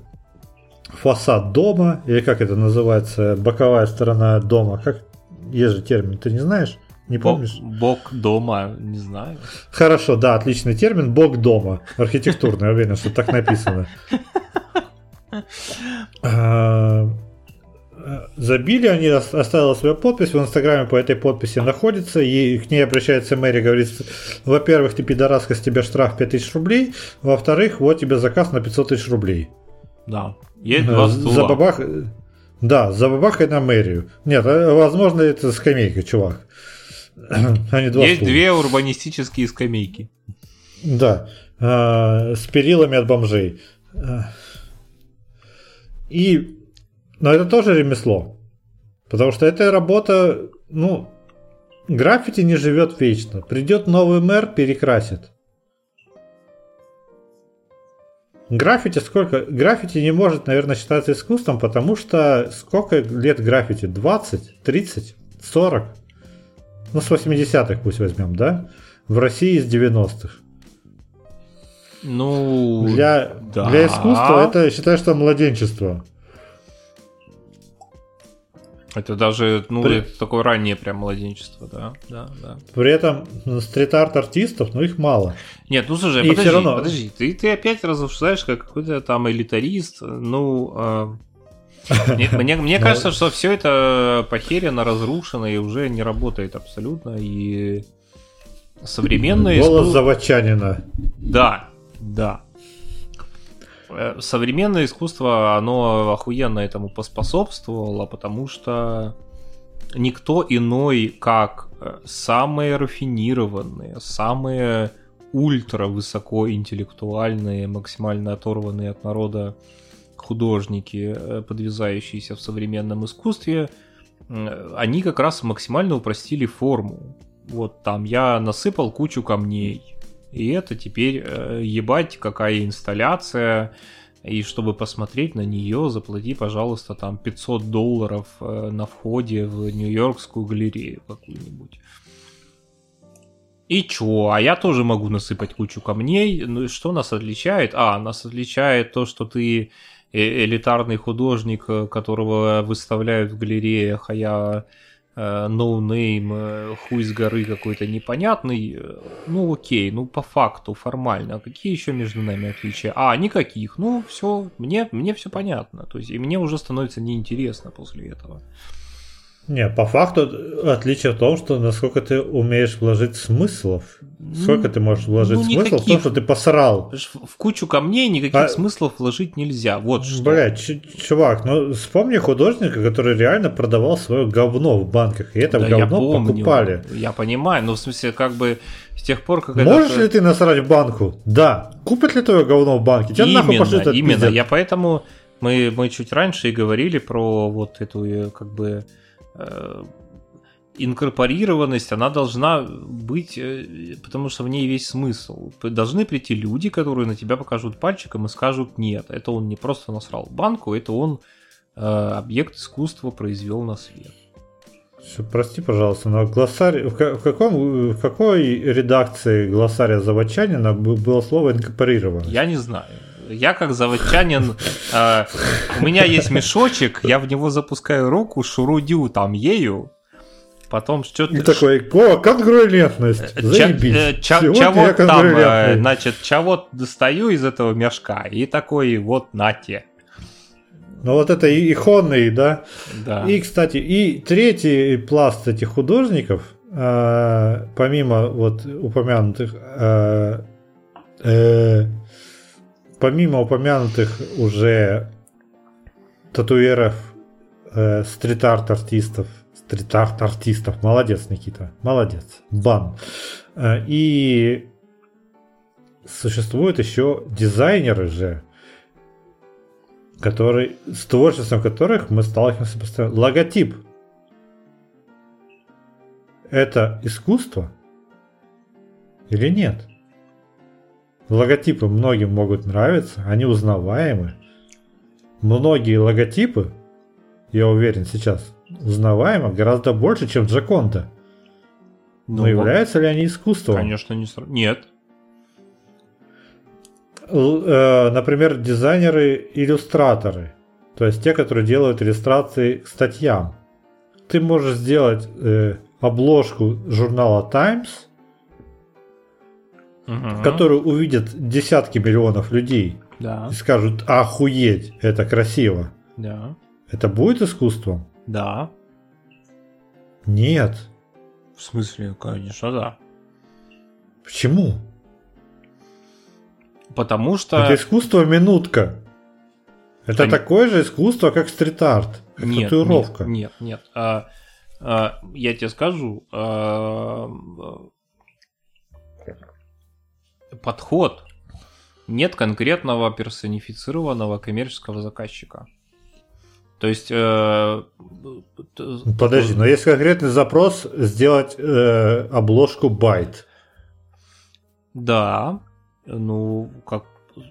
фасад дома, или как это называется, боковая сторона дома, как есть же термин, ты не знаешь? Не помнишь? Бок дома, не знаю. Хорошо, да, отличный термин. Бок дома. Архитектурный, уверен, что так написано. А, забили, они оставила свою подпись, в Инстаграме по этой подписи находится, и к ней обращается Мэри, говорит, во-первых, ты пидораска, с тебя штраф 5000 рублей, во-вторых, вот тебе заказ на 500 тысяч рублей. Да, есть два стула. За бабах... Да, за бабахой на мэрию. Нет, э, возможно, это скамейка, чувак. Они два Есть стула. две урбанистические скамейки. Да, э, с перилами от бомжей. Э, и, но это тоже ремесло. Потому что эта работа, ну, граффити не живет вечно. Придет новый мэр, перекрасит. Граффити сколько? Граффити не может, наверное, считаться искусством, потому что сколько лет граффити? 20, 30, 40? Ну, с 80-х пусть возьмем, да? В России с 90-х. Ну, для, да. для искусства это, считаю, что младенчество. Это даже, ну, При... это такое раннее прям младенчество, да, да, да. При этом стрит-арт артистов, ну, их мало. Нет, ну, слушай, И подожди, равно... подожди, ты, ты опять разрушаешь как какой-то там элитарист, ну, э, мне, мне, мне кажется, что все это похерено, разрушено и уже не работает абсолютно. И современное Голос искусство... заводчанина. Да, да. Э, современное искусство, оно охуенно этому поспособствовало, потому что никто иной, как э, самые рафинированные, самые ультра высокоинтеллектуальные, максимально оторванные от народа художники, э, подвязающиеся в современном искусстве, они как раз максимально упростили форму. Вот там я насыпал кучу камней, и это теперь э, ебать какая инсталляция, и чтобы посмотреть на нее, заплати, пожалуйста, там 500 долларов э, на входе в Нью-Йоркскую галерею какую-нибудь. И чё? А я тоже могу насыпать кучу камней. Ну и что нас отличает? А, нас отличает то, что ты Э, элитарный художник, которого выставляют в галереях, а я ноунейм, ну хуй с горы какой-то непонятный, э, ну окей, ну по факту, формально, а какие еще между нами отличия? А, никаких, ну все, мне, мне все понятно, то есть и мне уже становится неинтересно после этого. Не, по факту отличие в том, что насколько ты умеешь вложить смыслов. Сколько ты можешь вложить ну, смыслов никаких. в том, что ты посрал. В кучу камней никаких а... смыслов вложить нельзя. Вот что. Блять, чувак, ну вспомни художника, который реально продавал свое говно в банках. И это да говно я покупали. Я понимаю, но в смысле, как бы с тех пор, как Можешь это... ли ты насрать в банку? Да. Купят ли твое говно в банке? Тебя именно, нахуй пошлют Именно, пиздец. я поэтому... Мы, мы чуть раньше и говорили про вот эту, э, как бы, Э, инкорпорированность, она должна быть, э, потому что в ней весь смысл. Должны прийти люди, которые на тебя покажут пальчиком и скажут, нет, это он не просто насрал банку, это он э, объект искусства произвел на свет. Прости, пожалуйста, но глоссарь, в, каком, в какой редакции глоссария Заводчанина было слово инкорпорированность? Я не знаю. Я как заводчанин, э, у меня есть мешочек, я в него запускаю руку, шурудю там ею, потом что-то... И такой, о, конгруентность, э, заебись. Э, ча, чего там, э, значит, чего достаю из этого мешка, и такой, вот, нате. Ну вот это иконный, да? Да. И, кстати, и третий пласт этих художников, э, помимо вот упомянутых э, э, помимо упомянутых уже татуиров э, стрит-арт артистов, стрит-арт артистов, молодец, Никита, молодец, бан. Э, и существуют еще дизайнеры же, которые, с творчеством которых мы сталкиваемся постоянно. Логотип. Это искусство или нет? Логотипы многим могут нравиться, они узнаваемы. Многие логотипы, я уверен, сейчас узнаваемы гораздо больше, чем Джаконда. Но, Но являются ли они искусством? Конечно, не сразу. Нет. Э, например, дизайнеры-иллюстраторы. То есть те, которые делают иллюстрации к статьям. Ты можешь сделать э, обложку журнала Times, угу. которую увидят десятки миллионов людей. Да. И скажут, охуеть, это красиво. Да. Это будет искусством? Да. Нет. В смысле, конечно, да. Почему? Потому что... Это искусство минутка. Это Кон... такое же искусство, как стрит-арт. нет, татуировка. Нет, нет, нет. А, а, я тебе скажу. А, подход. Нет конкретного персонифицированного коммерческого заказчика. То есть... Э, Подожди, но есть конкретный запрос сделать э, обложку байт. Да, ну, как,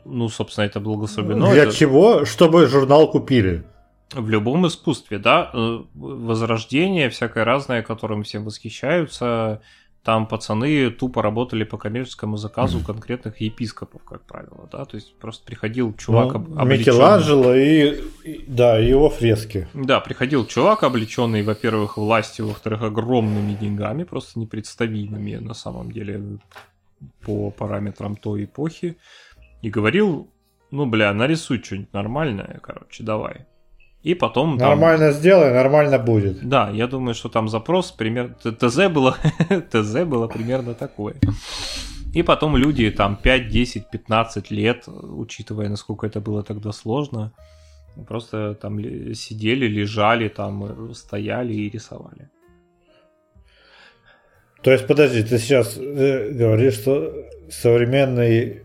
ну, собственно, это благословено. Для это... чего? Чтобы журнал купили. В любом искусстве, да. Э, возрождение всякое разное, которым всем восхищаются. Там пацаны тупо работали по коммерческому заказу конкретных епископов, как правило, да, то есть просто приходил чувак ну, Микеланджело и, и, да, его фрески. Да, приходил чувак, облеченный, во-первых, властью, во-вторых, огромными деньгами, просто непредставимыми на самом деле по параметрам той эпохи, и говорил, ну, бля, нарисуй что-нибудь нормальное, короче, давай. И потом... Нормально там... сделай, нормально будет. Да, я думаю, что там запрос, пример... ТЗ было, ТЗ было примерно такое. И потом люди там 5, 10, 15 лет, учитывая, насколько это было тогда сложно, просто там сидели, лежали, там стояли и рисовали. То есть, подожди, ты сейчас э, говоришь, что современные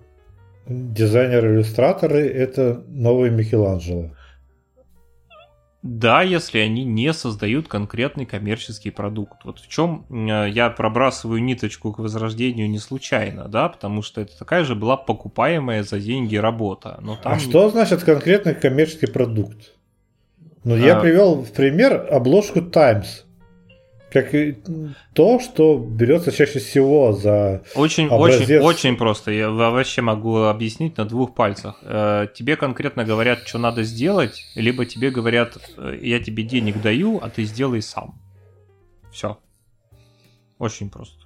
дизайнеры-иллюстраторы это новый Микеланджело. Да, если они не создают конкретный коммерческий продукт. Вот в чем э, я пробрасываю ниточку к возрождению не случайно, да, потому что это такая же была покупаемая за деньги работа. Но там... А что значит конкретный коммерческий продукт? Ну, а... я привел в пример обложку Times как и то, что берется чаще всего за очень, образец. очень, очень просто. Я вообще могу объяснить на двух пальцах. Э, тебе конкретно говорят, что надо сделать, либо тебе говорят, э, я тебе денег даю, а ты сделай сам. Все. Очень просто.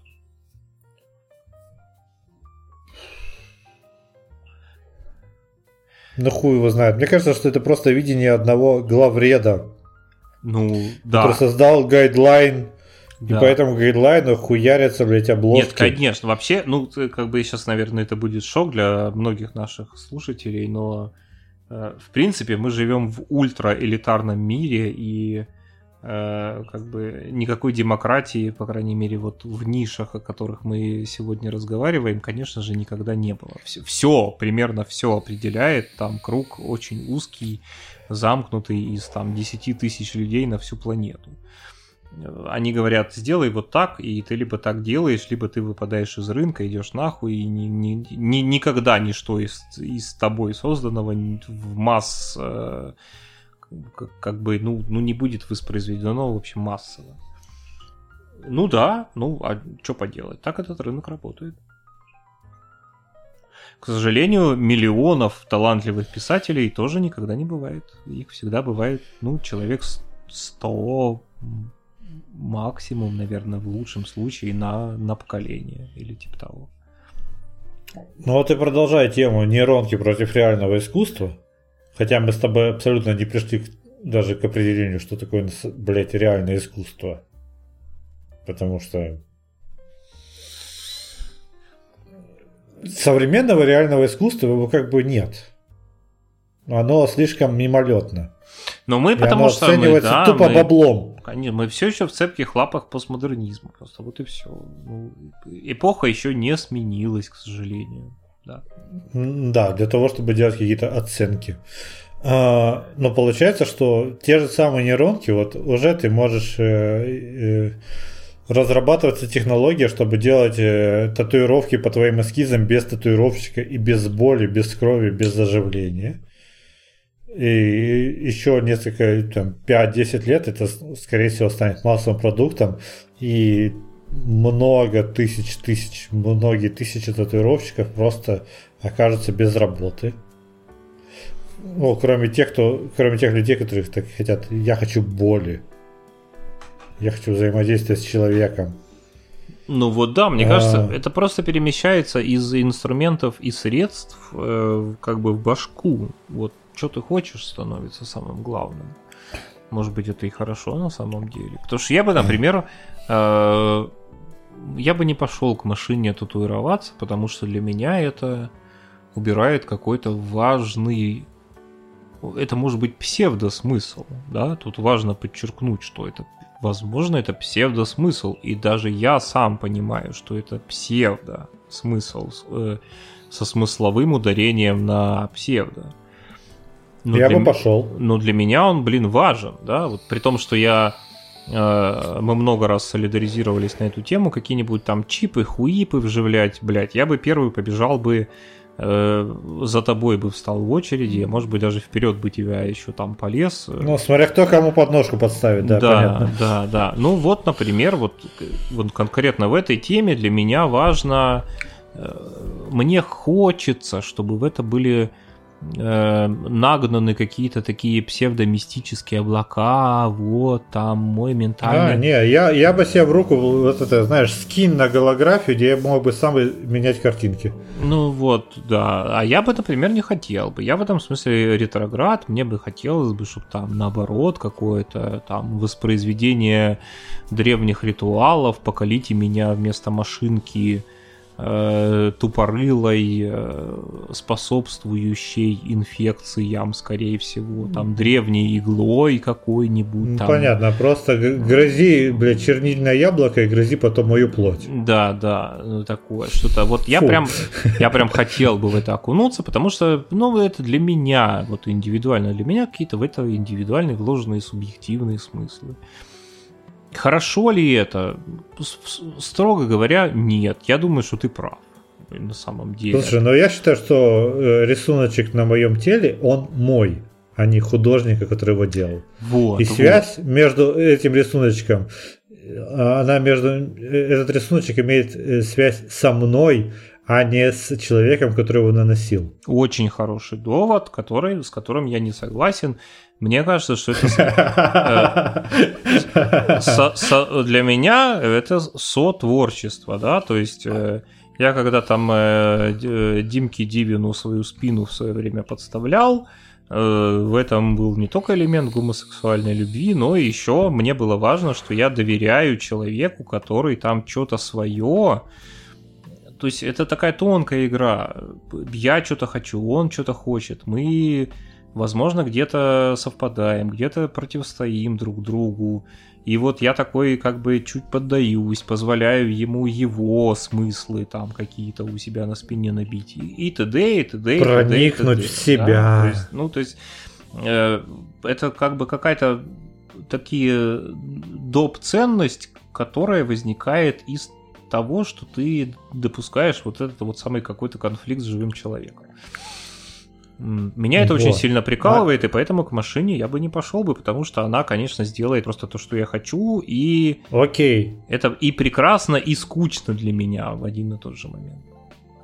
Ну хуй его знает. Мне кажется, что это просто видение одного главреда. Ну, да. Который создал гайдлайн да. И по этому гайдлайну хуярятся, блядь, обложки. Нет, конечно. Вообще, ну, как бы сейчас, наверное, это будет шок для многих наших слушателей, но э, в принципе мы живем в ультраэлитарном мире и э, как бы никакой демократии, по крайней мере, вот в нишах, о которых мы сегодня разговариваем, конечно же, никогда не было. Все, все примерно все определяет, там круг очень узкий, замкнутый из там 10 тысяч людей на всю планету они говорят, сделай вот так, и ты либо так делаешь, либо ты выпадаешь из рынка, идешь нахуй, и ни, ни, ни, никогда ничто из, из тобой созданного в масс э, как, как бы, ну, ну, не будет воспроизведено, в общем, массово. Ну да, ну, а что поделать? Так этот рынок работает. К сожалению, миллионов талантливых писателей тоже никогда не бывает. Их всегда бывает, ну, человек 100, максимум, наверное, в лучшем случае на, на поколение или типа того. Ну вот и продолжай тему нейронки против реального искусства. Хотя мы с тобой абсолютно не пришли даже к определению, что такое, блядь, реальное искусство. Потому что современного реального искусства как бы нет. Оно слишком мимолетно. Но мы, и потому что мы, да, тупо мы, баблом. Конечно, мы все еще в цепких лапах постмодернизма. Просто вот и все. Ну, эпоха еще не сменилась, к сожалению. да. Да, для того, чтобы делать какие-то оценки. А, но получается, что те же самые нейронки, вот уже ты можешь э, э, разрабатываться технология, чтобы делать э, татуировки по твоим эскизам без татуировщика и без боли, без крови, без заживления. И еще несколько, там, 5-10 лет это, скорее всего, станет массовым продуктом. И много тысяч, тысяч, многие тысячи татуировщиков просто окажутся без работы. Ну, кроме тех, кто, кроме тех людей, которые так хотят, я хочу боли. Я хочу взаимодействия с человеком. Ну вот да, мне а... кажется, это просто перемещается из инструментов и средств э, как бы в башку. Вот что ты хочешь становится самым главным. Может быть, это и хорошо на самом деле. Потому что я бы, например, э, я бы не пошел к машине татуироваться, потому что для меня это убирает какой-то важный это может быть псевдосмысл, да, тут важно подчеркнуть, что это, возможно, это псевдосмысл, и даже я сам понимаю, что это псевдосмысл э, со смысловым ударением на псевдо. Но я для, бы пошел. Но для меня он, блин, важен, да, вот при том, что я э, мы много раз солидаризировались на эту тему, какие-нибудь там чипы, хуипы вживлять, блядь, я бы первый побежал бы Э, за тобой бы встал в очереди, может быть, даже вперед бы тебя еще там полез. Ну, смотря кто кому подножку подставит, да, да понятно. Да, да. Ну вот, например, вот, вот конкретно в этой теме для меня важно, э, мне хочется, чтобы в это были э, нагнаны какие-то такие псевдомистические облака, вот там мой ментальный... А, не, я, я бы себе в руку, вот это, знаешь, скин на голографию, где я мог бы сам менять картинки. Ну вот, да. А я бы, например, не хотел бы. Я в этом смысле ретроград, мне бы хотелось бы, чтобы там наоборот какое-то там воспроизведение древних ритуалов, покалите меня вместо машинки, э, тупорылой, э, способствующей инфекциям, скорее всего, там древней иглой какой-нибудь. Ну, там. Понятно, просто грози, блядь, чернильное яблоко и грози потом мою плоть. Да, да, ну, такое что-то. Вот я прям, я прям хотел бы в это окунуться, потому что, ну, это для меня, вот индивидуально для меня какие-то в это индивидуальные вложенные субъективные смыслы. Хорошо ли это? Строго говоря, нет. Я думаю, что ты прав. На самом деле. Слушай, но я считаю, что э, рисуночек на моем теле, он мой, а не художника, который его делал. Вот, И связь вот. между этим рисуночком, э, она между э, этот рисуночек имеет связь со мной, а не с человеком, который его наносил. Очень хороший довод, который, с которым я не согласен. Мне кажется, что это э, для меня это сотворчество, да, то есть э, я когда там э, Димке Дивину свою спину в свое время подставлял, в этом был не только элемент гомосексуальной любви, но еще мне было важно, что я доверяю человеку, который там что-то свое. То есть это такая тонкая игра. Я что-то хочу, он что-то хочет. Мы Возможно, где-то совпадаем, где-то противостоим друг другу. И вот я такой как бы чуть поддаюсь, позволяю ему его смыслы там какие-то у себя на спине набить. И т.д. и т.д. Проникнуть в себя. Да? То есть, ну, то есть э, это как бы какая-то такие доп. ценность, которая возникает из того, что ты допускаешь вот этот вот самый какой-то конфликт с живым человеком. Меня это вот. очень сильно прикалывает, а... и поэтому к машине я бы не пошел бы, потому что она, конечно, сделает просто то, что я хочу, и... Окей. Это и прекрасно, и скучно для меня в один и тот же момент.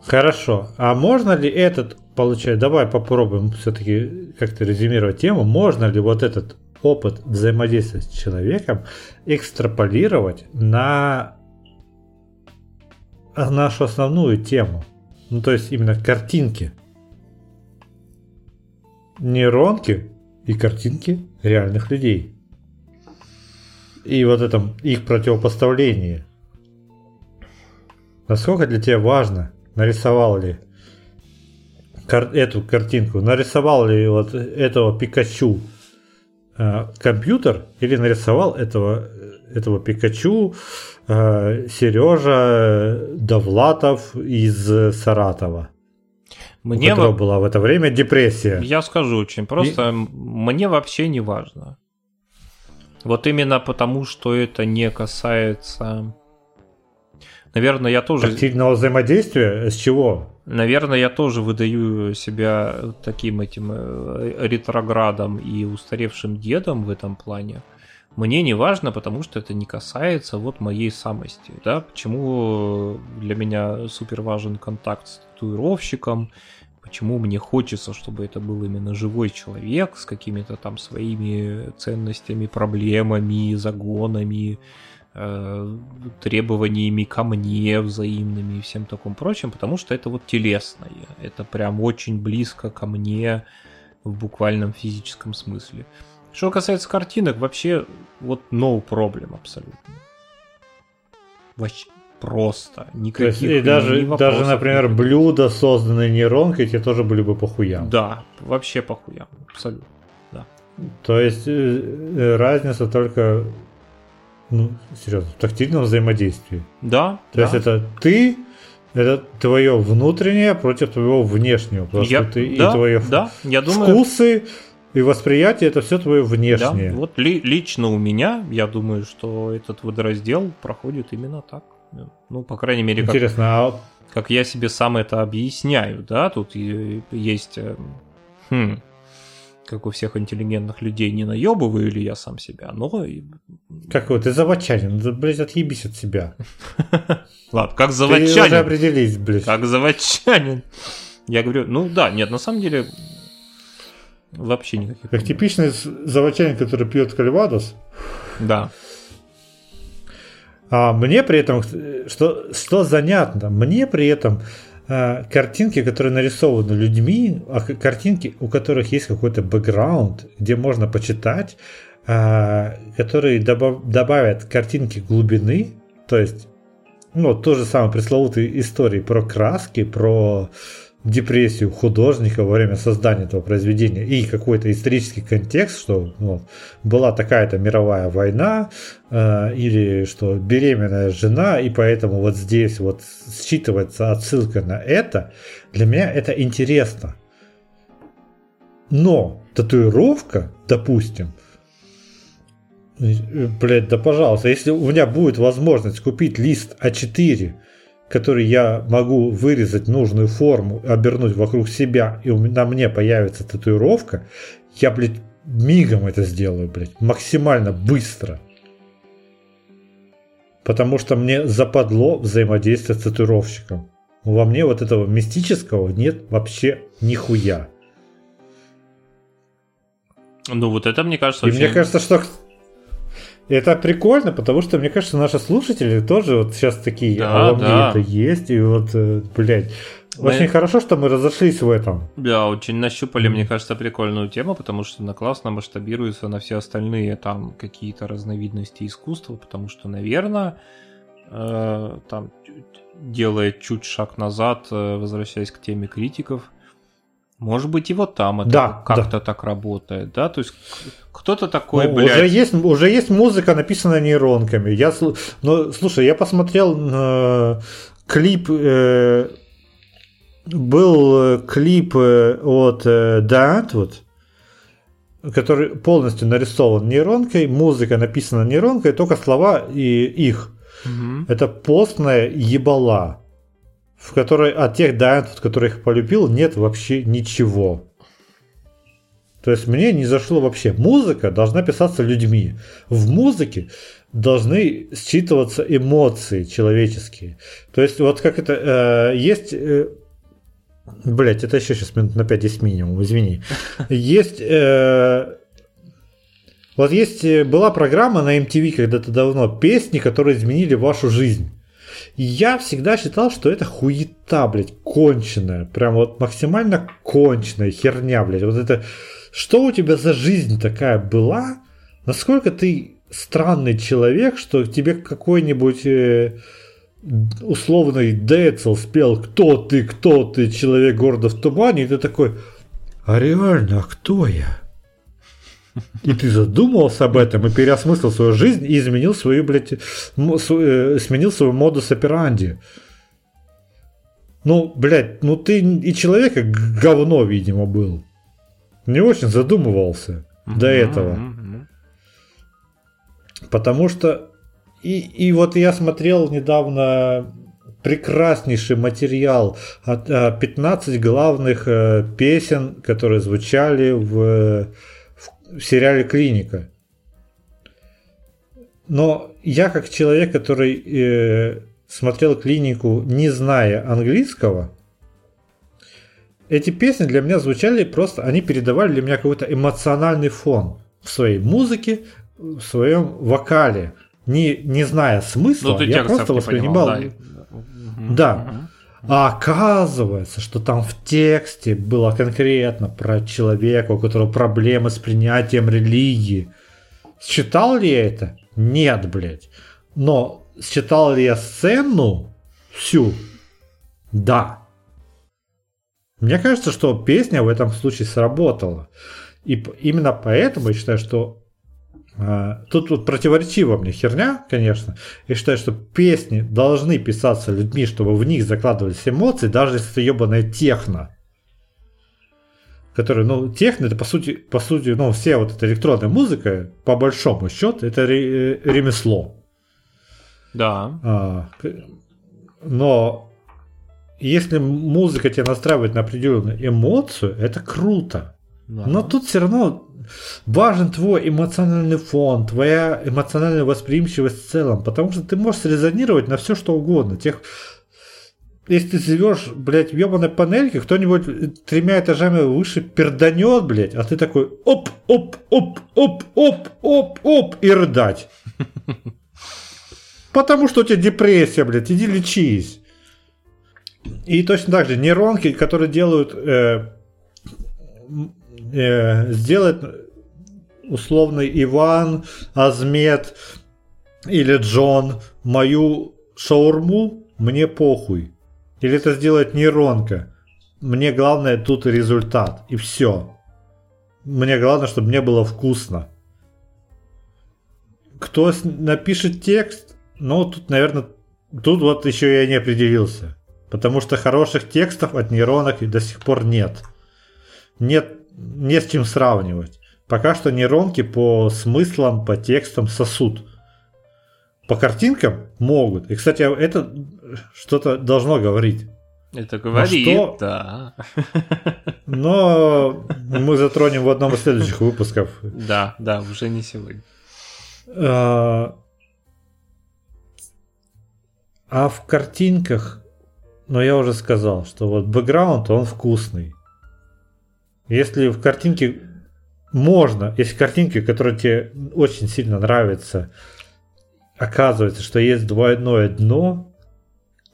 Хорошо. А можно ли этот, получать, давай попробуем все-таки как-то резюмировать тему, можно ли вот этот опыт взаимодействия с человеком экстраполировать на нашу основную тему? Ну, то есть именно картинки нейронки и картинки реальных людей. И вот это их противопоставление. Насколько для тебя важно, нарисовал ли кар- эту картинку, нарисовал ли вот этого Пикачу э, компьютер или нарисовал этого, этого Пикачу э, Сережа Довлатов из Саратова. Мне у которого была в это время депрессия. Я скажу очень просто, И... мне вообще не важно. Вот именно потому, что это не касается... Наверное, я тоже... Тактильного взаимодействия? С чего? Наверное, я тоже выдаю себя таким этим э, ретроградом и устаревшим дедом в этом плане. Мне не важно, потому что это не касается вот моей самости, да, почему для меня супер важен контакт с татуировщиком, почему мне хочется, чтобы это был именно живой человек с какими-то там своими ценностями, проблемами, загонами, требованиями ко мне взаимными и всем таком прочим, потому что это вот телесное, это прям очень близко ко мне в буквальном физическом смысле. Что касается картинок, вообще вот no problem абсолютно. Вообще просто. Никаких То есть, и даже, ни даже, например, никаких. блюда, созданные нейронкой, тебе тоже были бы похуям. Да, вообще похуям. Абсолютно. Да. То есть э, э, разница только ну, серьезно, в тактильном взаимодействии. Да. То да. есть это ты, это твое внутреннее против твоего внешнего. Потому я, что ты да, и твои да, я думаю, вкусы и восприятие это все твое внешнее. Да, вот ли, лично у меня, я думаю, что этот водораздел проходит именно так. Ну, по крайней мере, Интересно, как, а... как я себе сам это объясняю, да, тут есть, э, хм, как у всех интеллигентных людей, не наебываю ли я сам себя, но... Как вот, ты заводчанин, да, блядь, отъебись от себя. Ладно, как заводчанин. Ты уже определись, блядь. Как заводчанин. Я говорю, ну да, нет, на самом деле Вообще никаких. Как типичный заводчанин, который пьет кальвадос. Да. А мне при этом, что, что занятно, мне при этом э, картинки, которые нарисованы людьми, а картинки, у которых есть какой-то бэкграунд, где можно почитать, э, которые добав, добавят картинки глубины, то есть, ну, то же самое пресловутые истории про краски, про депрессию художника во время создания этого произведения и какой-то исторический контекст, что ну, была такая-то мировая война э, или что беременная жена, и поэтому вот здесь вот считывается отсылка на это, для меня это интересно. Но татуировка, допустим, блядь, да пожалуйста, если у меня будет возможность купить лист А4 который я могу вырезать нужную форму, обернуть вокруг себя, и на мне появится татуировка, я, блядь, мигом это сделаю, блядь, максимально быстро. Потому что мне западло взаимодействие с татуировщиком. Во мне вот этого мистического нет вообще нихуя. Ну вот это мне кажется И очень... мне кажется, что это прикольно, потому что, мне кажется, наши слушатели тоже вот сейчас такие, да, а да. это есть, и вот, э, блядь, мы... Очень хорошо, что мы разошлись в этом. Да, очень нащупали, мне кажется, прикольную тему, потому что она классно масштабируется на все остальные там какие-то разновидности искусства, потому что, наверное, э, там делая чуть шаг назад, э, возвращаясь к теме критиков, может быть, и вот там это да, как-то да. так работает, да? То есть кто-то такой, ну, блядь... Уже есть, уже есть музыка, написанная нейронками. Я, ну, слушай, я посмотрел э, клип... Э, был клип э, от э, вот, который полностью нарисован нейронкой, музыка написана нейронкой, только слова и их. Угу. Это постная ебала в которой от тех дайантов, которых полюбил, нет вообще ничего. То есть мне не зашло вообще. Музыка должна писаться людьми. В музыке должны считываться эмоции человеческие. То есть вот как это э, есть... Э, Блять, это еще сейчас минут на 5-10 минимум, извини. Есть... Э, вот есть, э, была программа на MTV когда-то давно, песни, которые изменили вашу жизнь. Я всегда считал, что это хуета, блядь, конченая. Прям вот максимально конченая херня, блядь. Вот это... Что у тебя за жизнь такая была? Насколько ты странный человек, что тебе какой-нибудь... Э, условный Децл спел «Кто ты, кто ты, человек города в тумане», и ты такой «А реально, кто я?» И ты задумывался об этом и переосмыслил свою жизнь и изменил свою, блядь, э, сменил свою модус операнди. Ну, блядь, ну ты и человека говно, видимо, был. Не очень задумывался до этого. Потому что и, и вот я смотрел недавно прекраснейший материал от 15 главных э, песен, которые звучали в, в сериале Клиника. Но я как человек, который э, смотрел клинику, не зная английского, эти песни для меня звучали просто, они передавали для меня какой-то эмоциональный фон в своей музыке, в своем вокале. Не, не зная смысла, ну, я просто воспринимал. Понимал, да. да. А оказывается, что там в тексте было конкретно про человека, у которого проблемы с принятием религии. Считал ли я это? Нет, блядь. Но считал ли я сцену всю? Да. Мне кажется, что песня в этом случае сработала. И именно поэтому я считаю, что тут вот противоречиво мне херня, конечно. Я считаю, что песни должны писаться людьми, чтобы в них закладывались эмоции, даже если это ебаная техно. Который, ну, техно, это по сути, по сути, ну, все вот эта электронная музыка, по большому счету, это ре- ремесло. Да. А, но если музыка тебя настраивает на определенную эмоцию, это круто. Да. Но тут все равно важен твой эмоциональный фон, твоя эмоциональная восприимчивость в целом, потому что ты можешь резонировать на все что угодно. Тех, если ты живешь, блядь, в ебаной панельке, кто-нибудь тремя этажами выше перданет, блядь, а ты такой оп, оп, оп, оп, оп, оп, оп, и рыдать. Потому что у тебя депрессия, блядь, иди лечись. И точно так же нейронки, которые делают, э, э, сделать условный Иван, Азмет или Джон мою шаурму, мне похуй. Или это сделает нейронка. Мне главное тут результат. И все. Мне главное, чтобы мне было вкусно. Кто напишет текст, ну, тут, наверное, тут вот еще я не определился. Потому что хороших текстов от нейронок до сих пор нет. Нет, не с чем сравнивать. Пока что нейронки по смыслам, по текстам сосут. По картинкам могут. И, кстати, это что-то должно говорить. Это говорит, что... да. Но мы затронем в одном из следующих выпусков. Да, да, уже не сегодня. А, а в картинках, ну я уже сказал, что вот бэкграунд, он вкусный. Если в картинке можно, если картинки, которые тебе очень сильно нравятся, оказывается, что есть двойное дно,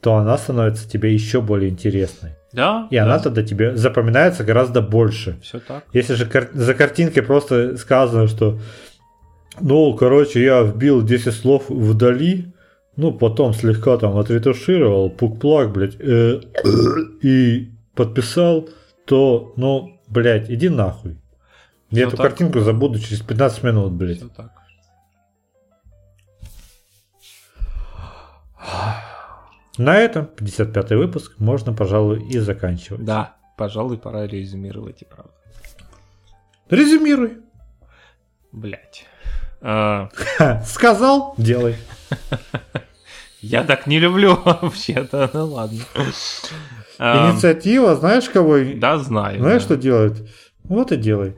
то она становится тебе еще более интересной. Да. И да. она тогда тебе запоминается гораздо больше. Все так. Если же кар- за картинкой просто сказано, что ну, короче, я вбил 10 слов вдали, ну, потом слегка там отретушировал, пук-плак, блядь, э, и подписал, то, ну, блядь, иди нахуй. Я эту так. картинку забуду через 15 минут, блядь. Все так. На этом 55 выпуск можно, пожалуй, и заканчивать. Да, пожалуй, пора резюмировать и правда. Резюмируй. Блять. А... Сказал, делай. Я так не люблю вообще-то, ну ладно. Инициатива, знаешь кого? Да, знаю. Знаешь, да. что делает? Вот и делай.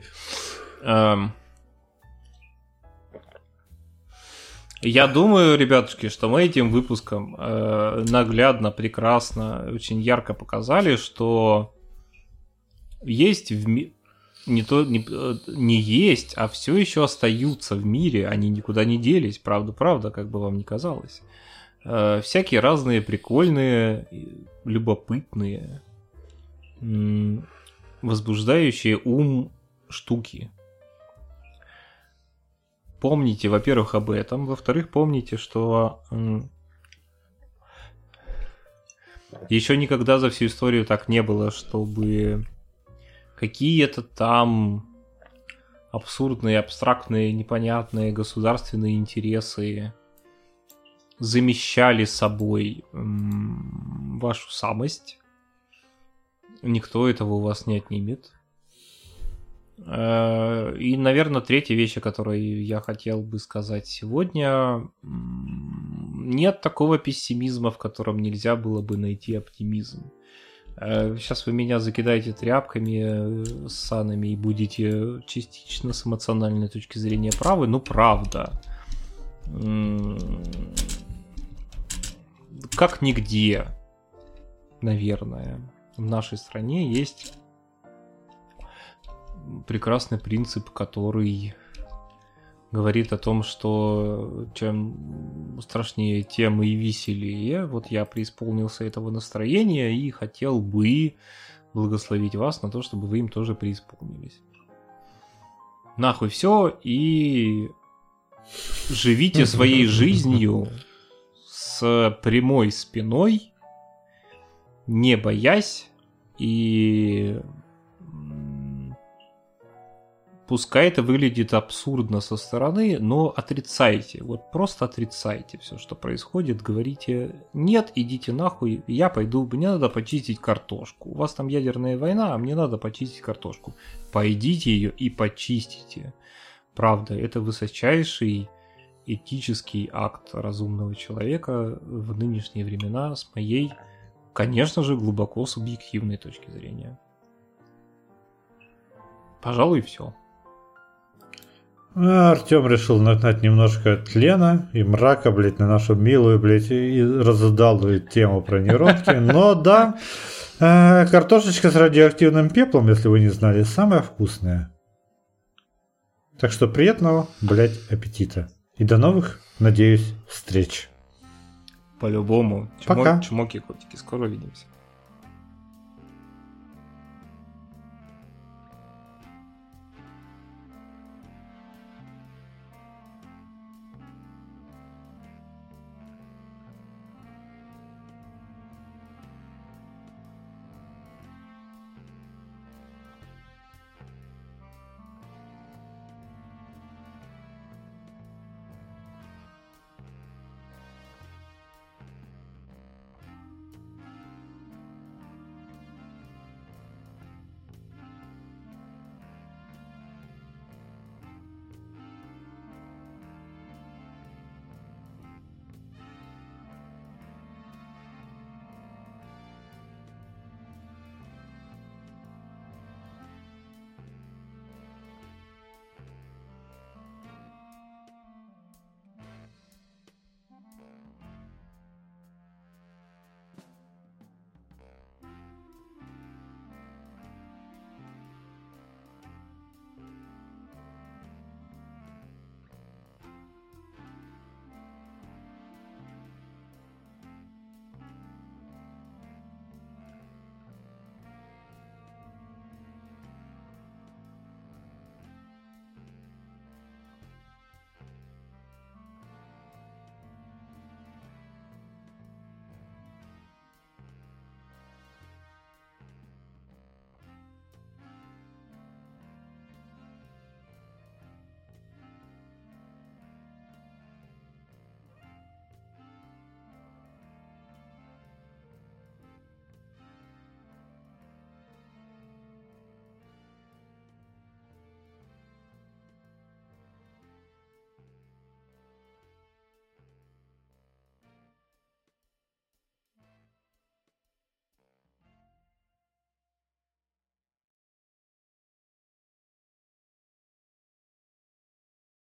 Я думаю, ребятушки, что мы этим выпуском э, наглядно, прекрасно, очень ярко показали, что есть в мире не то не, э, не есть, а все еще остаются в мире, они никуда не делись, правда, правда, как бы вам ни казалось. Э, всякие разные прикольные, любопытные, возбуждающие ум штуки. Помните, во-первых, об этом, во-вторых, помните, что еще никогда за всю историю так не было, чтобы какие-то там абсурдные, абстрактные, непонятные государственные интересы замещали собой вашу самость, Никто этого у вас не отнимет. Э, и, наверное, третья вещь, о которой я хотел бы сказать сегодня. Нет такого пессимизма, в котором нельзя было бы найти оптимизм. Сейчас э, вы меня закидаете тряпками, санами и будете частично с эмоциональной точки зрения правы, но правда. Как нигде, наверное, в нашей стране есть прекрасный принцип, который говорит о том, что чем страшнее, тем и веселее. Вот я преисполнился этого настроения и хотел бы благословить вас на то, чтобы вы им тоже преисполнились. Нахуй все и живите своей жизнью с прямой спиной, не боясь и Пускай это выглядит абсурдно со стороны, но отрицайте. Вот просто отрицайте все, что происходит. Говорите, нет, идите нахуй, я пойду, мне надо почистить картошку. У вас там ядерная война, а мне надо почистить картошку. Пойдите ее и почистите. Правда, это высочайший этический акт разумного человека в нынешние времена с моей, конечно же, глубоко субъективной точки зрения. Пожалуй, все. А Артем решил нагнать немножко тлена и мрака, блядь, на нашу милую, блядь, и разудалую тему про нейронки. Но да, э, картошечка с радиоактивным пеплом, если вы не знали, самая вкусная. Так что приятного, блядь, аппетита. И до новых, надеюсь, встреч. По-любому. Пока. Чмоки, котики. Скоро увидимся.